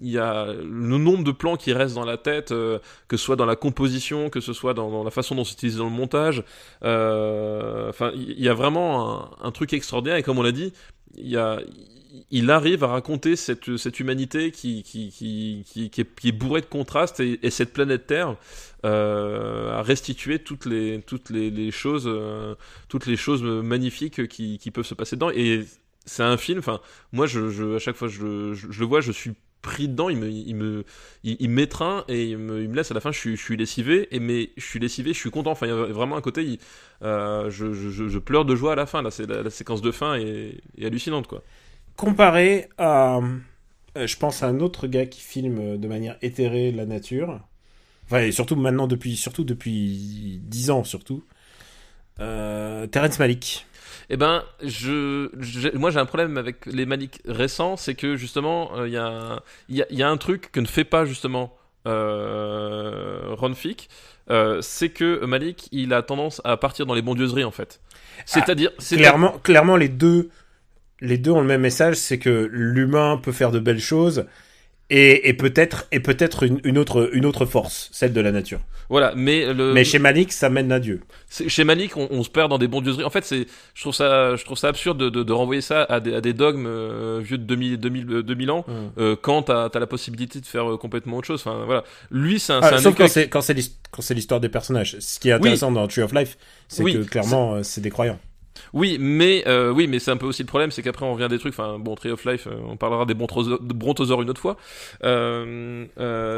Il y a le nombre de plans qui restent dans la tête, euh, que ce soit dans la composition, que ce soit dans, la façon dont c'est utilisé dans le montage. Euh, Enfin, il y a vraiment un, truc extraordinaire. Et comme on l'a dit, il arrive à raconter cette, humanité qui, est, bourrée de contrastes et, et cette planète Terre euh, à restituer toutes les, choses, euh, toutes les choses magnifiques qui, peuvent se passer dedans. Et c'est un film. Moi, à chaque fois je, je le vois, je suis pris dedans, il me, il me, il, il m'étreint et il me, il me laisse à la fin. Je suis, je suis lessivé, et mais je suis lessivé, je suis content. Enfin, il y a vraiment un côté, euh, je, je, pleure de joie à la fin. Là, c'est la, séquence de fin est, hallucinante, quoi. Comparé à, euh, je pense à un autre gars qui filme de manière éthérée la nature. Enfin, et surtout maintenant depuis, surtout depuis 10 ans surtout. Euh, Terrence Malick. Eh ben, je, moi j'ai un problème avec les Malik récents, c'est que justement, euh, il y, a y, a, il y a un truc que ne fait pas justement euh, Ron Fick, euh, c'est que Malik, il a tendance à partir dans les bondieuseries en fait. C'est-à-dire, c'est Clairement, clairement les deux, les deux ont le même message, c'est que l'humain peut faire de belles choses et, et peut-être, et peut-être une, une autre, une autre force, celle de la nature. voilà. Mais le, Mais chez Malick, ça mène à Dieu. Chez Malik, on, on se perd dans des bondieuseries. En fait, c'est, je trouve ça, je trouve ça absurde de, de, de renvoyer ça à des, à des dogmes euh, vieux de 2000, 2000, euh, 2000 ans, euh, quand t'as, t'as la possibilité de faire complètement autre chose. Enfin, voilà. Lui, c'est un, Ah, un sauf quand c'est quand l'histoire des personnages. Ce qui est intéressant dans Tree of Life, c'est Oui, que clairement c'est des croyants. Oui, mais euh, oui, mais c'est un peu aussi le problème, c'est qu'après on revient des trucs. Enfin, bon, Tree of Life, euh, on parlera des brontosaures, une autre fois. Euh,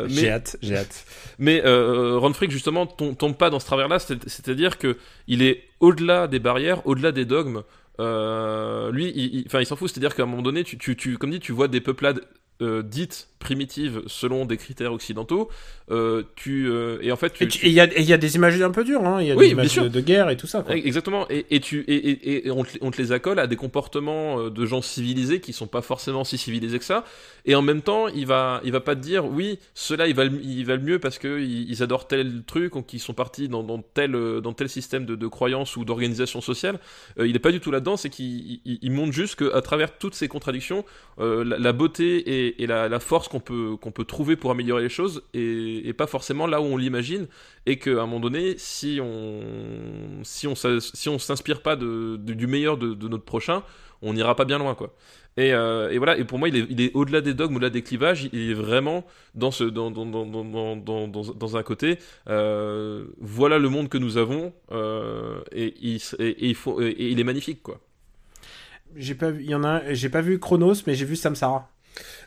J'ai hâte, j'ai hâte. mais Ron Frick justement tom- tombe pas dans ce travers-là, c'est- c'est-à-dire que il est au-delà des barrières, au-delà des dogmes. Lui, il, il- s'en fout. C'est-à-dire qu'à un moment donné, tu, tu, tu, comme dit, tu vois des peuplades dites primitives selon des critères occidentaux. Euh, tu euh, et en fait, tu, Et il y a, y des images un peu dures, hein. Il y a Oui, des images de, de guerre et tout ça. Quoi. Exactement, et, et tu et, et, on, te, on te les accole à des comportements euh, de gens civilisés qui sont pas forcément si civilisés que ça, et en même temps il va il va pas te dire oui ceux-là ils valent ils valent mieux parce que ils, ils adorent tel truc ou qu'ils sont partis dans, dans tel dans tel système de, de croyance ou d'organisation sociale. Euh, il est pas du tout là-dedans, c'est qu'il il, il montre juste qu'à travers toutes ces contradictions, la, la beauté et, et la, la force qu'on peut peut trouver pour améliorer les choses et, pas forcément là où on l'imagine et qu'à un moment donné, si on si on si s'inspire pas de, du meilleur de, notre prochain, on n'ira pas bien loin quoi. Et, euh, et voilà. Et pour moi, il est, au-delà des dogmes, au-delà des clivages. Il est vraiment dans ce dans dans dans dans dans, un côté. euh, voilà le monde que nous avons euh, et, il, est magnifique quoi. J'ai pas il y en a, j'ai pas vu Chronos, mais j'ai vu Samsara.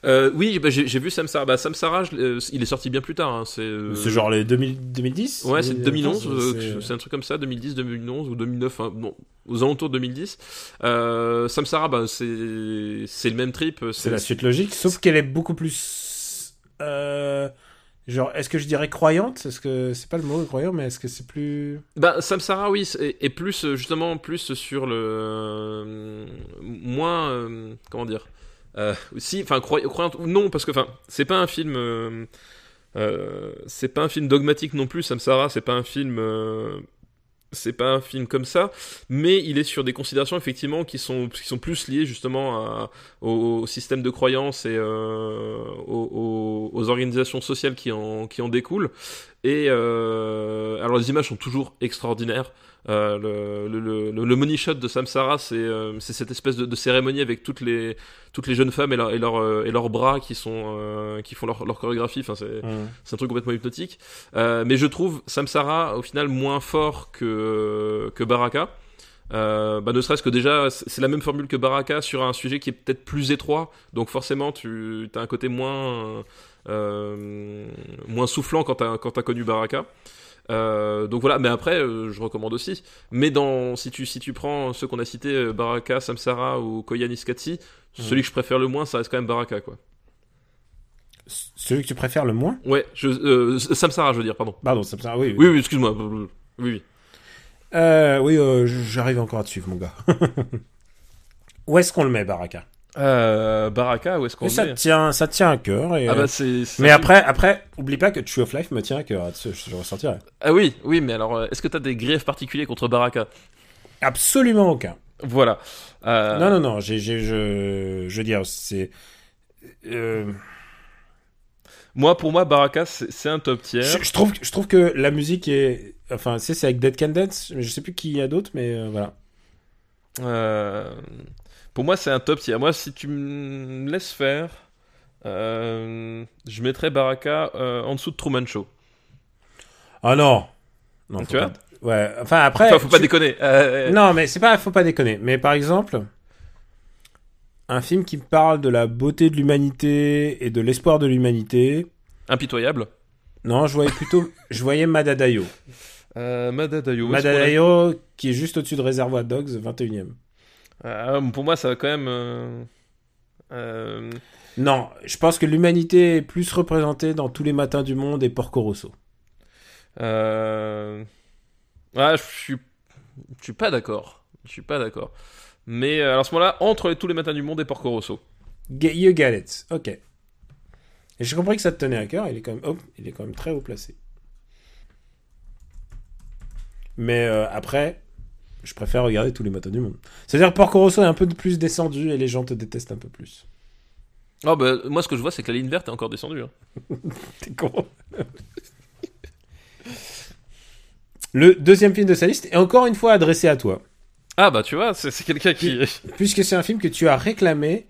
Euh, oui, bah, j'ai vu Samsara. Bah, Samsara, je euh, il est sorti bien plus tard. Hein. C'est euh, C'est genre les 2000 2010. Ouais, c'est Euh, 2011, c'est- un truc comme ça, 2010, 2011 ou 2009, hein, bon, aux alentours de 2010. Euh, Samsara, bah, c'est le même trip. C'est la suite logique, sauf qu'elle est beaucoup plus. euh, genre, est-ce que je dirais croyante? Est-ce que c'est pas le mot croyant, mais est-ce que c'est plus. Bah, Samsara, oui, c'est- et plus justement plus sur le moins comment dire. Euh, non, parce que enfin c'est pas un film. dogmatique non plus, Samsara. C'est pas un film. pas un film comme ça, mais il est sur des considérations effectivement qui sont plus liées justement au, système de croyance et euh, aux, organisations sociales qui en qui en découlent. Et euh, alors les images sont toujours extraordinaires. Euh, le, le, le, le money shot de Samsara, c'est euh, c'est cette espèce de, de cérémonie avec toutes les toutes les jeunes femmes et, leur, et, leur, euh, et leurs bras qui sont qui font leur, leur chorégraphie. Enfin, c'est un truc complètement hypnotique. Mais je trouve Samsara au final moins fort que que Baraka. Euh, bah ne serait-ce que déjà, c'est la même formule que Baraka sur un sujet qui est peut-être plus étroit, donc forcément tu as un côté moins euh, moins soufflant quand quand t'as connu Baraka. Euh, donc voilà, mais après euh, je recommande aussi. Mais dans si tu si tu prends ceux qu'on a cités, euh, Baraka, Samsara ou Koyan Iskatsi, celui que je préfère le moins, ça reste quand même Baraka quoi. C- Celui que tu préfères le moins? Ouais, je, Samsara je veux dire, pardon. Pardon, ça- oui. Oui oui, excuse-moi. Oui oui. Oui, j'arrive encore à te suivre, mon gars. Où est-ce qu'on le met, Baraka? Euh, Baraka, où est-ce qu'on le ça tient, ça tient à cœur. Et, Ah euh, bah c'est. c'est mais après, après, oublie pas que Tree of Life me tient à cœur. Je, je ressentirai. Ah oui, oui, mais alors, euh, est-ce que t'as des griefs particuliers contre Baraka? Absolument aucun. Voilà. Euh, Non, non, non. J'ai, je, je veux dire, c'est. euh, Moi, pour moi, Baraka, c'est c'est un top tier. je, je trouve, je trouve que la musique est. Enfin, sais, c'est avec Dead Can Dance. mais Je sais plus qui y a d'autres, mais euh, voilà. Euh, Pour moi, c'est un top tier. Moi, si tu me laisses faire, euh, je mettrais Baraka euh, en dessous de Truman Show. Ah non. Non, Tu vois pas- Ouais. Enfin, après. Enfin, faut pas déconner. Euh, Non, mais c'est pas, faut pas déconner. Mais par exemple, un film qui parle de la beauté de l'humanité et de l'espoir de l'humanité. Impitoyable. Non, je voyais plutôt, je voyais Madadayo. Madadayo. Madadayo, qui est juste au-dessus de Réservoir Dogs, 21ème. Euh, pour moi, ça va quand même. euh, euh, Non, je pense que l'humanité est plus représentée dans Tous les matins du monde et Porco Rosso. Euh... Ouais, je suis, je suis pas d'accord. Je suis pas d'accord. Mais alors, à ce moment-là, entre les- tous les matins du monde et Porco Rosso. Get- You get it. Ok. Et j'ai compris que ça te tenait à cœur. Il est quand même, hop, il est quand même très haut placé. Mais euh, après, je préfère regarder tous les matins du monde. C'est-à-dire que Porco Rosso est un peu plus descendu et les gens te détestent un peu plus. Oh, bah, moi, ce que je vois, c'est que la ligne verte est encore descendue. hein. T'es con. Le deuxième film de sa liste est encore une fois adressé à toi. Ah, bah, tu vois, c'est quelqu'un qui. Puisque c'est un film que tu as réclamé,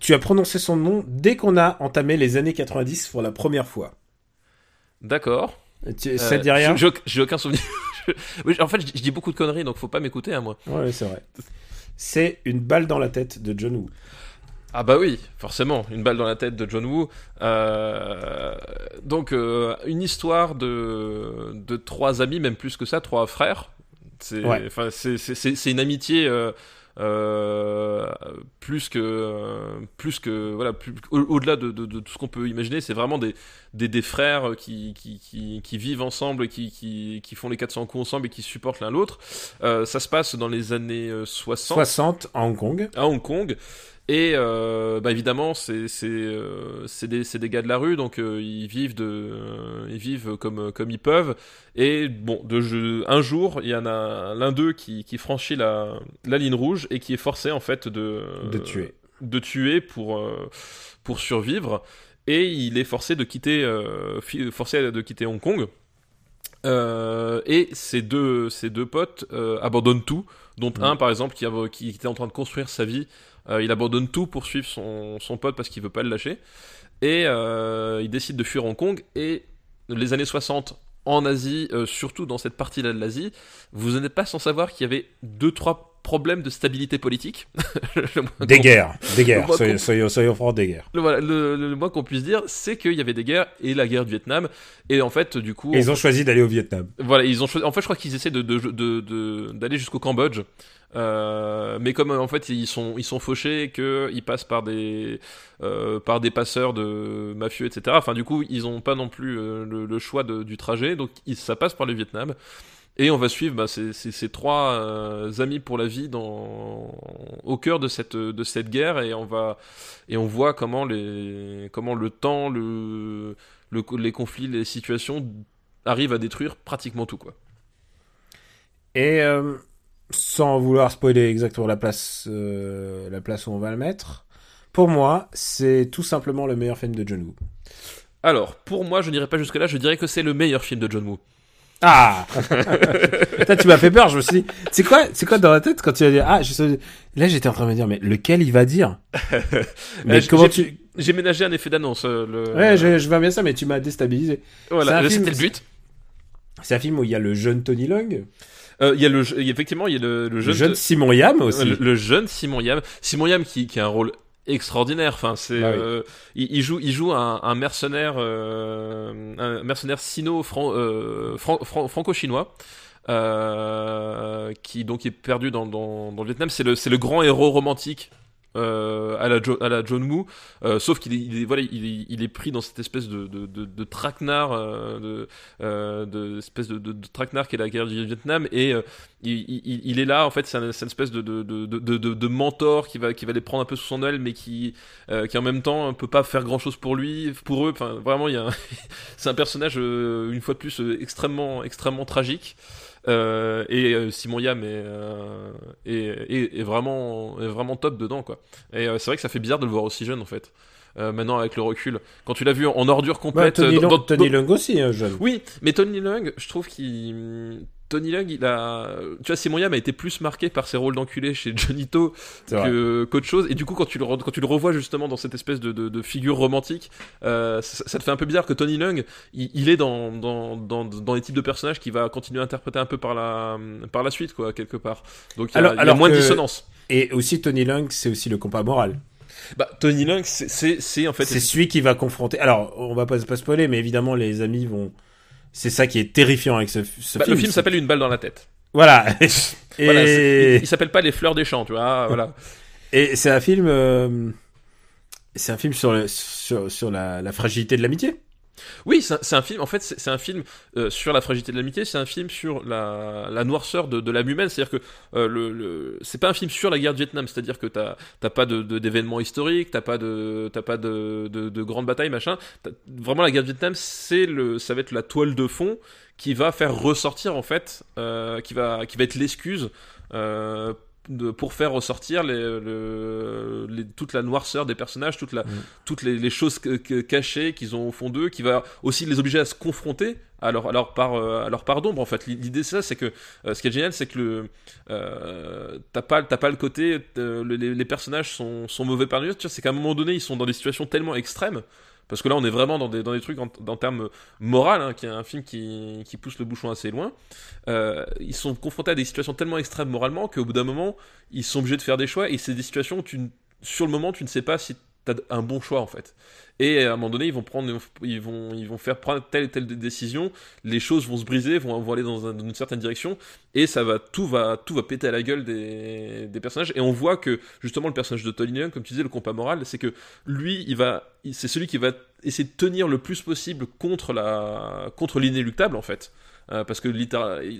tu as prononcé son nom dès qu'on a entamé les années 90 pour la première fois. D'accord. Ça te dit Euh, rien? j'ai aucun souvenir. Je- en fait, je, je dis beaucoup de conneries, donc faut pas m'écouter, à moi. Ouais, c'est vrai. C'est une balle dans la tête de John Woo. Ah bah oui, forcément, une balle dans la tête de John Woo. Euh, donc euh, une histoire de, de trois amis, même plus que ça, trois frères. C'est Ouais. une amitié euh, plus que euh, plus que voilà au- au-delà de, de- de tout ce qu'on peut imaginer. C'est vraiment des, des, des frères qui, qui, qui, qui vivent ensemble, qui, qui, qui font les 400 coups ensemble et qui supportent l'un l'autre. Euh, ça se passe dans les années euh, 60 60 à Hong Kong. à Hong Kong. Et euh, bah évidemment, c'est euh, des des gars de la rue, donc euh, ils vivent de euh, ils vivent comme comme ils peuvent. Et bon, de jeu, un jour, il y en a l'un d'eux qui qui franchit la la ligne rouge et qui est forcé en fait de De tuer. de tuer pour euh, pour survivre. Et il est forcé de quitter euh, forcé de quitter Hong Kong. Euh, et ces deux, ces deux potes euh, abandonnent tout, dont Mhm. un par exemple qui, qui était en train de construire sa vie, euh, il abandonne tout pour suivre son, son pote parce qu'il veut pas le lâcher, et euh, il décide de fuir Hong Kong, et les années 60 en Asie, euh, surtout dans cette partie-là de l'Asie, vous n'êtes pas sans savoir qu'il y avait deux, trois problèmes de stabilité politique. Des guerres. Des guerres. Soyons, soyons, soyons forts des guerres. le, voilà, le, le- le moins qu'on puisse dire, c'est qu'il y avait des guerres et la guerre du Vietnam. Et en fait, du coup, Et ils ont choisi d'aller au Vietnam. voilà, ils ont choisi. En fait, je crois qu'ils essaient de de- de- de- d'aller jusqu'au Cambodge. Euh, mais comme en fait ils sont ils sont fauchés que ils passent par des euh, par des passeurs de mafieux etc enfin du coup ils ont pas non plus euh, le, le choix de- du trajet donc ils- ça passe par le Vietnam et on va suivre bah, ces, ces- ces trois euh, amis pour la vie dans au cœur de cette de cette guerre et on va et on voit comment les comment le temps le, le les conflits les situations arrivent à détruire pratiquement tout quoi Et euh, sans vouloir spoiler exactement la place, euh, la place où on va le mettre, pour moi, c'est tout simplement le meilleur film de John Woo. Alors, pour moi, je n'irai pas jusque-là, je dirais que c'est le meilleur film de John Woo. Ah Putain, tu m'as fait peur, je me suis dit, c'est quoi, c'est quoi dans la tête quand tu as dit, ah, je là j'étais en train de me dire, mais lequel il va dire? Mais j- comment j'ai- tu... J'ai ménagé un effet d'annonce. euh, le... Ouais, je, je vois bien ça, mais tu m'as déstabilisé. c'est Voilà, un film- c'était le but. C'est un film où il y a le jeune Tony Long, Euh, Il y a le, effectivement, il y a le, le jeune Simon Yam aussi. le, le jeune Simon Yam. Simon Yam qui, qui a un rôle extraordinaire. Enfin, c'est, Bah oui. euh, il, il joue, il joue un, un mercenaire, euh, un mercenaire sino fran- euh, fran- fran- franco-chinois. Euh, qui donc est perdu dans, dans, dans le Vietnam, c'est le, c'est le grand héros romantique euh, à, la à la John Woo, euh, sauf qu'il est, il est, voilà, il il est pris dans cette espèce de, de, de, de traquenard, euh, de, espèce de, de, traquenard qui est la guerre du Vietnam, et il, il, est là, en fait, c'est un- c'est une espèce de, de, mentor qui va, qui va les prendre un peu sous son aile, mais qui, qui en même temps ne peut pas faire grand chose pour lui, pour eux. Enfin, vraiment, c'est un personnage, une fois de plus, extrêmement, extrêmement tragique. Euh, et euh, Simon Yam est, euh, est, est, est vraiment, est vraiment top dedans, quoi. Et c'est vrai que ça fait bizarre de le voir aussi jeune, en fait. Euh, maintenant, avec le recul. Quand tu l'as vu en ordure Ouais, complète. Tony, euh, dans- dans- Tony Long aussi, hein, jeune. oui, mais Tony Leung, je trouve qu'il. Tony Leung, il a. Tu vois, Simon Yam a été plus marqué par ses rôles d'enculé chez Johnny To qu'autre chose. Et du coup, quand tu le, quand tu le revois justement dans cette espèce de, de, de figure romantique, euh, ça, ça te fait un peu bizarre que Tony Leung, il, il est dans, dans, dans, dans les types de personnages qu'il va continuer à interpréter un peu par la, par la suite, quoi, quelque part. Donc il y a, Alors- il y a alors moins de dissonance. Et aussi Tony Long, c'est aussi le compas moral. Bah, Tony Leung, c'est- en fait. C'est celui qui va confronter. Alors, on va pas, pas spoiler, mais évidemment, les amis vont. C'est ça qui est terrifiant avec ce, ce bah, film. le film s'appelle Une balle dans la tête. Voilà. Et, Voilà, c'est- il, il s'appelle pas Les fleurs des champs, tu vois. Voilà. et c'est un film. euh, C'est un film sur, le- sur, sur la, la fragilité de l'amitié. Oui, c'est un, film. En fait, c'est un film euh, sur la fragilité de l'amitié. C'est un film sur la, noirceur de, l'âme humaine. C'est-à-dire que euh, c'est pas un film sur la guerre du Vietnam. C'est-à-dire que t'as t'as pas de d'événements historiques, t'as pas de t'as pas de, de, de grandes batailles, machin. Vraiment, la guerre du Vietnam, c'est le ça va être la toile de fond qui va faire ressortir en fait, euh, qui va qui va être l'excuse. Euh, de, pour faire ressortir les, le- les- toute la noirceur des personnages, toute la, toutes les, les choses que- que- cachées qu'ils ont au fond d'eux, qui va aussi les obliger à se confronter à leur, à leur part, euh, à leur part d'ombre. En fait, l'idée c'est ça, c'est que euh, ce qui est génial, c'est que le euh, t'as pas, le côté, le- les, personnages sont, sont mauvais par nature. C'est qu'à un moment donné, ils sont dans des situations tellement extrêmes. Parce que là, on est vraiment dans des, dans des trucs en, en termes moral, hein, qui est un film qui, qui pousse le bouchon assez loin. Euh, ils sont confrontés à des situations tellement extrêmes moralement qu'au bout d'un moment, ils sont obligés de faire des choix. Et c'est des situations où tu, sur le moment, tu ne sais pas si tu as un bon choix en fait. Et à un moment donné, ils vont prendre, ils vont, ils vont faire prendre telle et telle décision. Les choses vont se briser, vont, aller dans, un- dans une certaine direction, et ça va, tout va, tout va péter à la gueule des, des personnages. Et on voit que justement le personnage de Tony Leung, comme tu disais, le compas moral, c'est que lui, il va, c'est celui qui va essayer de tenir le plus possible contre la, contre l'inéluctable en fait. Euh, parce que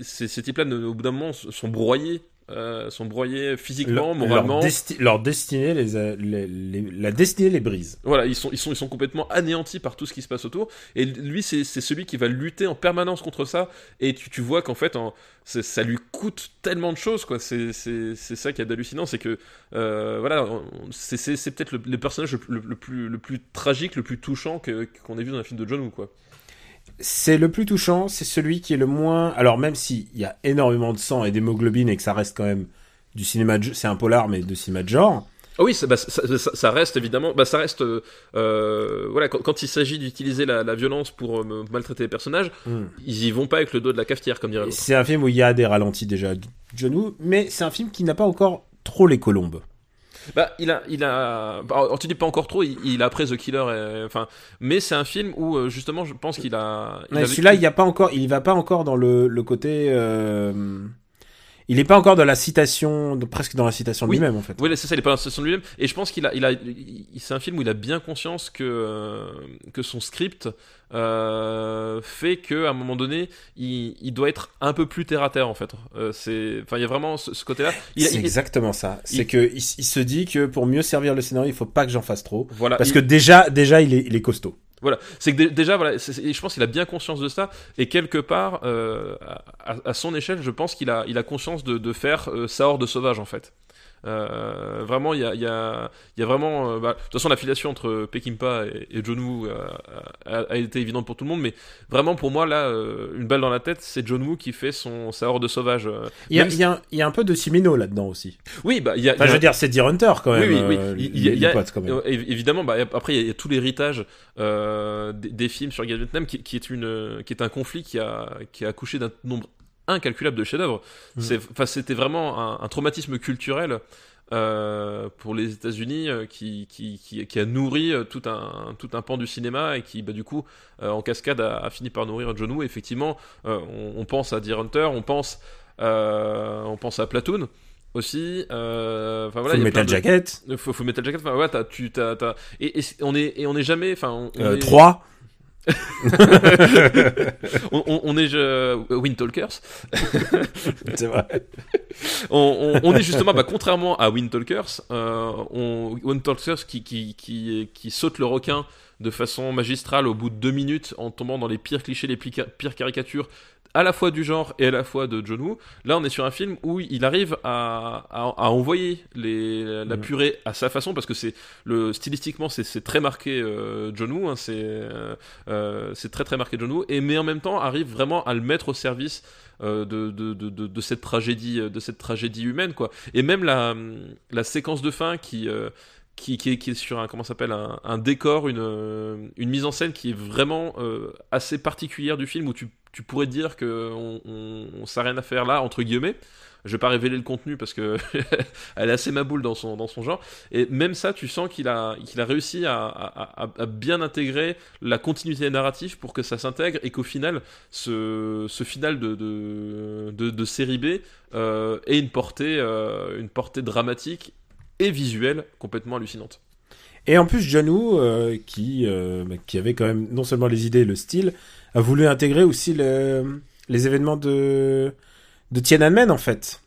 ces, ces types-là, au bout d'un moment, sont broyés, euh, sont broyés physiquement, moralement. Leur, desti- leur destinée les, a- les- les- la destinée les brise. Voilà, ils sont, ils, sont, ils sont complètement anéantis par tout ce qui se passe autour. Et lui, c'est celui qui va lutter en permanence contre ça. Et tu, tu vois qu'en fait, en- ça lui coûte tellement de choses. quoi. C'est ça qui est hallucinant. C'est que, euh, voilà, c'est peut-être le, le personnage le, le plus, le plus tragique, le plus touchant qu'on ait vu dans un film de John Woo. Quoi. C'est le plus touchant, c'est celui qui est le moins. Alors, même s'il y a énormément de sang et d'hémoglobine et que ça reste quand même du cinéma de... C'est un polar, mais de cinéma de genre. Ah oui, ça, bah, ça, ça- ça reste évidemment, bah, ça reste, euh, euh, voilà, quand, quand il s'agit d'utiliser la, la violence pour euh, maltraiter les personnages, Hmm. ils y vont pas avec le dos de la cafetière, comme dirait l'autre. C'est un film où il y a des ralentis déjà, John Woo, mais c'est un film qui n'a pas encore trop les colombes. Bah, il a, il a, alors, tu dis pas encore trop, il, il a après The Killer, et- enfin, mais c'est un film où euh, justement, je pense qu'il a. Ouais, a Celui-là, il y a pas encore, il va pas encore dans le, le côté. euh, Il est pas encore dans la citation, de- presque dans la citation de Oui. lui-même en fait. Oui, c'est ça, il est pas dans la situation de lui-même. Et je pense qu'il a, il a, il- c'est un film où il a bien conscience que euh, que son script euh, fait que à un moment donné, il, il doit être un peu plus terre à terre en fait. Euh, c'est, enfin, il y a vraiment ce, ce côté-là. C'est exactement ça. il- C'est que il, s- il se dit que pour mieux servir le scénario, il faut pas que j'en fasse trop. voilà. Parce que déjà, déjà, il est, il est costaud. Voilà, c'est que dé- déjà, voilà, je pense qu'il a bien conscience de ça, et quelque part, euh, à, son échelle, je pense qu'il a, il a conscience de, de faire euh, sa horde sauvage en fait. Euh, vraiment, il y a, il y, a, il y a vraiment. euh, bah, de toute façon, l'affiliation entre Peckinpah et, et John Woo euh, a, a été évidente pour tout le monde, mais vraiment pour moi, là, une balle dans la tête, c'est John Woo qui fait son, sa horde sauvage. Il y a, Même il y a un- il peu de Simino là-dedans aussi. Oui, bah, il y a. Enfin, il y je veux dire, c'est Deer Hunter quand même. oui, oui, oui. Il y a- les il a- potes, quand même. évi- évidemment, bah, après, il y, a- il tout l'héritage euh, des, des films sur guerre Vietnam qui, qui est une, qui est un conflit qui a, qui a accouché d'un nombre incalculable de chefs-d'œuvre. C'est, enfin, c'était vraiment un, un traumatisme culturel. euh, pour les États-Unis, euh, qui, qui, qui, qui a nourri euh, tout un, tout un pan du cinéma et qui, bah, du coup, euh, en cascade, a, a fini par nourrir John Woo. Effectivement, on, on pense à Deer Hunter, on pense, on pense à Platoon aussi. euh, voilà, Full Metal de- Jacket. faut, faut Metal Jacket enfin ouais tu et, on est et on est jamais enfin on, on Euh, est- 3. on, on- on est je, Wind Talkers c'est vrai. on, on- est justement bah, contrairement à Wind Talkers euh, on, Wind Talkers qui, qui, qui, qui saute le requin de façon magistrale au bout de deux minutes en tombant dans les pires clichés les pires caricatures à la fois du genre et à la fois de John Woo. Là, on est sur un film où il arrive à, à, à envoyer les, la Mhm. purée à sa façon parce que c'est le stylistiquement c'est très marqué euh, John Woo, hein, c'est euh, euh, c'est très très marqué John Woo, et mais en même temps arrive vraiment à le mettre au service euh, de, de, de, de, de cette tragédie de cette tragédie humaine quoi. Et même la, la séquence de fin qui qui, est, sur un comment un, décor, une, mise en scène qui est vraiment euh, assez particulière du film où tu, tu pourrais dire que on, on, rien à faire là entre guillemets. Je vais pas révéler le contenu parce que elle est assez maboule dans son dans son genre. Et même ça, tu sens qu'il a qu'il a réussi à, bien intégrer la continuité narrative pour que ça s'intègre et qu'au final, ce, final de, de série B euh, ait une portée euh, une portée dramatique et visuelle complètement hallucinante. Et en plus, John Woo, euh, qui, euh, bah, qui avait quand même non seulement les idées et le style, a voulu intégrer aussi le- les événements de, de Tiananmen, en fait.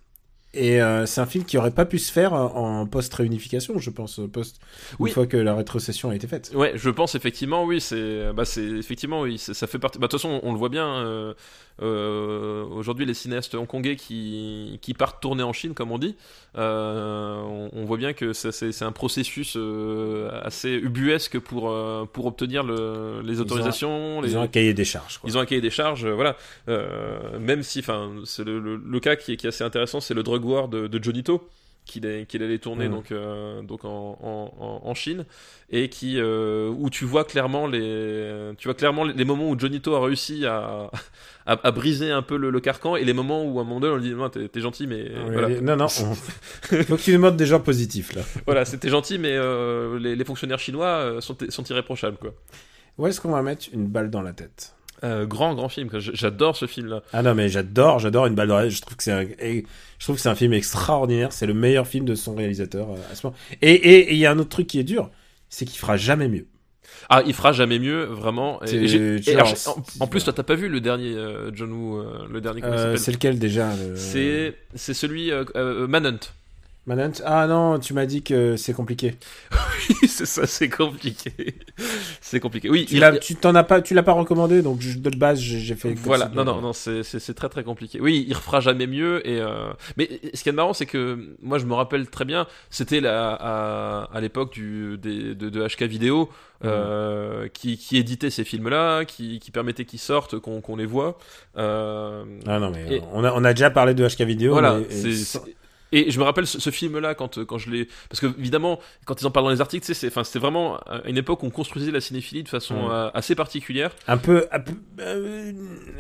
Et euh, c'est un film qui aurait pas pu se faire en post-réunification, je pense, post Oui. une fois que la rétrocession a été faite. Ouais, je pense effectivement, oui, c'est, bah, c'est effectivement, oui, ça fait partie. Bah, de toute façon, on, le voit bien. euh, euh, Aujourd'hui, les cinéastes hongkongais qui, qui partent tourner en Chine, comme on dit, euh, on, on voit bien que c'est un processus euh, assez ubuesque pour pour obtenir le, les autorisations. les... Ils ont un cahier des charges. quoi. Ils ont un cahier des charges, voilà. Même si, enfin, c'est le, le, le cas qui est, qui est assez intéressant, c'est le drug war de, de Jonito qu'il est- qu'il allait tourner Mhm. donc euh, donc en, en, en- en Chine et qui euh, où tu vois clairement les tu vois clairement les moments où Jonito a réussi à, à, à briser un peu le, le carcan et les moments où à un moment donné on lui dit non t'es gentil mais Oui, voilà Non, non, on- faut que tu nous montres des gens positifs, là. voilà c'était gentil mais euh, les, les fonctionnaires chinois euh, sont sont irréprochables quoi Où est-ce qu'on va mettre une balle dans la tête? Euh, grand grand film j'adore ce film là Ah non, mais j'adore, j'adore une balle dans la tête. Je trouve que c'est un, je trouve que c'est un film extraordinaire. C'est le meilleur film de son réalisateur à ce moment. Et et- et il y a un autre truc qui est dur, c'est qu'il fera jamais mieux. Ah, il fera jamais mieux, vraiment. Et- et et alors, en, en plus, toi, t'as pas vu le dernier euh, John Woo, euh, le dernier Euh, c'est lequel déjà le... C'est c'est celui Manhunt. Manhunt Ah non, tu m'as dit que c'est compliqué. c'est ça, c'est compliqué. c'est compliqué. Oui, Tu il- t'en as pas, tu l'as pas recommandé, donc de base j'ai fait. Voilà, non, non, non, c'est très très compliqué. Oui, il refera jamais mieux. Et euh, mais ce qui est marrant, c'est que moi, je me rappelle très bien. C'était à, à l'époque du des, de, de HK Vidéo euh, qui, qui éditait ces films-là, qui, qui permettait qu'ils sortent, qu'on les voit. Euh, Ah non, mais Et- on a, on a déjà parlé de HK vidéo. Voilà, mais- et Et je me rappelle ce, ce film-là quand, quand je l'ai. Parce que, évidemment, quand ils en parlent dans les articles, c'est vraiment à une époque où on construisait la cinéphilie de façon euh, assez particulière. un peu, peu euh,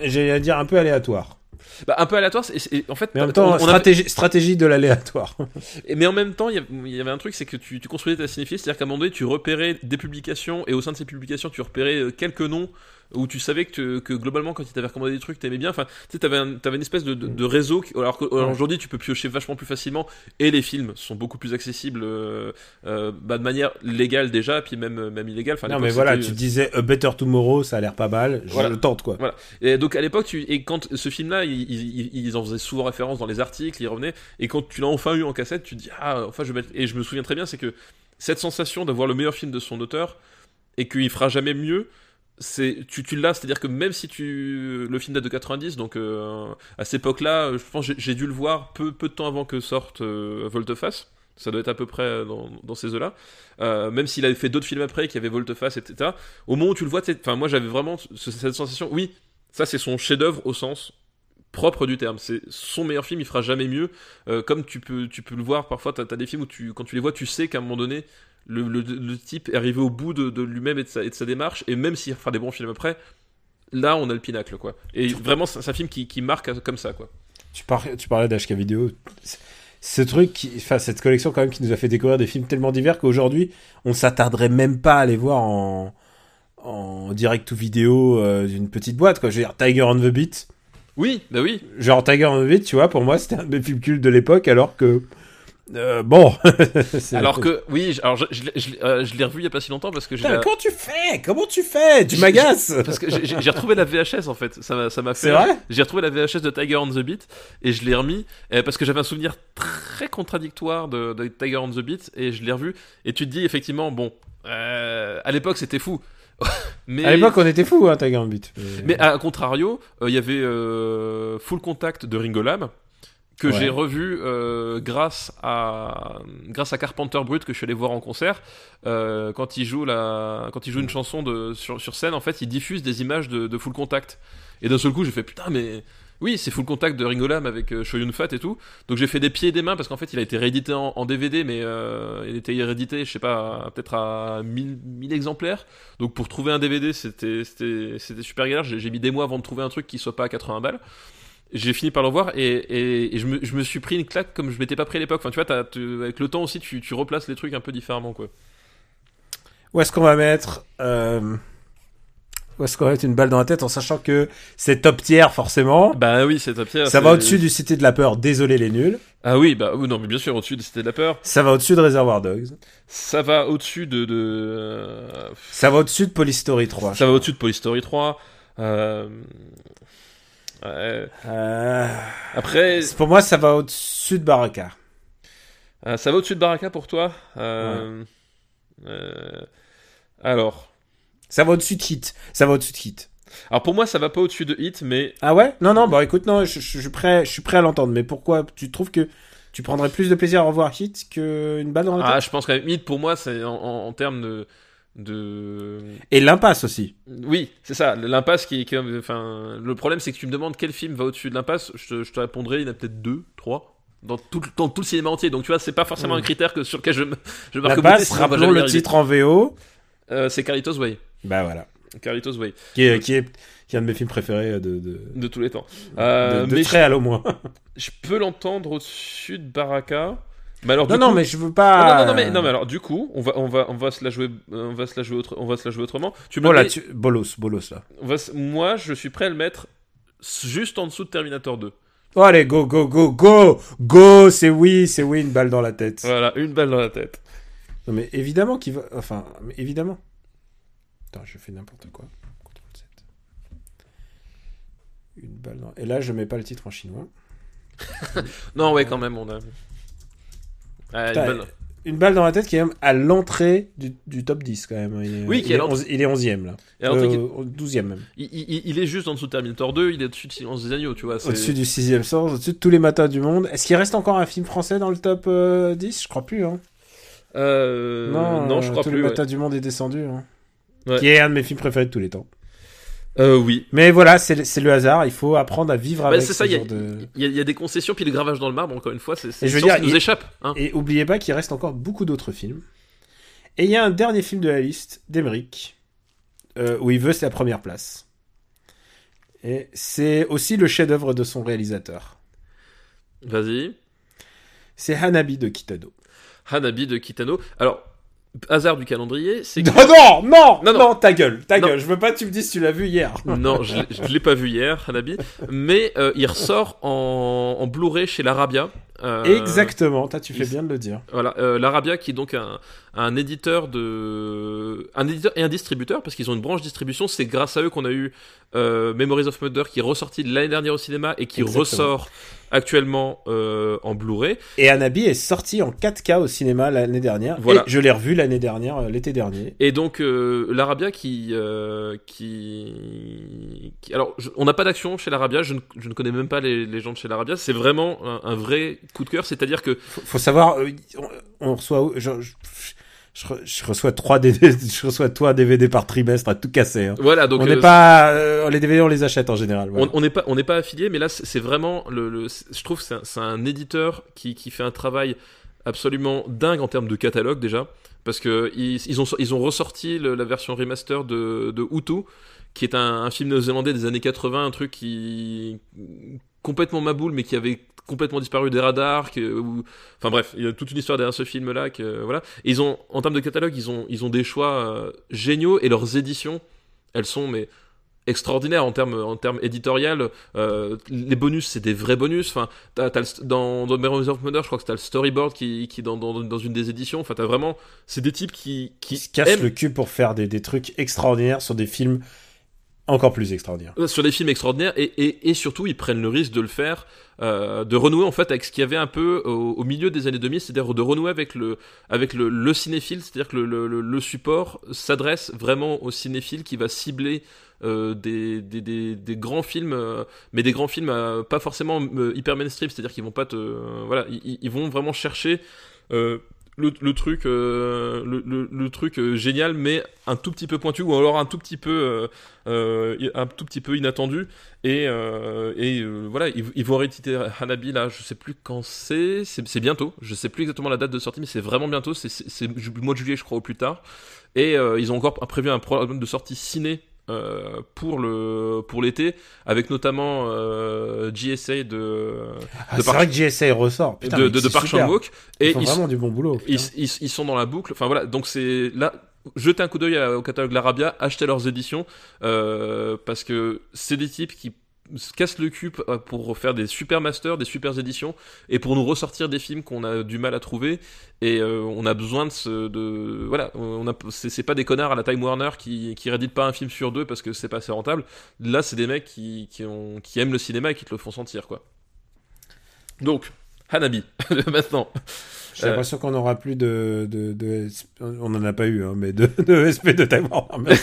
j'allais dire un peu aléatoire. Bah, un peu aléatoire, c'est- c'est- en fait. Mais en même on- temps, on avait- stratégie, stratégie de l'aléatoire. Et- Mais en même temps, il y avait un truc, c'est que tu, tu construisais ta cinéphilie, c'est-à-dire qu'à un moment donné, tu repérais des publications, et au sein de ces publications, tu repérais euh, quelques noms où tu savais que, que globalement, quand ils t'avaient recommandé des trucs, t'aimais bien. Enfin, tu sais, t'avais, un- t'avais une espèce de, de, de réseau, qui- alors qu'aujourd'hui, tu peux piocher vachement plus facilement, et les films sont beaucoup plus accessibles euh, euh, bah, de manière légale déjà, puis même, même illégale. Enfin, non, mais voilà, tu disais A Better Tomorrow, ça a l'air pas mal. Je Voilà. le tente, quoi. Voilà. Et donc à l'époque, tu... et quand ce film-là, ils, ils, ils en faisaient souvent référence dans les articles, ils revenaient, et quand tu l'as enfin eu en cassette, tu te dis ah enfin je vais mettre... et je me souviens très bien, c'est que cette sensation d'avoir le meilleur film de son auteur et qu'il fera jamais mieux. C'est tu, tu l'as, c'est-à-dire que même si tu le film date de 90, donc euh, à cette époque-là, je pense j'ai- dû le voir peu, peu de temps avant que sorte euh, Volte-Face. Ça doit être à peu près dans, dans ces eaux-là. Euh, même s'il avait fait d'autres films après, qui avaient Volte-Face, etc. Au moment où tu le vois, tu enfin moi j'avais vraiment ce- cette sensation. Oui, ça c'est son chef-d'œuvre au sens propre du terme. C'est son meilleur film, il fera jamais mieux. Euh, comme tu peux, tu peux le voir parfois, t'as as des films où tu, quand tu les vois, tu sais qu'à un moment donné, le, le- le type est arrivé au bout de, de lui-même et, de sa- et de sa démarche, et même s'il fera des bons films après, là on a le pinacle, quoi. Et vraiment, c'est un film qui, qui marque comme ça, quoi. Tu, parlais, tu parlais d'HK vidéo. Ce truc, enfin cette collection quand même qui nous a fait découvrir des films tellement divers qu'aujourd'hui on s'attarderait même pas à les voir en, en direct ou vidéo euh, d'une petite boîte quoi. Je veux dire Tiger on the Beat. Oui, bah oui. Genre Tiger on the Beat, tu vois, pour moi c'était un de mes films cultes de l'époque alors que euh, bon. Alors que, oui, alors je, je, l'ai- je euh, je l'ai revu il y a pas si longtemps parce que j'ai la- comment tu fais? Comment tu fais? Tu m'agaces. parce que j'ai- retrouvé la VHS en fait. Ça m'a ça m'a fait. C'est vrai? J'ai retrouvé la VHS de Tiger on the Beat et je l'ai remis euh, parce que j'avais un souvenir très contradictoire de, de Tiger on the Beat et je l'ai revu et tu te dis effectivement bon euh, à l'époque c'était fou mais À l'époque on était fous hein Tiger on the Beat. mais à contrario il y avait euh, Full Contact de Ringo Lam que Ouais. j'ai revu euh, grâce à grâce à Carpenter Brut que je suis allé voir en concert. Euh, quand il joue la quand il joue une chanson de sur, sur scène en fait il diffuse des images de, de Full Contact. Et d'un seul coup j'ai fait putain mais oui c'est Full Contact de Ringo Lam avec euh, Shoyun Fat et tout. Donc j'ai fait des pieds et des mains parce qu'en fait il a été réédité en, en DVD mais euh, il était réédité je sais pas peut-être à 1000, 1000 exemplaires. Donc pour trouver un DVD c'était c'était c'était super galère. J'ai j'ai mis des mois avant de trouver un truc qui soit pas à 80 balles j'ai fini par le voir et, et, et je, me, je me suis pris une claque comme je m'étais pas pris à l'époque. Enfin, tu vois, tu- avec le temps aussi, tu, tu replaces les trucs un peu différemment, quoi. Où est-ce qu'on va mettre euh... Où est-ce qu'on va mettre une balle dans la tête en sachant que c'est top tier forcément? Bah oui, c'est top tier. Ça va au-dessus du Cité de la Peur, désolé les nuls. Ah oui, bah non, mais bien sûr, au-dessus de C'était de la peur. Ça va au-dessus de Reservoir Dogs. Ça va au-dessus de. de euh, Ça va au-dessus de Police Story 3. ça va au-dessus de Police Story 3. Euh, ouais. Euh, Après, Pour moi, ça va au-dessus de Baraka. euh, ça va au-dessus de Baraka pour toi Euh, Alors. Ça va au-dessus de Hit. Ça va au-dessus de Hit. Alors pour moi, ça va pas au-dessus de Hit, mais Ah ouais? Non, non, bah écoute, non, je, suis prêt, je suis prêt à l'entendre. Mais pourquoi? Tu trouves que tu prendrais plus de plaisir à revoir Hit qu'une balle dans la ah, tête? je pense quand même Hit pour moi, c'est en, en- en termes de de Et l'impasse aussi. Oui, c'est ça. L'impasse qui, qui- enfin, le problème c'est que tu me demandes quel film va au-dessus de l'impasse. Je te, je te répondrai, il y en a peut-être deux, trois dans tout, le- dans tout le cinéma entier. Donc tu vois, c'est pas forcément Mm. un critère que sur lequel je me, je marque L'impasse, rappelons le titre en VO. Euh, c'est Carlitos Way. Bah voilà. Carlitos Way Qui est, qui est, qui est un de mes films préférés de, de, de tous les temps. Euh, de, de mais très à au moins. je, je peux l'entendre au-dessus de Baraka. Mais alors, Non, non, coup- mais je veux Ah, pas. non, non, non, mais, non, mais alors du coup, on va, on va, on va se la jouer, on va se la jouer, autre- on va se la jouer autrement. Tu me Bon, là, mets- tu... Bolos, Bolos, là. on va s- moi, je suis prêt à le mettre juste en dessous de Terminator 2. Oh, allez, go, go, go, go Go C'est oui, c'est oui, une balle dans la tête. Voilà, une balle dans la tête. Non, mais évidemment qu'il va... Enfin, évidemment. Attends, je fais n'importe quoi. Ctrl 7. Une balle dans... Et là, je mets pas le titre en chinois. Non, ouais, quand même, on a. Ah, une balle- Une balle dans la tête qui est même à l'entrée du, du top 10, quand même. Il est, Oui, qui il est est, à l'entrée. 11 il est 11e, là. Euh, 12e, même. il, il- il est juste en dessous de Terminator 2, il est au-dessus de Silence des Agneaux, tu vois. Au-dessus du 6e sens, au-dessus de tous les matins du monde. Est-ce qu'il reste encore un film français dans le top euh, 10 Je crois plus, hein. Euh, non, je euh, crois Tous plus. les ouais. matins du monde est descendu, hein. Ouais. Qui est un de mes films préférés de tous les temps. Euh, oui. Mais voilà, c'est le- c'est le hasard. Il faut apprendre à vivre Bah, avec c'est ce ça, il y, a- de... y y des concessions, puis le gravage dans le marbre, encore une fois, c'est c'est Et je veux une science dire, qui nous échappe. Hein. Et oubliez pas qu'il reste encore beaucoup d'autres films. Et il y a un dernier film de la liste, d'Emeric, euh, où il veut sa première place. Et c'est aussi le chef-d'œuvre de son réalisateur. Vas-y. C'est Hanabi de Kitano. Hanabi de Kitano. Alors, hasard du calendrier, c'est que... Non, non, non, Non, non, ta gueule, ta Non. gueule. Je veux pas que tu me dises que tu l'as vu hier. non, je, l'ai- je l'ai pas vu hier, Hanabi, mais euh, il ressort en, en Blu-ray chez l'Arabia Euh, Exactement, toi tu fais il- bien de le dire. Voilà, euh, l'Arabia qui est donc un, un éditeur de, un éditeur et un distributeur parce qu'ils ont une branche distribution. C'est grâce à eux qu'on a eu Memories of Murder qui est ressorti l'année dernière au cinéma et qui Exactement. ressort actuellement euh, en Blu-ray. Et Anabi est sorti en 4K au cinéma l'année dernière. Voilà. Et je l'ai revu l'année dernière, euh, l'été dernier. Et donc euh, l'Arabia qui, euh, qui, qui- alors je- on n'a pas d'action chez l'Arabia. Je ne, je ne connais même pas les, les gens de chez l'Arabia. C'est vraiment un, un vrai coup de cœur. C'est-à-dire que Faut, faut savoir, euh, on, on reçoit, je, je, je re- je reçois 3 DVD, je reçois toi DVD par trimestre à tout casser. hein. voilà, donc on euh, n'est pas, euh, les DVD on les achète en général. voilà. On n'est pas, on n'est pas affilié, mais là, c'est vraiment le, le- je trouve, que c'est un, c'est un éditeur qui, qui fait un travail absolument dingue en termes de catalogue déjà, parce que ils, ils ont, ils ont ressorti le- la version remaster de, de Hutu, qui est un, un film néo-zélandais des années 80, un truc qui complètement maboule, mais qui avait complètement disparu des radars, que, ou- enfin bref, il y a toute une histoire derrière ce film-là, que voilà. Et ils ont, en termes de catalogue, ils ont, ils ont des choix euh, géniaux et leurs éditions, elles sont mais extraordinaires en termes en termes éditorial. Euh, les bonus c'est des vrais bonus. Enfin t'as, t'as le- dans dans Memories of Murder je crois que t'as le storyboard qui qui dans, dans, dans une des éditions. Enfin t'as vraiment c'est des types qui se cassent aiment. le cul pour faire des, des trucs extraordinaires sur des films encore plus extraordinaires. Euh, sur des films extraordinaires et, et, et surtout ils prennent le risque de le faire euh, de renouer en fait avec ce qu'il y avait un peu au, au milieu des années 2000 c'est-à-dire de renouer avec le avec le, le cinéphile c'est-à-dire que le, le, le- le support s'adresse vraiment au cinéphile qui va cibler euh, des, des, des, des grands films euh, mais des grands films euh, pas forcément euh, hyper mainstream c'est-à-dire qu'ils vont pas te euh, voilà ils, ils vont vraiment chercher euh, le, le truc euh, le, le, le truc euh, génial mais un tout petit peu pointu ou alors un tout petit peu euh, euh, un tout petit peu inattendu. Et, euh, et euh, voilà ils, vont rééditer Hanabi là je sais plus quand c'est. C'est bientôt. Je sais plus exactement la date de sortie mais c'est vraiment bientôt. C'est le mois de juillet je crois au plus tard. Et ils ont encore prévu un programme de sortie ciné euh, pour le pour l'été avec notamment euh, GSA de Ah, de c'est vrai que JSA ressort. Putain, de, de, de Park super. Chan-wook Ils et font ils, vraiment du bon boulot. ils, ils, ils sont dans la boucle. Enfin voilà, donc c'est là. Jetez un coup d'œil au catalogue l'Arabia, achetez leurs éditions euh, parce que c'est des types qui se cassent le cul p- pour faire des super masters, des super éditions et pour nous ressortir des films qu'on a du mal à trouver et euh, on a besoin de ce de voilà on a c'est pas des connards à la Time Warner qui qui rééditent pas un film sur deux parce que c'est pas assez rentable. Là c'est des mecs qui qui ont qui aiment le cinéma et qui te le font sentir quoi. Donc Hanabi maintenant J'ai Euh, l'impression qu'on n'aura plus de, de, de- on en a pas eu, hein, mais de, de SP de Time Warner.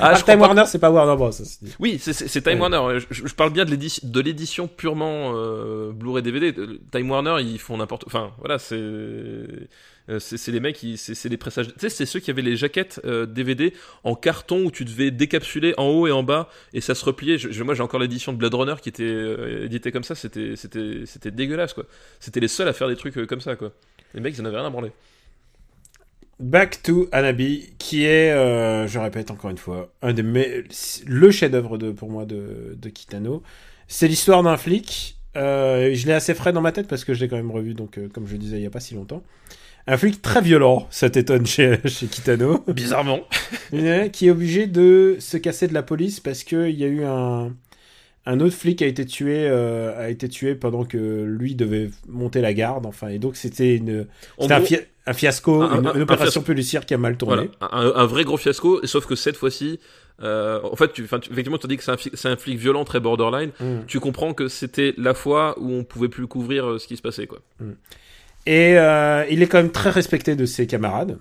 Ah, Ah, Time pas- Warner, c'est pas Warner Bros. Oui, c'est- Time Ouais. Warner. Je, je parle bien de l'édition, purement euh, Blu-ray DVD. Time Warner, ils font n'importe. Enfin, voilà, c'est euh, c'est les mecs, c'est les pressages. Tu sais, c'est ceux qui avaient les jaquettes euh, DVD en carton où tu devais décapsuler en haut et en bas et ça se repliait. Je, moi, j'ai encore l'édition de Blade Runner qui était euh, éditée comme ça. C'était dégueulasse quoi. C'était les seuls à faire des trucs euh, comme ça quoi. Les mecs, ils en avaient rien à branler. Back to Anabi, qui est, euh, je répète encore une fois, un des me- le chef-d'œuvre de, pour moi de, de Kitano. C'est l'histoire d'un flic. Euh, je l'ai assez frais dans ma tête parce que je l'ai quand même revu, donc euh, comme je le disais il y a pas si longtemps. Un flic très violent, ça t'étonne chez, chez Kitano. Bizarrement. Qui est obligé de se casser de la police parce que il y a eu un un autre flic a été tué euh, a été tué pendant que lui devait monter la garde enfin et donc c'était une En c'était un, gros- fia- un fiasco Un- une, un- une un opération policière qui a mal tourné Voilà, un, vrai gros fiasco, sauf que cette fois-ci, euh, en fait, tu, tu- effectivement, tu as dit que c'est un, flic violent, très borderline. Mm. Tu comprends que c'était la fois où on pouvait plus couvrir euh, ce qui se passait, quoi. et euh, il est quand même très respecté de ses camarades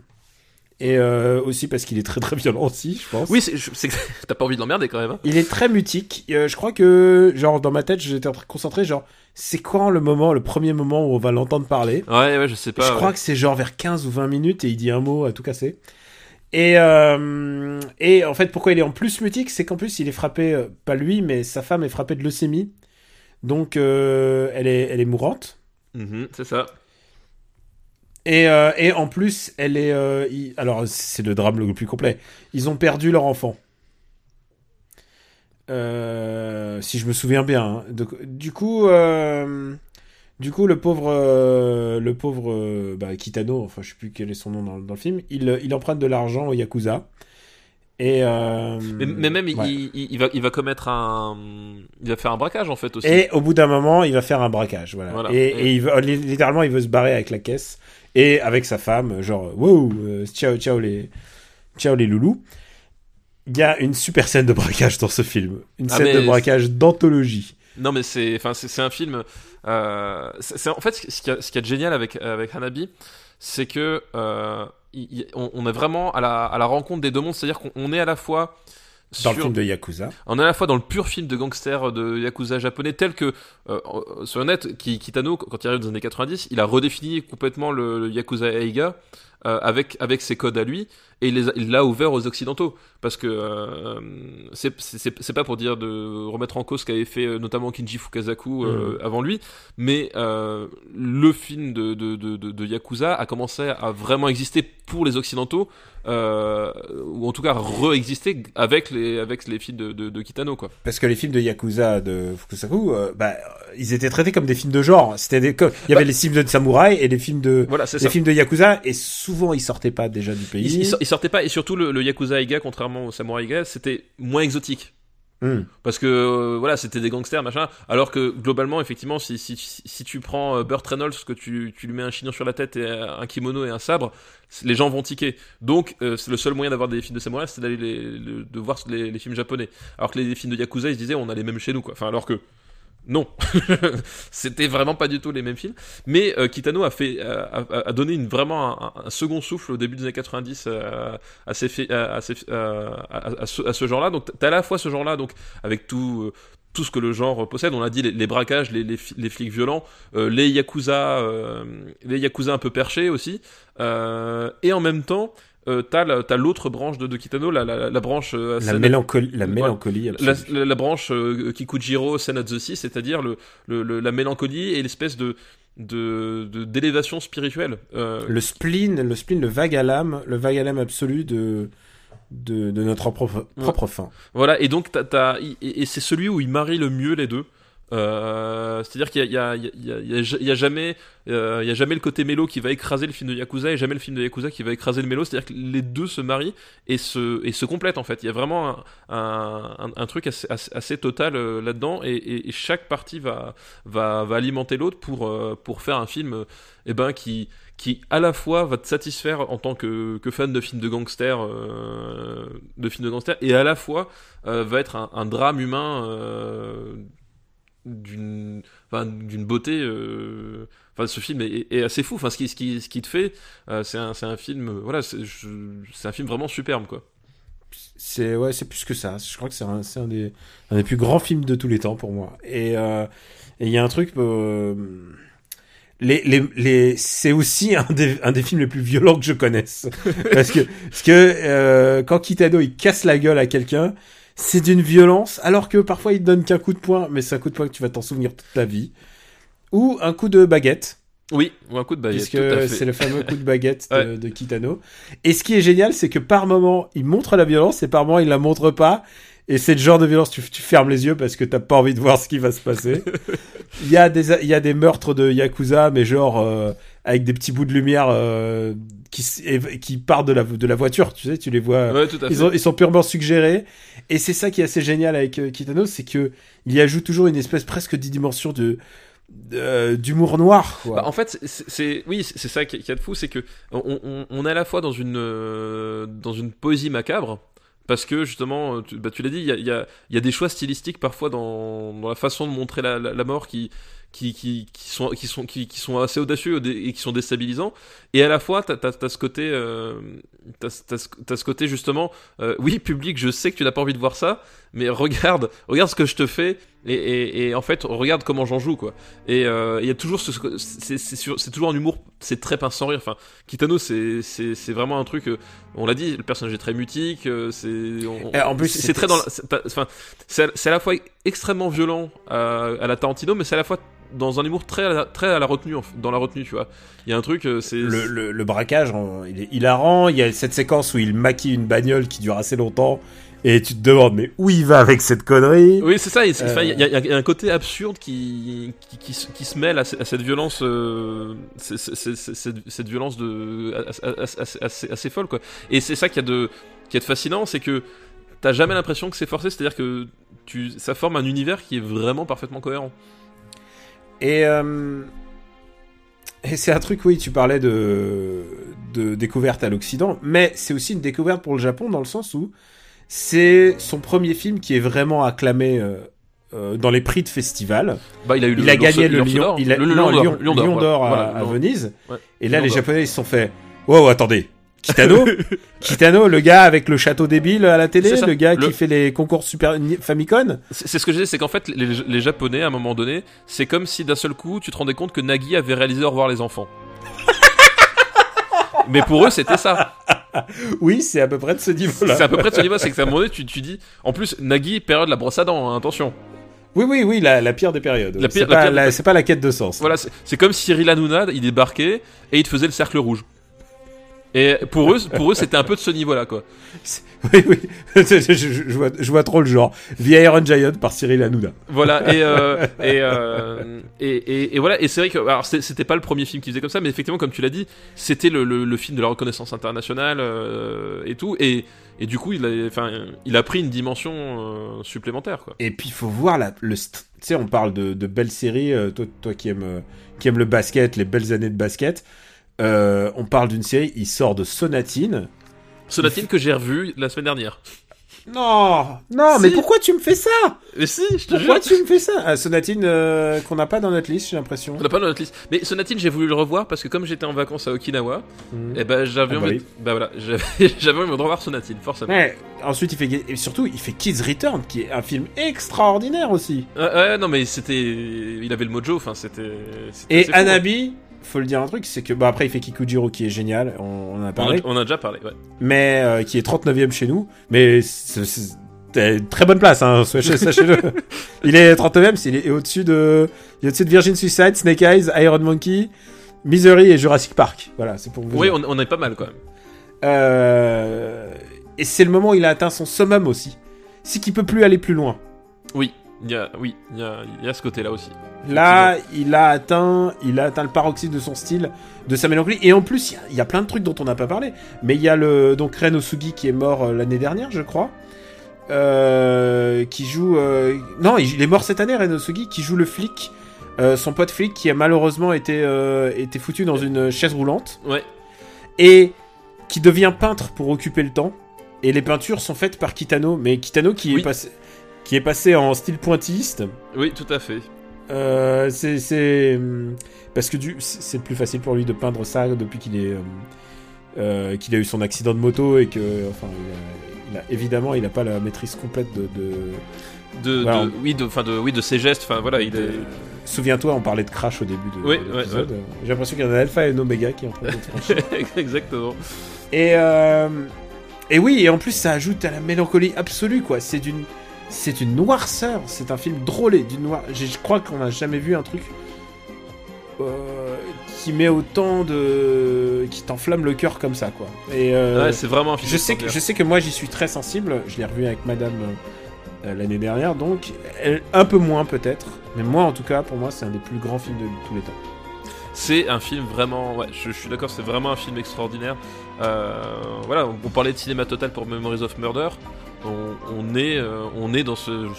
et euh, aussi parce qu'il est très très violent aussi je pense Oui, t'as pas envie de l'emmerder quand même. Hein. il est très mutique Euh, je crois que genre dans ma tête j'étais en train de concentré genre c'est quand le moment le premier moment où on va l'entendre parler? Ouais, ouais, je sais pas. je ouais. crois que c'est genre vers 15 ou 20 minutes et il dit un mot à tout casser. Et, euh, et en fait, pourquoi il est en plus mutique, c'est qu'en plus, il est frappé, pas lui, mais sa femme est frappée de leucémie. Donc, elle, est, elle est mourante. Mhm, c'est ça. Et, euh, et en plus, elle est. euh, il- alors, c'est le drame le plus complet. Ils ont perdu leur enfant. Euh, si je me souviens bien. hein. Donc, du coup, du coup, le pauvre, le pauvre bah, Kitano, enfin, je sais plus quel est son nom dans, dans le film, il, il emprunte de l'argent au yakuza. Et euh, Mais, mais même, il- ouais. il, il, il va, il va commettre un. Il va faire un braquage en fait aussi. Et au bout d'un moment, il va faire un braquage, voilà. Voilà. Et, Et- et il veut, littéralement, il veut se barrer avec la caisse et avec sa femme, genre, wow, euh, ciao, ciao les, ciao les loulous. Il y a une super scène de braquage dans ce film, une Ah, scène de braquage d'anthologie. Non, mais c'est, enfin, c'est, un film. Euh, en fait ce a de génial avec avec Hanabi, c'est que euh, on, on est vraiment à la à la rencontre des deux mondes, c'est-à-dire qu'on on est à la fois Dans sur- le film de Yakuza. On est à la fois dans le pur film de gangster de yakuza japonais tel que euh, sur net, Ki- Kitano quand il arrive dans les années 90, il a redéfini complètement le, le yakuza Eiga euh, avec avec ses codes à lui et il les a- il l'a ouvert aux occidentaux parce que euh, c'est c'est c'est pas pour dire de remettre en cause ce qu'avait fait euh, notamment Kinji Fukasaku euh, avant lui, mais euh, le film de, de, de, de, de yakuza a commencé à vraiment exister pour les occidentaux euh, ou en tout cas re-exister avec les avec les films de, de, de Kitano quoi. Parce que les films de Yakuza de Fukusaku, euh, bah, ils étaient traités comme des films de genre. C'était des, comme- il y avait Bah- les films de samouraï et les films de, Voilà, les ça. films de Yakuza, et souvent ils sortaient pas déjà du pays. Sortait pas et surtout le, le Yakuza Eiga contrairement au Samurai Eiga c'était moins exotique. Hmm. parce que euh, voilà c'était des gangsters machin. Alors que globalement effectivement si, si, si, tu prends euh, Burt Reynolds que tu, tu lui mets un chignon sur la tête et euh, un kimono et un sabre les gens vont tiquer. Donc euh, c'est le seul moyen d'avoir des films de samouraï c'est d'aller les, le- de voir les, les films japonais. Alors que les, films de Yakuza ils se disaient on a les mêmes chez nous quoi. Enfin alors que non, c'était vraiment pas du tout les mêmes films. Mais euh, Kitano a fait, euh, a, donné une, vraiment un, second souffle au début des années 90 euh, à, euh, à- ce, genre-là. Donc t'as à la fois ce genre-là, donc avec tout. tout ce que le genre possède, on a dit les, braquages, les, les, flics violents, les yakuza, les yakuza un peu perchés aussi, et en même temps, euh, t'as la- t'as l'autre branche de, de Kitano, la, la, la branche euh, La mélancolie, la mélancolie la, branche euh, Kikujiro Sen at the Sea, c'est-à-dire le, le, le- la mélancolie et l'espèce de de de- d'élévation spirituelle. Euh, Le spleen, le spleen, le vague à l'âme, le vague à l'âme absolu de, de, de notre propre, propre fin. Voilà, et donc t'as- et, et c'est celui où il marie le mieux les deux. Euh, c'est-à-dire qu'il y a, y, a, jamais, euh, y a jamais le côté mélo qui va écraser le film de Yakuza et jamais le film de Yakuza qui va écraser le mélo. C'est-à-dire que les deux se marient et se, complètent en fait. Il y a vraiment un, truc assez, total euh, là-dedans et, chaque partie va, alimenter l'autre pour, euh, pour faire un film, eh ben qui, à la fois va te satisfaire en tant que, fan de films de gangsters, de films de gangsters, et à la fois va être un, drame humain d'une, enfin, d'une beauté. euh, Enfin, ce film est, est assez fou. Enfin, ce qui, ce qui, ce qui te fait, euh, c'est un, c'est un film. euh, Voilà, c'est, un film vraiment superbe, quoi. C'est ouais, c'est plus que ça. Je crois que c'est un, un des, un des plus grands films de tous les temps pour moi. Et euh, il y a un truc. euh, les, les, les, c'est aussi un des, un des films les plus violents que je connaisse. parce que, parce que euh, quand Kitano il casse la gueule à quelqu'un, c'est d'une violence, alors que parfois il te donne qu'un coup de poing, mais c'est un coup de poing que tu vas t'en souvenir toute ta vie. Ou un coup de baguette, Oui, ou un coup de baguette. puisque c'est le fameux coup de baguette de, Ouais. de Kitano. Et ce qui est génial, c'est que par moment, il montre la violence et par moment, il la montre pas. Et c'est le genre de violence, tu, tu fermes les yeux parce que t'as pas envie de voir ce qui va se passer. Il y a des, il y a des meurtres de Yakuza, mais genre, euh, avec des petits bouts de lumière, euh, qui, qui partent de la, de la voiture, tu sais, tu les vois. Ouais, tout à fait. Ils, ont- ils sont purement suggérés. Et c'est ça qui est assez génial avec euh, Kitano, c'est que il y ajoute toujours une espèce presque dimension de, de- d'humour noir, quoi. Bah, en fait, c'est- oui, c'est ça qui est de fou, c'est que on, on, on est à la fois dans une euh, dans une poésie macabre. Parce que justement, tu, bah, tu l'as dit, il y a, il y, a, il y a des choix stylistiques parfois dans, dans la façon de montrer la, la, la mort qui, qui, qui, sont, qui, sont, qui, sont assez audacieux et qui sont déstabilisants. Et à la fois, t'as as, ce côté, euh, t'as ce côté justement, euh, oui, public, je sais que tu n'as pas envie de voir ça, mais regarde, regarde ce que je te fais, et, et, et en fait, regarde comment j'en joue, quoi. Et euh, il y a toujours ce, c'est toujours un humour, c'est très pince sans rire. Enfin, Kitano, c'est c'est vraiment un truc. euh, on l'a dit, le personnage est très mutique. euh, c'est en plus, c'est très dans. Enfin, c'est à- la fois extrêmement violent à, à la Tarantino, mais c'est à la fois dans un humour très à la, très à la retenue, dans la retenue, tu vois. Il y a un truc, c'est le, le, le braquage, il est hilarant. Il y a cette séquence où il maquille une bagnole qui dure assez longtemps. Et tu te demandes, mais où il va avec cette connerie? Oui, c'est ça. Il Euh. il y, a- y a un côté absurde qui, qui, qui, se- qui se mêle à, ce- à cette violence, euh, cette, cette violence de, assez, assez, assez, assez folle, quoi. Et c'est ça qu'il y a de, qui est fascinant, c'est que t'as jamais l'impression que c'est forcé, c'est-à-dire que tu, ça forme un univers qui est vraiment parfaitement cohérent. Et, euh, et c'est un truc, oui, tu parlais de, de découverte à l'Occident, mais c'est aussi une découverte pour le Japon dans le sens où c'est son premier film qui est vraiment acclamé euh, euh, dans les prix de festival. Bah, il a eu le, Il a gagné le Lion, d'Or. il a, le, le non, Lion d'Or, Lion- Lion d'Or, Lion ouais. d'or à, Voilà, à Lion- Venise. ouais. Et là, les. Japonais, ils se sont fait. Wow, attendez. Kitano Kitano, le gars avec le château débile à la télé, le gars Le- qui fait les concours Super Famicom. C'est c'est ce que je disais, c'est qu'en fait, les, les Japonais, à un moment donné, c'est comme si d'un seul coup, tu te rendais compte que Nagui avait réalisé Au revoir les enfants. Mais pour eux, c'était ça. Oui, c'est à peu près de ce niveau-là. C'est à peu près de ce niveau, c'est que à un moment donné, tu, tu dis. En plus, Nagui, période la brosse à dents, hein, attention. Oui, oui, oui, la, la pire des périodes. La C'est pire- la pas, pire- la- c'est pas la quête de sens. Voilà, c'est c'est comme Cyril Hanouna, il débarquait et il te faisait le cercle rouge. Et pour eux, pour eux, c'était un peu de ce niveau-là, quoi. Oui, oui. je, je- je vois, je vois trop le genre. The Iron Giant par Cyril Hanouna. Voilà, et, euh, et, euh, et, et, et voilà, et c'est vrai que, alors c'était pas le premier film qui faisait comme ça, mais effectivement, comme tu l'as dit, c'était le, le, le film de la reconnaissance internationale euh, et tout, et, et du coup, il a, enfin, il a pris une dimension supplémentaire, quoi. Et puis, il faut voir la, le. Tu sais, on parle de, de belles séries. toi, toi qui aimes, qui aimes le basket, les belles années de basket. Euh, on parle d'une série. Il sort de Sonatine. Sonatine que j'ai revu la semaine dernière. Non, non, Si. mais pourquoi tu me fais ça? Mais si, je te Pourquoi jure. tu me fais ça? Ah, Sonatine euh, qu'on n'a pas dans notre liste, j'ai l'impression. On l'a pas dans notre liste. Mais Sonatine, j'ai voulu le revoir parce que comme j'étais en vacances à Okinawa, Mhm. et ben j'avais Ah bah envie. oui. Bah voilà, j'avais envie de revoir Sonatine, forcément. Ouais, ensuite il fait et surtout il fait Kids Return qui est un film extraordinaire aussi. Ouais, non mais c'était, il avait le mojo, enfin c'était. Et. Anabi, faut le dire un truc, c'est que bah après il fait Kikujiro qui est génial, on, on en a On a, parlé, on a déjà parlé, ouais. mais euh, qui est 39e chez nous, mais c'est une très bonne place hein, sachez- sachez-le. il est 39e, c'est- il est au-dessus de il est au-dessus de Virgin Suicide, Snake Eyes, Iron Monkey, Misery et Jurassic Park. Voilà, c'est pour vous Oui, on est pas mal quand même. Euh, et c'est le moment où il a atteint son summum aussi. C'est qu'il peut plus aller plus loin. Oui, il y a, oui, il y a, il y a ce côté-là aussi. Là, il a atteint, il a atteint le paroxysme de son style, de sa mélancolie. Et en plus, il y a- il y, a plein de trucs dont on n'a pas parlé. Mais il y a le donc Ren Osugi qui est mort euh, l'année dernière, je crois, euh, qui joue. euh, Non, il est mort cette année, Ren Osugi, qui joue le flic, euh, son pote flic qui a malheureusement été été foutu dans une chaise roulante Ouais. et qui devient peintre pour occuper le temps. Et les peintures sont faites par Kitano, mais Kitano qui Oui. est passé qui est passé en style pointilliste. Oui, tout à fait. Euh, c'est hum, parce que du c'est plus facile pour lui de peindre ça depuis qu'il est euh, qu'il a eu son accident de moto et que enfin il a, il a- évidemment il a pas la maîtrise complète de, de... De, Voilà, de- oui, de, enfin de, oui, de ses gestes, enfin voilà, il est. de- souviens-toi on parlait de Crash au début de, Oui, de ouais, l'épisode j'ai l'impression qu'il y en a un Alpha et un Omega qui est en train franchi Exactement. et euh, et oui et en plus ça ajoute à la mélancolie absolue quoi c'est d'une c'est une noirceur. C'est un film drôlé. D'une noir. Je crois qu'on n'a jamais vu un truc euh, qui met autant de qui t'enflamme le cœur comme ça quoi. Et euh, ouais, c'est vraiment un film. je sais que je sais que moi j'y suis très sensible. Je l'ai revu avec madame euh, l'année dernière donc elle- un peu moins peut-être. Mais moi en tout cas pour moi c'est un des plus grands films de tous les temps. C'est un film vraiment, ouais, je, je suis d'accord, c'est vraiment un film extraordinaire. Euh, voilà, on, on parlait de cinéma total pour Memories of Murder. On, on est, euh, on est dans ce,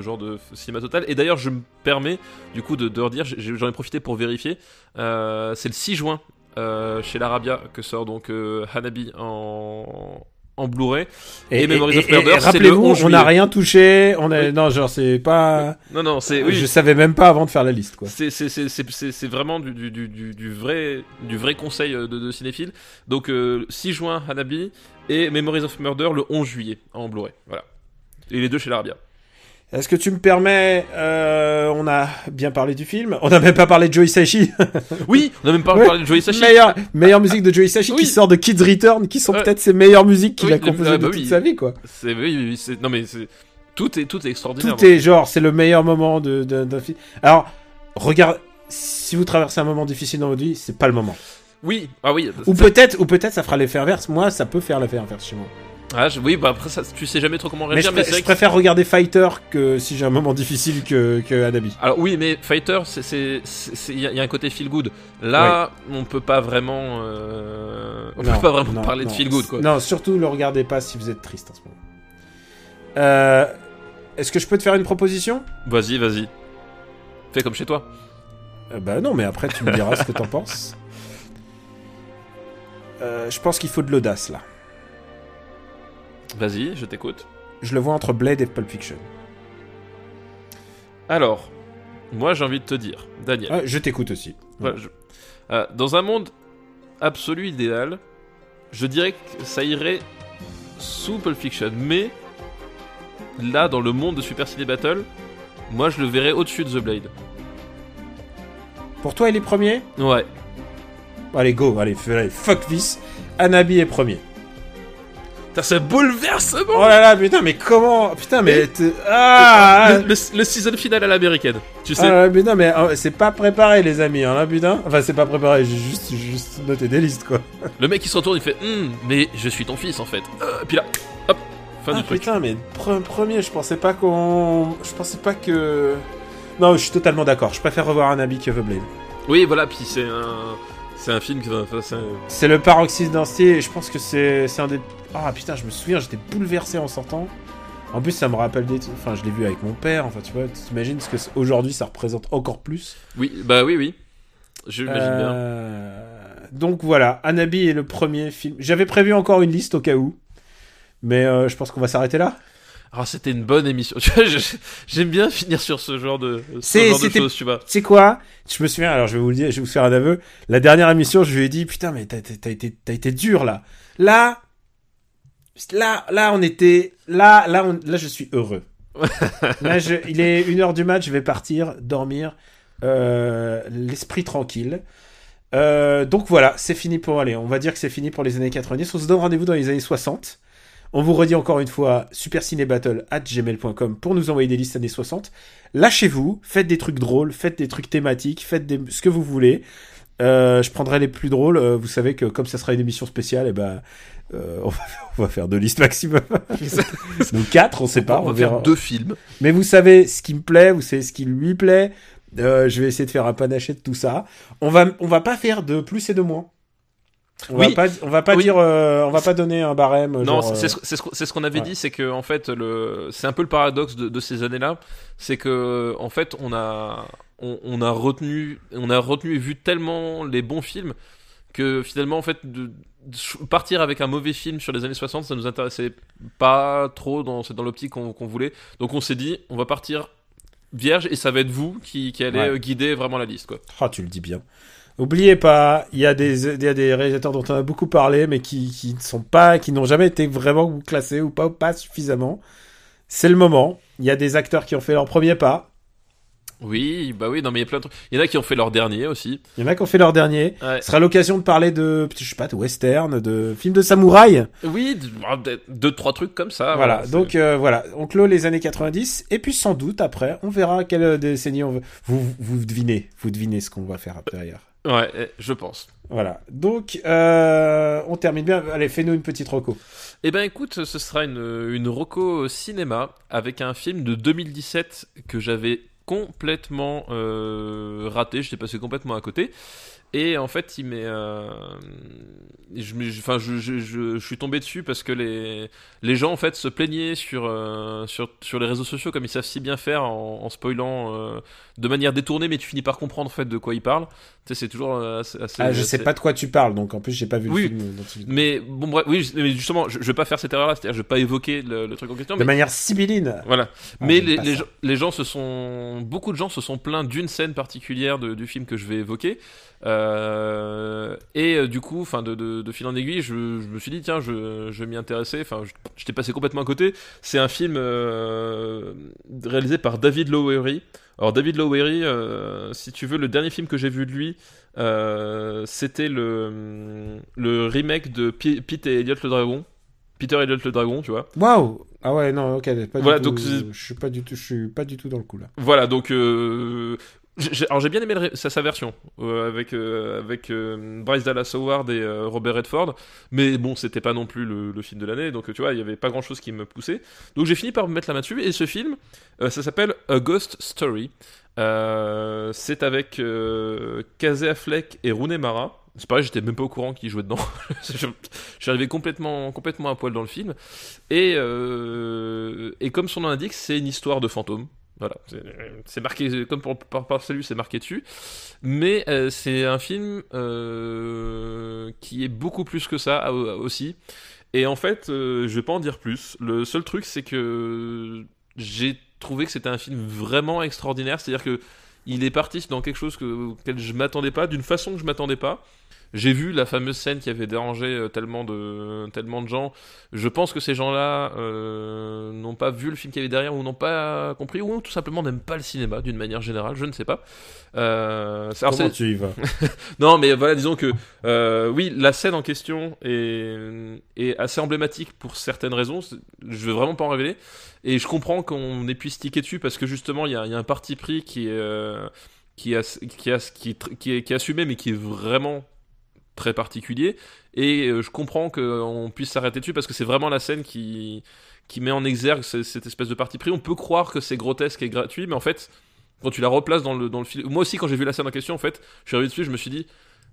genre de cinéma total. Et d'ailleurs, je me permets du coup de, redire, j'en ai profité pour vérifier. Euh, c'est le 6 juin euh, chez l'Arabia que sort donc Hanabi en, en Blu-ray. Et Memories of Murder, c'est le rappelez-vous 11 on n'a rien touché on a Oui. non genre c'est pas Non, non, c'est oui, je savais même pas avant de faire la liste quoi C'est- vraiment du, du, du, du- vrai, du vrai conseil euh, de, de cinéphile. Donc euh, 6 juin Hanabi et Memories of Murder le 11 juillet en Blu-ray. Voilà. Et les deux chez l'Arabia. Est-ce que tu me permets euh, On a bien parlé du film. On n'a même pas parlé de Joe Hisaishi. Oui, on a même pas Ouais. parlé de Joey Sachi. meilleure, meilleure musique de Joe Hisaishi Oui. qui sort de Kids Return, qui sont peut-être ses meilleures musiques qu'il Oui, a composées ah, de bah toute oui. sa vie, quoi. C'est oui, non mais c'est tout est tout est extraordinaire. Tout est genre, c'est le meilleur moment de, de- d'un film. Alors, regarde, si vous traversez un moment difficile dans votre vie, c'est pas le moment. Oui, ah oui. Ou peut-être, ou peut-être ça fera l'effet inverse. Moi, ça peut faire l'effet inverse chez moi. Ah, je- oui, bah après, ça, tu sais jamais trop comment Mais je, réagir, mais, je vrai que- préfère regarder Fighter que si j'ai un moment difficile que, que Anabi. Alors oui, mais Fighter, c'est c'est- c'est- il y, a- il y a un côté feel good. Là, on peut pas vraiment, euh, on Non, peut pas vraiment non, parler non. de feel good quoi. Non, surtout le regardez pas si vous êtes triste en ce moment. Euh, Est-ce que je peux te faire une proposition? Vas-y, vas-y. Fais comme chez toi. Euh, Bah non, mais après tu me diras ce que t'en penses. Euh, je pense qu'il faut de l'audace là. Vas-y, je t'écoute. Je le vois entre Blade et Pulp Fiction. Alors, moi j'ai envie de te dire, Daniel. Ah, je t'écoute aussi. Voilà, je- euh, dans un monde absolu idéal, je dirais que ça irait sous Pulp Fiction, mais là, dans le monde de Super Ciné Battle, moi je le verrais au-dessus de The Blade. Pour toi, il est premier? Ouais. Allez, go, allez, fuck this. Anabi est premier. Putain, c'est bouleversement Oh là là, putain, mais comment Putain, mais. t'es- Ah le, le- le season final à l'américaine, tu sais. Ah, putain, mais euh, c'est pas préparé, les amis, hein, là, putain. Enfin, c'est pas préparé, j'ai juste, juste noté des listes, quoi. Le mec il se retourne, il fait Hum, mais je suis ton fils en fait. Euh, puis là, hop, fin Ah, du truc. putain, mais pre- premier, je pensais pas qu'on. Je pensais pas que. Non, je suis totalement d'accord. Je préfère revoir Anabi que The Blade. Oui, voilà, puis c'est un. C'est un film qui va. enfin, c'est le paroxysme d'un style et je pense que c'est un des. Ah putain, je me souviens, j'étais bouleversé en sortant. En plus, ça me rappelle des. Enfin, je l'ai vu avec mon père. Enfin, tu vois, t'imagines ce que aujourd'hui ça représente encore plus. Oui, bah oui, oui. J'imagine bien. Euh, Donc voilà, Anabi est le premier film. J'avais prévu encore une liste au cas où. Mais euh, je pense qu'on va s'arrêter là. Alors c'était une bonne émission. Tu vois, je- J'aime bien finir sur ce genre de, ce C'est- genre de c'était- choses, tu vois. Sais quoi? Je me souviens, alors je vais vous le dire, je vais vous faire un aveu. La dernière émission, je lui ai dit, putain, mais t'as été, t'as été dur là. Là, là, là, on était, là, là, on- là, je suis heureux. là, je, il est une heure du match, je vais partir, dormir, euh, l'esprit tranquille. Euh, donc voilà, c'est fini pour aller. On va dire que c'est fini pour les années 90. On se donne rendez-vous dans les années 60. On vous redit encore une fois supercinébattle at gmail.com pour nous envoyer des listes années 60. Lâchez-vous, faites des trucs drôles, faites des trucs thématiques, faites des- ce que vous voulez. Euh, je prendrai les plus drôles. Euh, vous savez que comme ça sera une émission spéciale, et ben, euh, on, va, on va faire deux listes maximum. Ou quatre, on sait pas. on va on verra. faire deux films. Mais vous savez ce qui me plaît, vous savez ce qui lui plaît. Euh, je vais essayer de faire un panaché de tout ça. On va, on va pas faire de plus et de moins. On Oui. va pas, on va pas Oui. dire, euh, on va pas donner un barème. Non, c'est euh, ce, c'est ce ce qu'on avait ouais. dit, c'est que en fait, le, c'est un peu le paradoxe de, de ces années-là, c'est que en fait, on a, on, on a retenu, on a retenu et vu tellement les bons films que finalement, en fait, de, de partir avec un mauvais film sur les années 60, ça nous intéressait pas trop dans, c'est dans l'optique qu'on qu'on voulait. Donc on s'est dit, on va partir vierge et ça va être vous qui, qui allez Ouais. euh, guider vraiment la liste, quoi. Ah, tu le dis bien. Oubliez pas, il y a des, il y a des réalisateurs dont on a beaucoup parlé, mais qui, qui ne sont pas, qui n'ont jamais été vraiment classés ou pas, ou pas suffisamment. C'est le moment. Il y a des acteurs qui ont fait leur premier pas. Oui, bah oui, non mais il y a plein de trucs. Il y en a qui ont fait leur dernier aussi. Il y en a qui ont fait leur dernier. Ouais. Ce sera l'occasion de parler de, je sais pas, de western, de films de samouraï. Oui, deux, deux, trois trucs comme ça. voilà. Donc euh, voilà, on clôt les années 90 et puis sans doute après, on verra quelle euh, décennie on veut. Vous vous devinez, vous devinez ce qu'on va faire derrière. Ouais, eh, je pense. Voilà. Donc euh, on termine bien. Allez, fais-nous une petite reco. Eh ben écoute, ce sera une, une reco cinéma avec un film de 2017 que j'avais complètement euh, raté, j'étais passé complètement à côté. Et en fait, il m'est, euh, je, enfin, je, je, je, je suis tombé dessus parce que les, les gens en fait se plaignaient sur, euh, sur, sur les réseaux sociaux comme ils savent si bien faire en, en spoilant de manière détournée, mais tu finis par comprendre en fait de quoi. Tu sais, c'est toujours euh, assez. assez- Ah, je sais assez- pas de quoi tu parles, donc en plus j'ai pas vu Oui. le film. Mais bon, bref, oui, mais justement, je, je vais pas faire cette erreur-là, c'est-à-dire je vais pas évoquer le, le truc en question. De mais- manière sibylline. Voilà. Ah, Mais les, gens, les gens se sont. Beaucoup de gens se sont plaints d'une scène particulière de- du film que je vais évoquer. Euh, et euh, du coup, enfin, de, de, de fil en aiguille, je, je me suis dit, tiens, je, je vais m'y intéresser. Enfin, je- j'étais passé complètement à côté. C'est un film euh, réalisé par David Lowery. Alors, David Lowery, euh, si tu veux, le dernier film que j'ai vu de lui, euh, c'était le, le remake de Pi- Pete et Elliot le Dragon. Peter Elliot le Dragon, tu vois. Waouh. Ah ouais, non, ok. Pas Voilà, du tout, donc, c'est- je suis pas du tout, je suis pas du tout dans le coup là. Voilà, donc euh, alors j'ai bien aimé sa, version euh, avec euh, avec euh, Bryce Dallas Howard et Robert Redford, mais bon c'était pas non plus le, film de l'année, donc tu vois il y avait pas grand chose qui me poussait. Donc j'ai fini par me mettre la main dessus et ce film, ça s'appelle A Ghost Story. C'est avec Casey Affleck et Rooney Mara. C'est pareil, j'étais même pas au courant qu'ils jouaient dedans. je, complètement, complètement à poil dans le film. Et, et comme son nom l'indique, c'est une histoire de fantôme. Voilà, c'est- c'est marqué, comme pour, par, par salut, c'est marqué dessus. Mais euh, c'est un film euh, qui est beaucoup plus que ça euh, aussi. Et en fait, euh, je vais pas en dire plus. Le seul truc, c'est que j'ai trouvé que c'était un film vraiment extraordinaire. C'est-à-dire que il est parti dans quelque chose que, auquel je m'attendais pas, d'une façon que je m'attendais pas. J'ai vu la fameuse scène qui avait dérangé euh, tellement de, tellement de gens. Je pense que ces gens-là euh, n'ont pas vu le film qu'il y avait derrière ou n'ont pas compris ou tout simplement n'aiment pas le cinéma d'une manière générale. Je ne sais pas. Euh, alors Comment tu y vas? Non, mais voilà, disons que euh, oui, la scène en question est, est assez emblématique pour certaines raisons. Je veux vraiment pas en révéler. Et je comprends qu'on ait pu sticker dessus parce que justement, il y a, il y a un parti pris qui est, qui, a, qui, a, qui, est, qui est assumé, mais qui est vraiment très particulier. Et euh, je comprends qu'on puisse s'arrêter dessus parce que c'est vraiment la scène qui, qui met en exergue ce- cette espèce de parti pris. On peut croire que c'est grotesque et gratuit, mais en fait, quand tu la replaces dans le, dans le film. Moi aussi, quand j'ai vu la scène en question, en fait, je suis arrivé dessus, je me suis dit,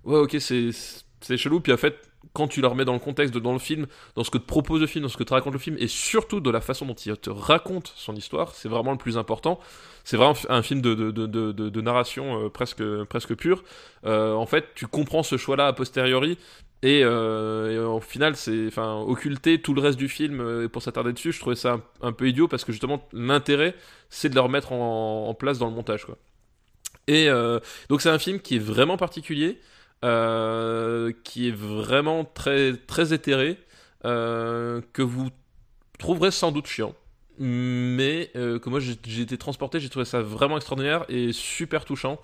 ouais, ok, c'est c'est chelou. Puis en fait, quand tu la remets dans le contexte, de, dans le film, dans ce que te propose le film, dans ce que te raconte le film, et surtout de la façon dont il te raconte son histoire, c'est vraiment le plus important. C'est vraiment un film de, narration euh, presque, pure. Euh, en fait, tu comprends ce choix-là a posteriori. Et, euh, et au final, c'est enfin occulter tout le reste du film pour s'attarder dessus. Je trouvais ça un, peu idiot parce que justement l'intérêt, c'est de le remettre en, place dans le montage. Et donc c'est un film qui est vraiment particulier, euh, qui est vraiment très très éthéré, euh, que vous trouverez sans doute chiant, mais euh, que moi j'ai été transporté, j'ai trouvé ça vraiment extraordinaire et super touchant.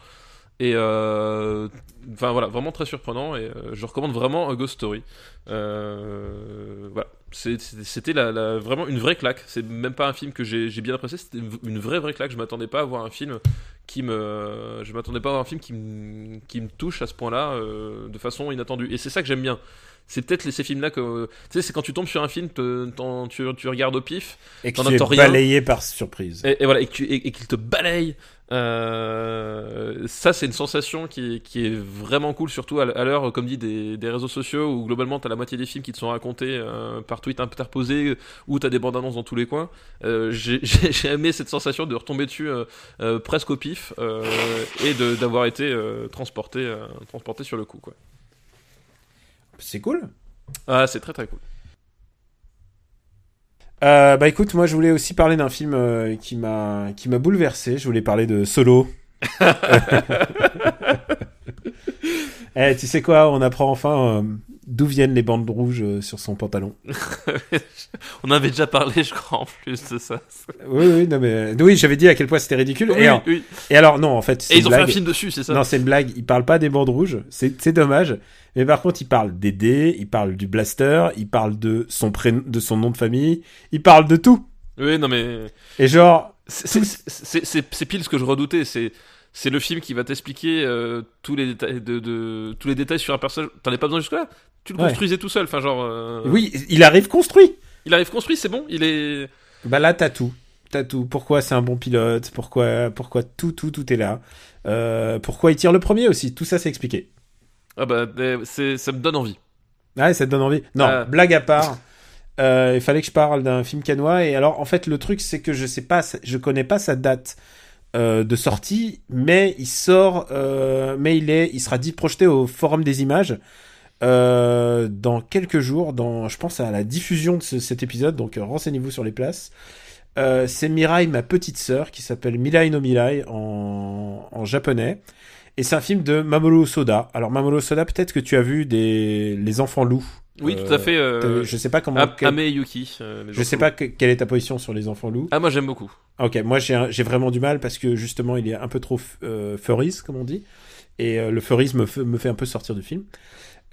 Et euh, enfin voilà, vraiment très surprenant et euh, je recommande vraiment A Ghost Story. Euh, voilà, c'était la, la- vraiment une vraie claque. C'est même pas un film que j'ai bien apprécié, c'était une- vraie vraie claque. Je m'attendais pas à voir un film qui me, je m'attendais pas à voir un film qui me, qui me touche à ce point-là de façon inattendue. Et c'est ça que j'aime bien. C'est peut-être ces films-là que, tu sais, c'est quand tu tombes sur un film, te- tu, tu regardes au pif, Et que tu es rien. balayé par surprise. et, et voilà, et qu'il te balaye. Euh, ça, c'est une sensation qui est, qui est vraiment cool, surtout à, l'heure, comme dit, des, des réseaux sociaux où globalement t'as la moitié des films qui te sont racontés euh, par tweet interposé, où t'as des bandes annonces dans tous les coins. Euh, J'ai aimé cette sensation de retomber dessus euh, presque au pif et d'avoir été transporté, transporté sur le coup. C'est cool? Ah, c'est très très cool. Euh, bah écoute, moi je voulais aussi parler d'un film euh, qui m'a qui m'a bouleversé. Je voulais parler de Solo. Eh, tu sais quoi On apprend enfin euh, d'où viennent les bandes rouges euh, sur son pantalon. On avait déjà parlé, je crois, en plus de ça. Oui, oui, non mais oui, j'avais dit à quel point c'était ridicule. Oui, et, alors, oui. et alors non, en fait, Et ils ont fait un film dessus, c'est ça Non, c'est une blague. Il parle pas des bandes rouges. C'est dommage. Mais par contre, il parle des dés, il parle du blaster, il parle de son prénom, de son nom de famille, il parle de tout. Oui, non mais. Et genre, c'est pile ce que je redoutais. C'est c'est le film qui va t'expliquer euh, tous les détails de, de- tous les détails sur un personnage. T'en as pas besoin jusque là. Tu le Ouais. construisais tout seul. Enfin genre. euh, oui, il arrive construit. Il arrive construit, c'est bon. Il est. Bah là, t'as tout. T'as tout. Pourquoi c'est un bon pilote? Pourquoi, pourquoi tout, tout, tout est là? Euh, Pourquoi il tire le premier aussi? Tout ça, c'est expliqué. Ah bah c'est ça me donne envie. Ouais, ça te donne envie? Non, Ah. blague à part. il fallait que je parle d'un film canois et alors en fait le truc c'est que je sais pas, je connais pas sa date euh, de sortie, mais il sort, euh, mais il est, il sera dit projeté au Forum des images euh, dans quelques jours, dans, je pense à la diffusion de ce- cet épisode, donc euh, renseignez-vous sur les places. C'est Mirai, ma petite sœur, qui s'appelle Mirai no Mirai en, en japonais. Et c'est un film de Mamoru Soda. Alors Mamoru Soda, peut-être que tu as vu Les Enfants Loups. Oui, Euh, tout à fait. T'as vu- Euh, je sais pas comment. Quel- Ame et Yuki. euh, je sais pas que- quelle est ta position sur les enfants loups. Ah moi j'aime beaucoup. Ok, moi j'ai vraiment du mal parce que justement il est un peu trop euh, furries comme on dit, et euh, le furries me, fait- me fait un peu sortir du film.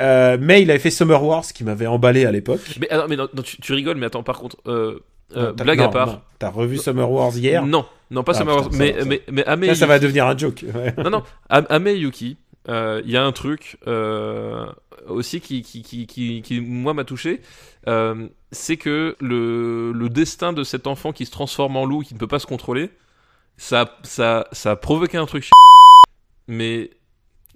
Euh, mais il avait fait Summer Wars qui m'avait emballé à l'époque. Mais alors, mais non, non, tu, tu rigoles, mais attends, par contre, euh, euh, blague à part. T'as revu Summer Wars hier Non, non pas Ah, Summer putain, Wars, ça mais, ça mais, mais Ame Ça, ça va devenir un joke. ouais. Non, non, Am- Ame Yuki, euh, il y a un truc euh, aussi qui, qui, qui, qui, qui, moi, m'a touché. euh, c'est que le, le destin de cet enfant qui se transforme en loup, qui ne peut pas se contrôler, ça, ça, ça a provoqué un truc mais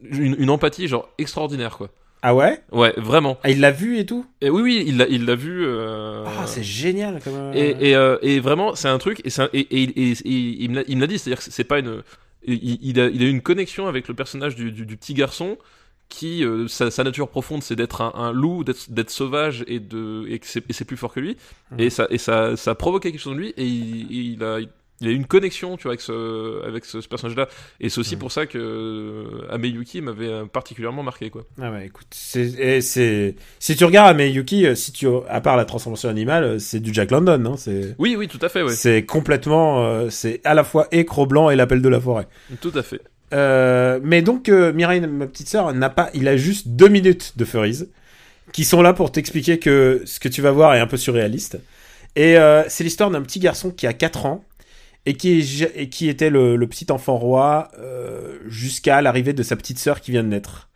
une, une empathie genre extraordinaire quoi. Ah ouais? Ouais, vraiment. Ah, il l'a vu et tout? Et oui, oui, il l'a, il l'a vu. euh, Ah, c'est génial comme. euh, et, et, euh, et vraiment, c'est un truc, et, un- et, et, il me l'a- il me l'a dit, c'est-à-dire que c'est pas une. Il, il a, il a eu une connexion avec le personnage du, du, du petit garçon qui, euh, sa, sa nature profonde, c'est d'être un, un loup, d'être, sauvage et, de, et, c'est, plus fort que lui. Mhm. Et, ça, et ça, ça a provoqué quelque chose en lui, et il, il a. Il a une connexion, tu vois, avec ce, avec ce, ce personnage-là. Et c'est aussi Mhm. pour ça que euh, Ame Yuki m'avait euh, particulièrement marqué, quoi. Ah ouais, écoute, c'est, et c'est, si tu regardes Yuki, si tu, à part la transformation animale, c'est du Jack London, non C'est, Oui, oui, tout à fait, ouais. c'est complètement, euh, c'est à la fois Écro Blanc et l'appel de la forêt. Tout à fait. Euh, mais donc, euh, ma petite sœur, n'a pas, il a juste deux minutes de Furries qui sont là pour t'expliquer que ce que tu vas voir est un peu surréaliste. Et euh, c'est l'histoire d'un petit garçon qui a 4 ans et qui, et qui était le, le petit enfant roi euh, jusqu'à l'arrivée de sa petite sœur qui vient de naître.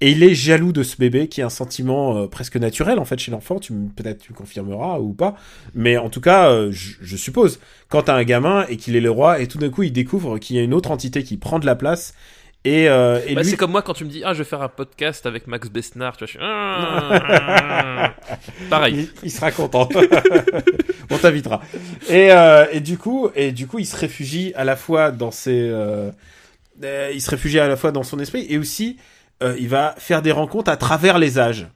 Et il est jaloux de ce bébé qui est un sentiment euh, presque naturel en fait chez l'enfant. Tu peut-être tu confirmeras ou pas, mais en tout cas, euh, je, je suppose quand t'as un gamin et qu'il est le roi et tout d'un coup il découvre qu'il y a une autre entité qui prend de la place et, euh, et Bah, lui C'est comme moi quand tu me dis ah je vais faire un podcast avec Max Besnard, tu vois, je suis Ah. pareil. il, il sera content. On t'invitera. Et, euh, et du coup, et du coup, il se réfugie à la fois dans ses, euh, euh, il se réfugie à la fois dans son esprit et aussi, euh, il va faire des rencontres à travers les âges.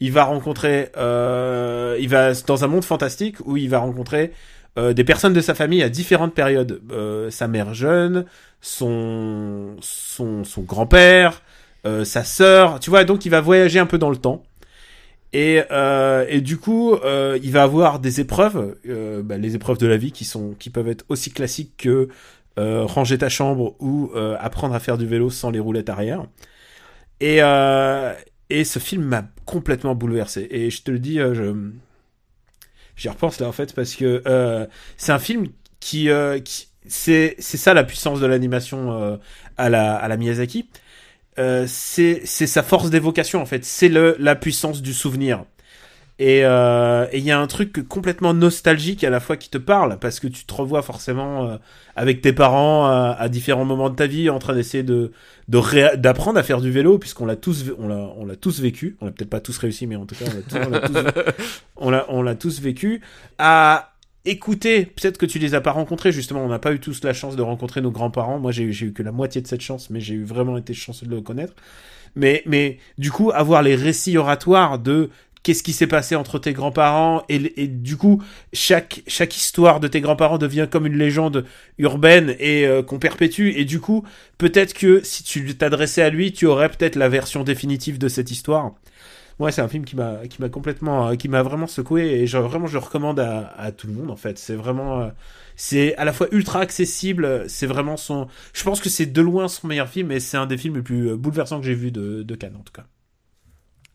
Il va rencontrer, euh, il va dans un monde fantastique où il va rencontrer euh, des personnes de sa famille à différentes périodes. Euh, sa mère jeune, son son son grand-père, euh, sa sœur. Tu vois, donc il va voyager un peu dans le temps. Et, euh, et du coup, il va avoir des épreuves, bah, les épreuves de la vie qui sont, qui peuvent être aussi classiques que ranger ta chambre ou apprendre à faire du vélo sans les roulettes arrière. Et, euh, et ce film m'a complètement bouleversé. Et je te le dis, euh, je j'y repense là en fait parce que euh, c'est un film qui, qui c'est c'est ça la puissance de l'animation à la à la Miyazaki. C'est c'est sa force d'évocation en fait. C'est le la puissance du souvenir et euh, et il y a un truc complètement nostalgique à la fois qui te parle parce que tu te revois forcément euh, avec tes parents euh, à différents moments de ta vie en train d'essayer de d'apprendre à faire du vélo puisqu'on l'a tous on l'a on l'a tous vécu. On l'a peut-être pas tous réussi mais en tout cas on l'a tous, on l'a on l'a on l'a tous vécu. À écouter peut-être que tu les as pas rencontrés justement on n'a pas eu tous la chance de rencontrer nos grands-parents. Moi j'ai eu j'ai eu que la moitié de cette chance mais j'ai eu vraiment été chanceux de le connaître. Mais mais du coup avoir les récits oratoires de qu'est-ce qui s'est passé entre tes grands-parents et, du coup chaque chaque histoire de tes grands-parents devient comme une légende urbaine et euh, qu'on perpétue et du coup peut-être que si tu t'adressais à lui tu aurais peut-être la version définitive de cette histoire Ouais, c'est un film qui m'a qui m'a complètement euh, qui m'a vraiment secoué et je, vraiment je le recommande à, à tout le monde en fait. C'est vraiment euh, c'est à la fois ultra accessible, c'est vraiment son je pense que c'est de loin son meilleur film et c'est un des films les plus bouleversants que j'ai vu de de Cannes en tout cas.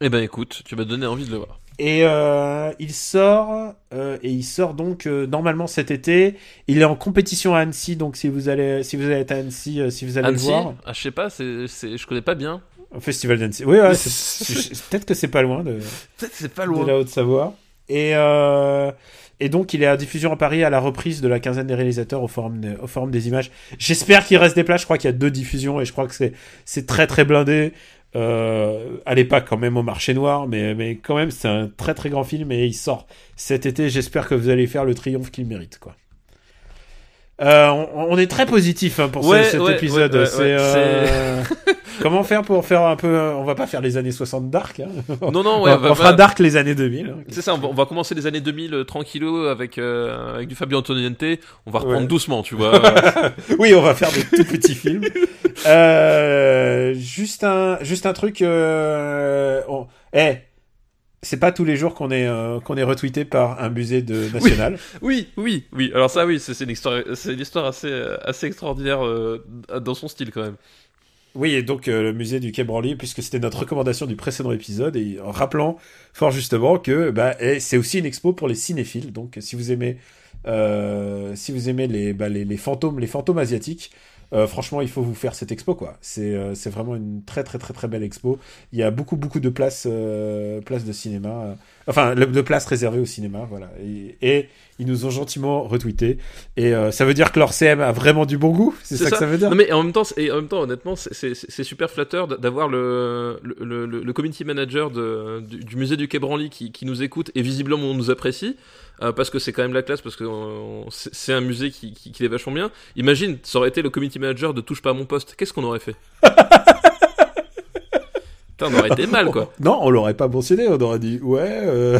Eh ben écoute, tu m'as donné envie de le voir. Et euh, il sort euh, et il sort donc euh, normalement cet été. Il est en compétition à Annecy donc si vous allez si vous allez être à Annecy si vous allez Annecy, le voir ah, je sais pas, c'est, c'est, je connais pas bien. au festival d'Annecy. Oui ouais, peut-être que c'est pas loin de Peut-être c'est pas de la Haute-Savoie. Et, et donc, il est à diffusion à Paris à la reprise de la quinzaine des réalisateurs au Forum, au forum des Images. J'espère qu'il reste des places. Je crois qu'il y a deux diffusions et je crois que c'est, c'est très très blindé. Euh, allez pas quand même au marché noir, mais, mais quand même, c'est un très très grand film et il sort cet été. J'espère que vous allez faire le triomphe qu'il mérite, quoi. Euh, on, on est très positif hein, pour ce- cet ouais, épisode. ouais, c'est, euh, Comment faire pour faire un peu. On va pas faire les années 60 dark. Hein. Non, non, on, on fera dark les années 2000. hein. C'est ça, on va, on va commencer les années 2000 euh, tranquillo avec, euh, avec du Fabio Antoniente. On va reprendre doucement, tu vois. Oui, on va faire des tout petits films. Euh, juste un, juste un truc. Euh, on- eh, c'est pas tous les jours qu'on est, euh, qu'on est retweeté par un musée de national. oui, oui, oui. Alors ça, oui, c'est, une histoire, c'est une histoire assez, euh, assez extraordinaire euh, dans son style quand même. Oui, et donc euh, le musée du Quai Branly, puisque c'était notre recommandation du précédent épisode, et en rappelant fort justement que bah, c'est aussi une expo pour les cinéphiles. Donc si vous aimez, euh, si vous aimez les, bah, les, les fantômes, les fantômes asiatiques, euh, franchement, il faut vous faire cette expo, quoi. C'est euh, c'est vraiment une très très très très belle expo. Il y a beaucoup beaucoup de places euh, places de cinéma, enfin de places réservées au cinéma, voilà. Et, et ils nous ont gentiment retweeté. Et ça veut dire que leur CM a vraiment du bon goût. C'est ça, que ça veut dire. Non mais en même temps, et en même temps, honnêtement, c'est- super flatteur d'avoir le, le, le, le- le community manager de, du, du musée du Quai Branly qui, qui nous écoute et visiblement on nous apprécie euh, parce que c'est quand même la classe parce que on- c'est un musée qui, qui, qui est vachement bien. Imagine, ça aurait été le community manager de touche pas à mon poste. Qu'est-ce qu'on aurait fait Putain, on aurait été mal quoi. Non, on l'aurait pas mentionné. On aurait dit ouais. euh,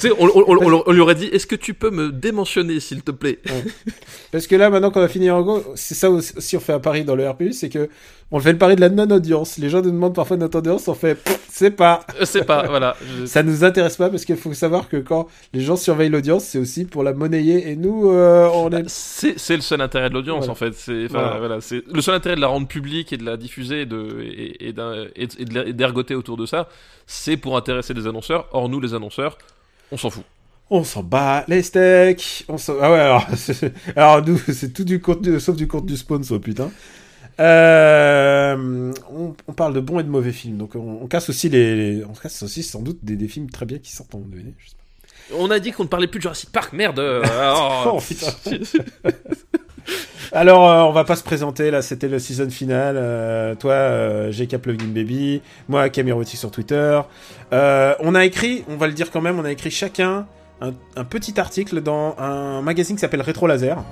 tu sais, on, on, on- on- on lui aurait dit Est-ce que tu peux me démentionner s'il te plaît? Parce que là, maintenant qu'on a fini en gros, c'est ça aussi aussi on fait un pari dans le RPU, c'est que on fait le pari de la non-audience. Les gens nous demandent parfois notre audience, on fait, c'est pas. Je sais pas, voilà. Je- Ça nous intéresse pas parce qu'il faut savoir que quand les gens surveillent l'audience, c'est aussi pour la monnayer. Et nous, euh, on est. C'est, c'est le seul intérêt de l'audience Voilà. en fait. C'est, Voilà. voilà. c'est le seul intérêt de la rendre publique et de la diffuser et de, de- d'ergoter autour de ça, c'est pour intéresser des annonceurs. Or nous, les annonceurs, on s'en fout. On s'en bat les steaks. On s'en... Ah ouais, alors, c'est- alors nous, c'est tout du contenu, sauf du contenu sponsor, putain. Euh, on, on parle de bons et de mauvais films, donc on, on casse aussi les, les- on casse aussi sans doute des, des films très bien qui sortent en pas. On a dit qu'on ne parlait plus de Jurassic Park, merde. euh, oh. Putain. Alors, euh, on va pas se présenter là. C'était le season final. Euh, toi, euh, GK Plugin Baby. Moi, Camille Rotti sur Twitter. Euh, on a écrit, on va le dire quand même, on a écrit chacun un, un petit article dans un magazine qui s'appelle Rétro Laser,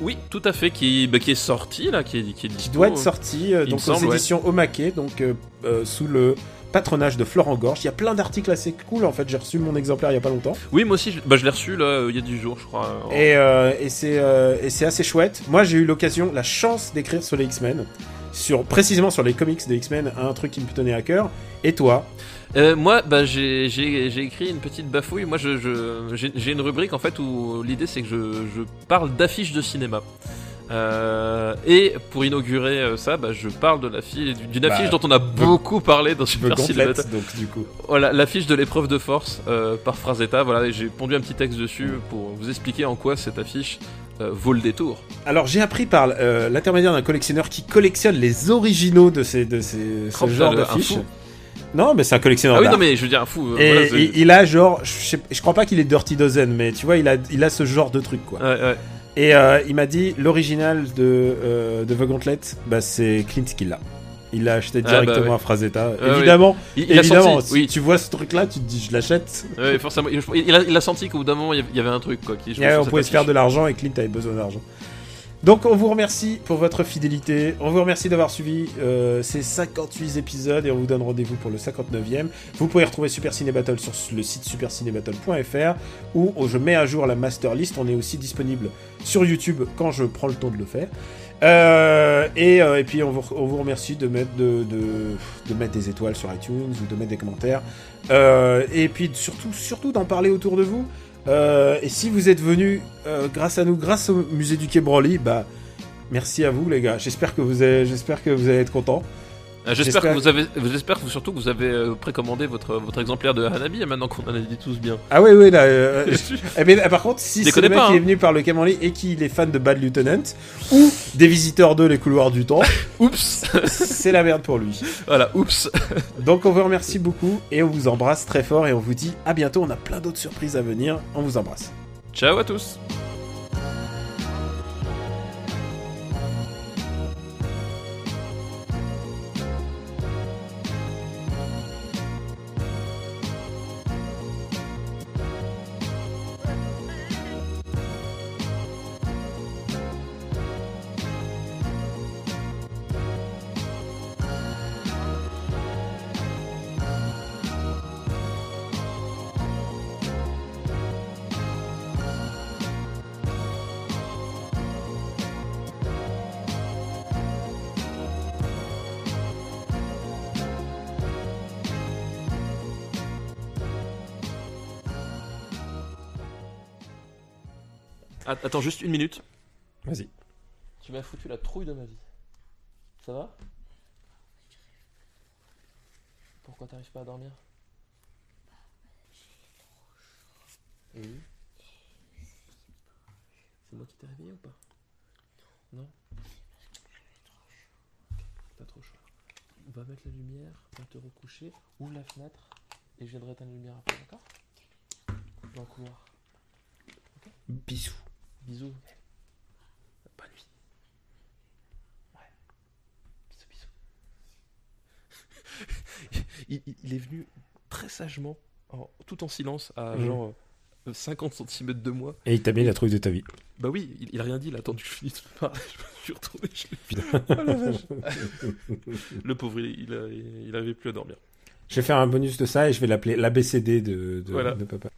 oui, tout à fait, qui, bah, qui est sorti là, qui est, qui est qui doit être sorti euh, donc semble, aux éditions Omake, donc euh, euh, sous le patronage de Florent Gorge. Il y a plein d'articles assez cool. En fait, j'ai reçu mon exemplaire il y a pas longtemps. Oui, moi aussi, je, bah, je l'ai reçu là, il y a 10 jours, je crois. Et, euh, et c'est euh, et c'est assez chouette. Moi, j'ai eu l'occasion, la chance d'écrire sur les X-Men, sur précisément sur les comics des X-Men, un truc qui me tenait à cœur. Et toi? Euh, moi, bah, j'ai j'ai- j'ai écrit une petite bafouille. Moi, je- je- j'ai j'ai une rubrique en fait où l'idée c'est que je, je parle d'affiches de cinéma. Euh, et pour inaugurer euh, ça, bah, je parle de l'affiche d'une Bah, affiche dont on a beaucoup parlé dans Super Cinéma. complète, donc du coup. Voilà, l'affiche de l'épreuve de force euh, par Frazetta. Voilà, et j'ai pondu un petit texte dessus pour vous expliquer en quoi cette affiche vaut le détour. Alors, j'ai appris par l'intermédiaire d'un collectionneur qui collectionne les originaux de ces de ces ce genre d'affiches. Non, mais c'est un collectionneur. Ah oui, non mais je veux dire un fou. euh, Et voilà, il, il a genre, je, sais- je crois pas qu'il est Dirty Dozen, mais tu vois, il a, il a ce genre de truc quoi. Ouais, ouais. Et euh, il m'a dit l'original de, euh, de The Gauntlet, bah, c'est Clint qui l'a. Il l'a acheté Ah, directement bah, à Frazetta. Ah, évidemment, Il, il a évidemment, senti, oui. tu vois ce truc-là, tu te dis je l'achète. Ouais, forcément. Il, a, il a senti qu'au bout d'un moment, il y avait- un truc quoi. Qui sur on pouvait se faire de l'argent et Clint avait besoin d'argent. Donc on vous remercie pour votre fidélité, on vous remercie d'avoir suivi euh, ces 58 épisodes et on vous donne rendez-vous pour le 59e. Vous pouvez retrouver Super Ciné Battle sur le site supercinébattle.fr où je mets à jour la master list, on est aussi disponible sur YouTube quand je prends le temps de le faire. Euh, et, euh, et puis on vous, on vous remercie de mettre, de, de, de mettre des étoiles sur iTunes ou de mettre des commentaires. Euh, et puis surtout, surtout d'en parler autour de vous. Euh, et si vous êtes venus euh, grâce à nous, grâce au musée du Quai Branly, bah merci à vous les gars. J'espère que vous j'espère que vous allez être contents. Euh, J'espère que vous avez, j'espère surtout que vous avez euh, précommandé votre votre exemplaire de Hanabi maintenant qu'on en a dit tous bien. Ah oui oui là. euh, eh bien, par contre, si c'est le mec pas, qui hein. est venu par le Branly et qu'il est fan de Bad Lieutenant ou des visiteurs de les couloirs du temps, Oups, c'est la merde pour lui. voilà, oups. Donc on vous remercie beaucoup et on vous embrasse très fort et on vous dit à bientôt. On a plein d'autres surprises à venir. On vous embrasse. Ciao à tous. Attends juste une minute. Vas-y. Tu m'as foutu la trouille de ma vie. Ça va? Pourquoi t'arrives pas à dormir? Et oui C'est moi qui t'ai réveillé ou pas? Non? T'as trop chaud. On va mettre la lumière, on va te recoucher, ouvre la fenêtre et je viendrai éteindre la lumière après, d'accord? Dans le couloir. Bisous. Bisous. Bonne nuit. Ouais. Bisous, bisous. il, il- il est venu très sagement, en- tout en silence, à Mhm. genre euh, 50 cm de moi. Et il t'a mis la trouille de ta vie. Bah oui, il, il a rien dit, il a attendu que je finisse de parler. Je me suis retourné, je l'ai. Oh. Le pauvre, il, il, a- il arrivait plus à dormir. Je vais faire un bonus de ça et je vais l'appeler l'ABCD de, de, Voilà. de papa.